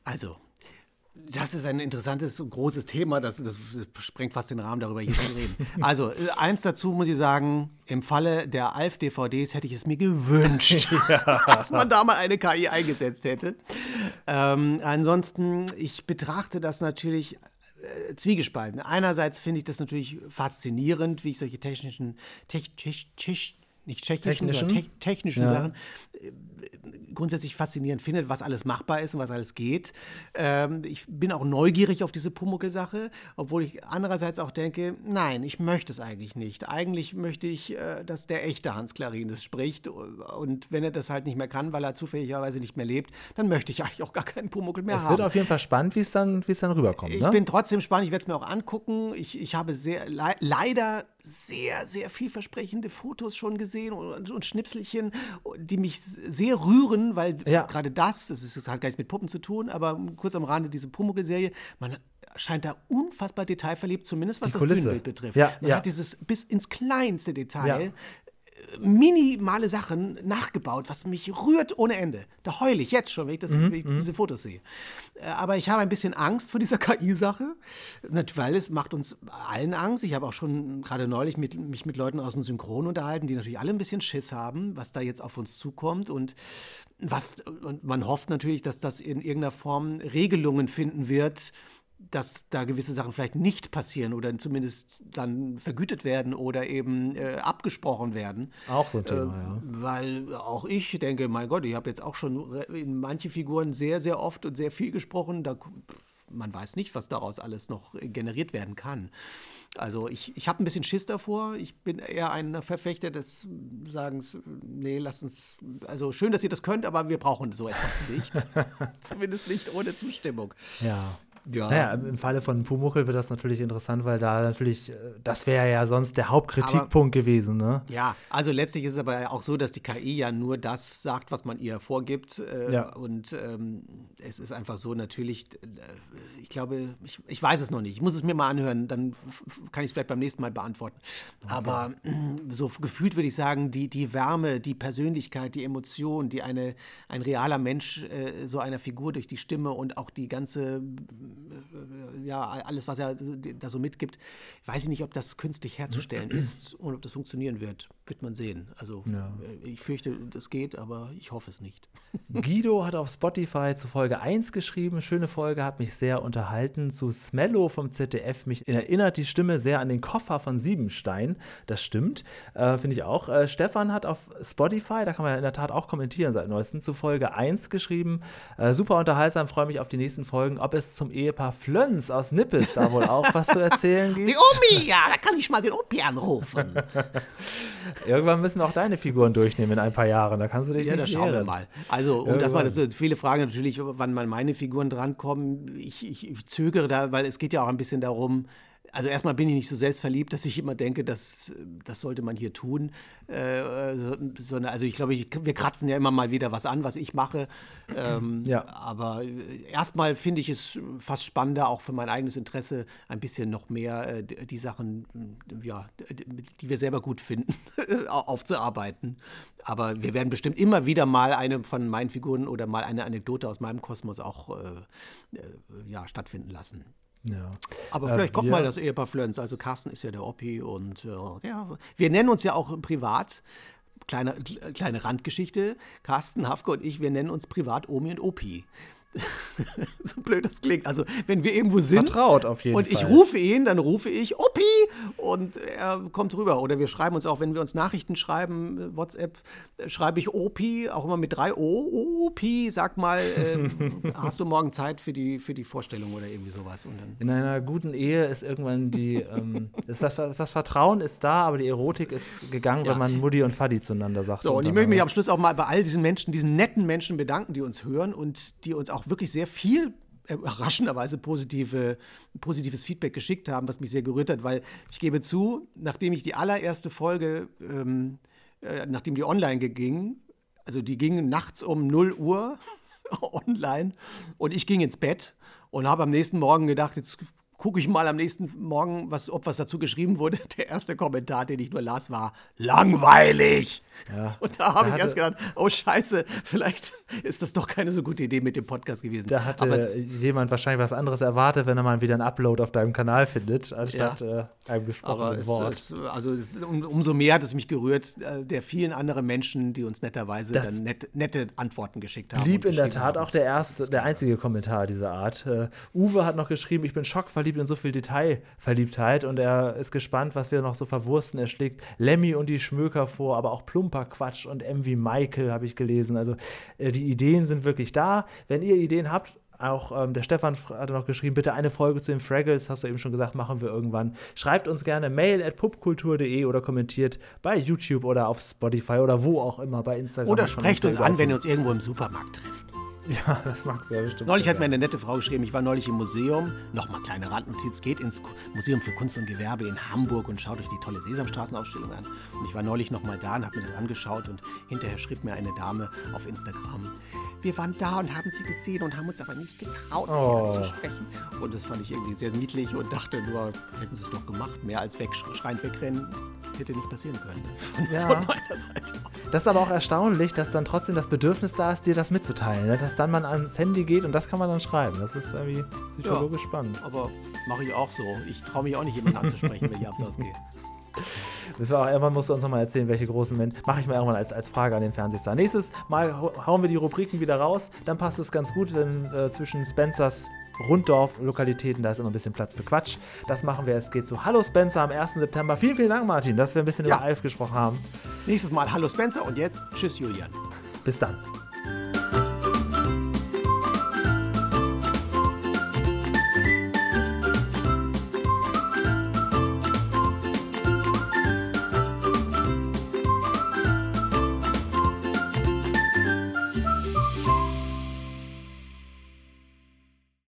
Also, das ist ein interessantes und großes Thema. Das, das sprengt fast den Rahmen, darüber hier zu reden. Also, äh, eins dazu muss ich sagen: Im Falle der ALF-DVDs hätte ich es mir gewünscht, dass man da mal eine KI eingesetzt hätte. Ähm, ansonsten, ich betrachte das natürlich äh, zwiegespalten. Einerseits finde ich das natürlich faszinierend, wie ich solche technischen, tech, tech, tech, nicht tschechischen, sondern
Technischen?
tech, technischen
Ja.
Sachen äh, grundsätzlich faszinierend finde, was alles machbar ist und was alles geht. Ähm, ich bin auch neugierig auf diese Pumuckel-Sache, obwohl ich andererseits auch denke, nein, ich möchte es eigentlich nicht. Eigentlich möchte ich, äh, dass der echte Hans Klarin das spricht und wenn er das halt nicht mehr kann, weil er zufälligerweise nicht mehr lebt, dann möchte ich eigentlich auch gar keinen Pumuckel mehr
Es
haben.
wird auf jeden Fall spannend, wie es dann, wie es dann rüberkommt.
Ich
ne?
bin trotzdem gespannt, ich werde es mir auch angucken. Ich, ich habe sehr, le leider sehr, sehr vielversprechende Fotos schon gesehen und, und Schnipselchen, die mich sehr rühren, weil
Ja.
gerade das, das ist, das hat gar nichts mit Puppen zu tun, aber kurz am Rande diese Pumuckl-Serie, man scheint da unfassbar detailverliebt, zumindest was das. Bühnenbild betrifft.
Ja,
man
ja.
hat dieses bis ins kleinste Detail minimale Sachen nachgebaut, was mich rührt ohne Ende. Da heule ich jetzt schon, wenn ich, das,
Mhm,
wenn ich diese Fotos sehe. Äh, Aber ich habe ein bisschen Angst vor dieser KI-Sache, weil es macht uns allen Angst. Ich habe auch schon gerade neulich mit, mich mit Leuten aus dem Synchron unterhalten, die natürlich alle ein bisschen Schiss haben, was da jetzt auf uns zukommt und was und man hofft natürlich, dass das in irgendeiner Form Regelungen finden wird, dass da gewisse Sachen vielleicht nicht passieren oder zumindest dann vergütet werden oder eben äh, abgesprochen werden.
Auch so ein Thema,
Äh,
ja.
Weil auch ich denke, mein Gott, ich habe jetzt auch schon in manche Figuren sehr, sehr oft und sehr viel gesprochen. Da, man weiß nicht, was daraus alles noch generiert werden kann. Also ich, ich habe ein bisschen Schiss davor. Ich bin eher ein Verfechter des Sagens, nee, lasst uns, also schön, dass ihr das könnt, aber wir brauchen so etwas nicht. Zumindest nicht ohne Zustimmung.
Ja.
Ja.
Naja, im Falle von Pumuckl wird das natürlich interessant, weil da natürlich, äh, das wäre ja sonst der Hauptkritikpunkt gewesen, ne?
Ja, also letztlich ist es aber auch so, dass die KI ja nur das sagt, was man ihr vorgibt. Äh,
Ja.
Und ähm, es ist einfach so, natürlich, äh, ich glaube, ich, ich weiß es noch nicht. Ich muss es mir mal anhören, dann kann ich es vielleicht beim nächsten Mal beantworten. Aber mm, so gefühlt würde ich sagen, die, die Wärme, die Persönlichkeit, die Emotion, die eine, ein realer Mensch äh, so einer Figur durch die Stimme und auch die ganze ja, alles, was er da so mitgibt, weiß ich nicht, ob das künstlich herzustellen ist und ob das funktionieren wird. Wird man sehen. Also äh, ich fürchte, das geht, aber ich hoffe es nicht.
Guido hat auf Spotify zu Folge 1 geschrieben, schöne Folge, hat mich sehr unterhalten. Zu Smello vom ZDF, mich erinnert die Stimme sehr an den Koffer von Siebenstein. Das stimmt, äh, finde ich auch. Äh, Stefan hat auf Spotify, da kann man ja in der Tat auch kommentieren seit neuestem, zu Folge 1 geschrieben. Äh, super unterhaltsam, freue mich auf die nächsten Folgen. Ob es zum Ehepaar Flöns aus Nippes da wohl auch was zu erzählen gibt?
Die Omi, ja, da kann ich mal den Opi anrufen.
Irgendwann müssen wir auch deine Figuren durchnehmen in ein paar Jahren. Da kannst du dich
Ja, da
nicht
schauen wir mal. Also, um das mal, das, viele fragen natürlich, wann mal meine Figuren drankommen. Ich, ich, ich zögere da, weil es geht ja auch ein bisschen darum, also erstmal bin ich nicht so selbstverliebt, dass ich immer denke, das, das sollte man hier tun. Äh, so- also ich glaube, ich, wir kratzen ja immer mal wieder was an, was ich mache. Ähm,
Ja.
Aber äh, erstmal finde ich es fast spannender, auch für mein eigenes Interesse, ein bisschen noch mehr äh, die, Sachen, äh, ja, die, wir selber gut finden, au- aufzuarbeiten. Aber wir werden bestimmt immer wieder mal eine von meinen Figuren oder mal eine Anekdote aus meinem Kosmos auch äh, äh, ja, stattfinden lassen.
Ja.
Aber
Äh,
vielleicht kommt
wir-
mal das Ehepaar Flöns. Also Carsten ist ja der Oppi und äh, ja, wir nennen uns ja auch privat. Kleine, kleine Randgeschichte. Carsten, Hafke und ich, wir nennen uns privat Omi und Opi. so blöd das klingt. Also, wenn wir irgendwo sind
Vertraut auf jeden
und
Fall.
ich rufe ihn, dann rufe ich Opi und er kommt rüber. Oder wir schreiben uns auch, wenn wir uns Nachrichten schreiben, äh, WhatsApp, äh, schreibe ich Opi, auch immer mit drei O. Opi, sag mal, äh, hast du morgen Zeit für die, für die Vorstellung oder irgendwie sowas? Und dann
In einer guten Ehe ist irgendwann die, ähm, ist das, das Vertrauen ist da, aber die Erotik ist gegangen,
Ja.
wenn man Mutti und Fadi zueinander sagt.
So, und ich möchte mich am Schluss auch mal bei all diesen Menschen, diesen netten Menschen bedanken, die uns hören und die uns auch wirklich sehr viel überraschenderweise positive, positives Feedback geschickt haben, was mich sehr gerührt hat, weil ich gebe zu, nachdem ich die allererste Folge, ähm, äh, nachdem die online ging, also die ging nachts um 0 Uhr online und ich ging ins Bett und habe am nächsten Morgen gedacht, jetzt gucke ich mal am nächsten Morgen, was, ob was dazu geschrieben wurde. Der erste Kommentar, den ich nur las, war langweilig. und da habe ich erst gedacht, oh Scheiße, vielleicht ist das doch keine so gute Idee mit dem Podcast gewesen.
Da hatte
es,
jemand wahrscheinlich was anderes erwartet, wenn er mal wieder einen Upload auf deinem Kanal findet, anstatt äh, einem gesprochenen
es,
Wort.
es, also es, um, umso mehr hat es mich gerührt, äh, der vielen anderen Menschen, die uns netterweise
Das
dann nett, nette Antworten geschickt haben.
Blieb in der Tat
haben.
auch der erste, der einzige Kommentar dieser Art. Äh, Uwe hat noch geschrieben, ich bin schockverliebt in so viel Detailverliebtheit und er ist gespannt, was wir noch so verwursten. Er schlägt Lemmy und die Schmöker vor, aber auch plumper Quatsch und M wie Michael habe ich gelesen. Also äh, die Ideen sind wirklich da. Wenn ihr Ideen habt, auch ähm, der Stefan hatte noch geschrieben, bitte eine Folge zu den Fraggles, hast du eben schon gesagt, machen wir irgendwann. Schreibt uns gerne mail at pubkultur.de oder kommentiert bei YouTube oder auf Spotify oder wo auch immer, bei Instagram.
Oder sprecht uns an, wenn ihr uns irgendwo im Supermarkt trefft.
Ja, das magst du ja bestimmt.
Neulich hat mir eine nette Frau geschrieben, ich war neulich im Museum, nochmal kleine Randnotiz, geht ins Museum für Kunst und Gewerbe in Hamburg und schaut euch die tolle Sesamstraßenausstellung an. Und ich war neulich nochmal da und habe mir das angeschaut und hinterher schrieb mir eine Dame auf Instagram, wir waren da und haben sie gesehen und haben uns aber nicht getraut,
Oh.
sie anzusprechen. Und das fand ich irgendwie sehr niedlich und dachte nur, hätten sie es doch gemacht, mehr als wegschreiend wegrennen, hätte nicht passieren können. Von,
Ja.
von meiner Seite aus.
Das ist aber auch erstaunlich, dass dann trotzdem das Bedürfnis da ist, dir das mitzuteilen. Ne? Dass dann man ans Handy geht und das kann man dann schreiben. Das ist irgendwie psychologisch spannend.
Aber mache ich auch so. Ich traue mich auch nicht, jemanden anzusprechen, wenn ich abends ausgehe.
Müssen wir auch irgendwann musst du uns nochmal erzählen, welche großen Menschen. Mache ich mal irgendwann als, als Frage an den Fernsehstar. Nächstes Mal hau- hauen wir die Rubriken wieder raus. Dann passt es ganz gut, denn äh, zwischen Spencers Runddorf-Lokalitäten, da ist immer ein bisschen Platz für Quatsch. Das machen wir. Es geht zu Hallo Spencer am 1. September. Vielen, vielen Dank, Martin, dass wir ein bisschen
Ja.
über Alf gesprochen haben.
Nächstes Mal Hallo Spencer und jetzt Tschüss Julian.
Bis dann.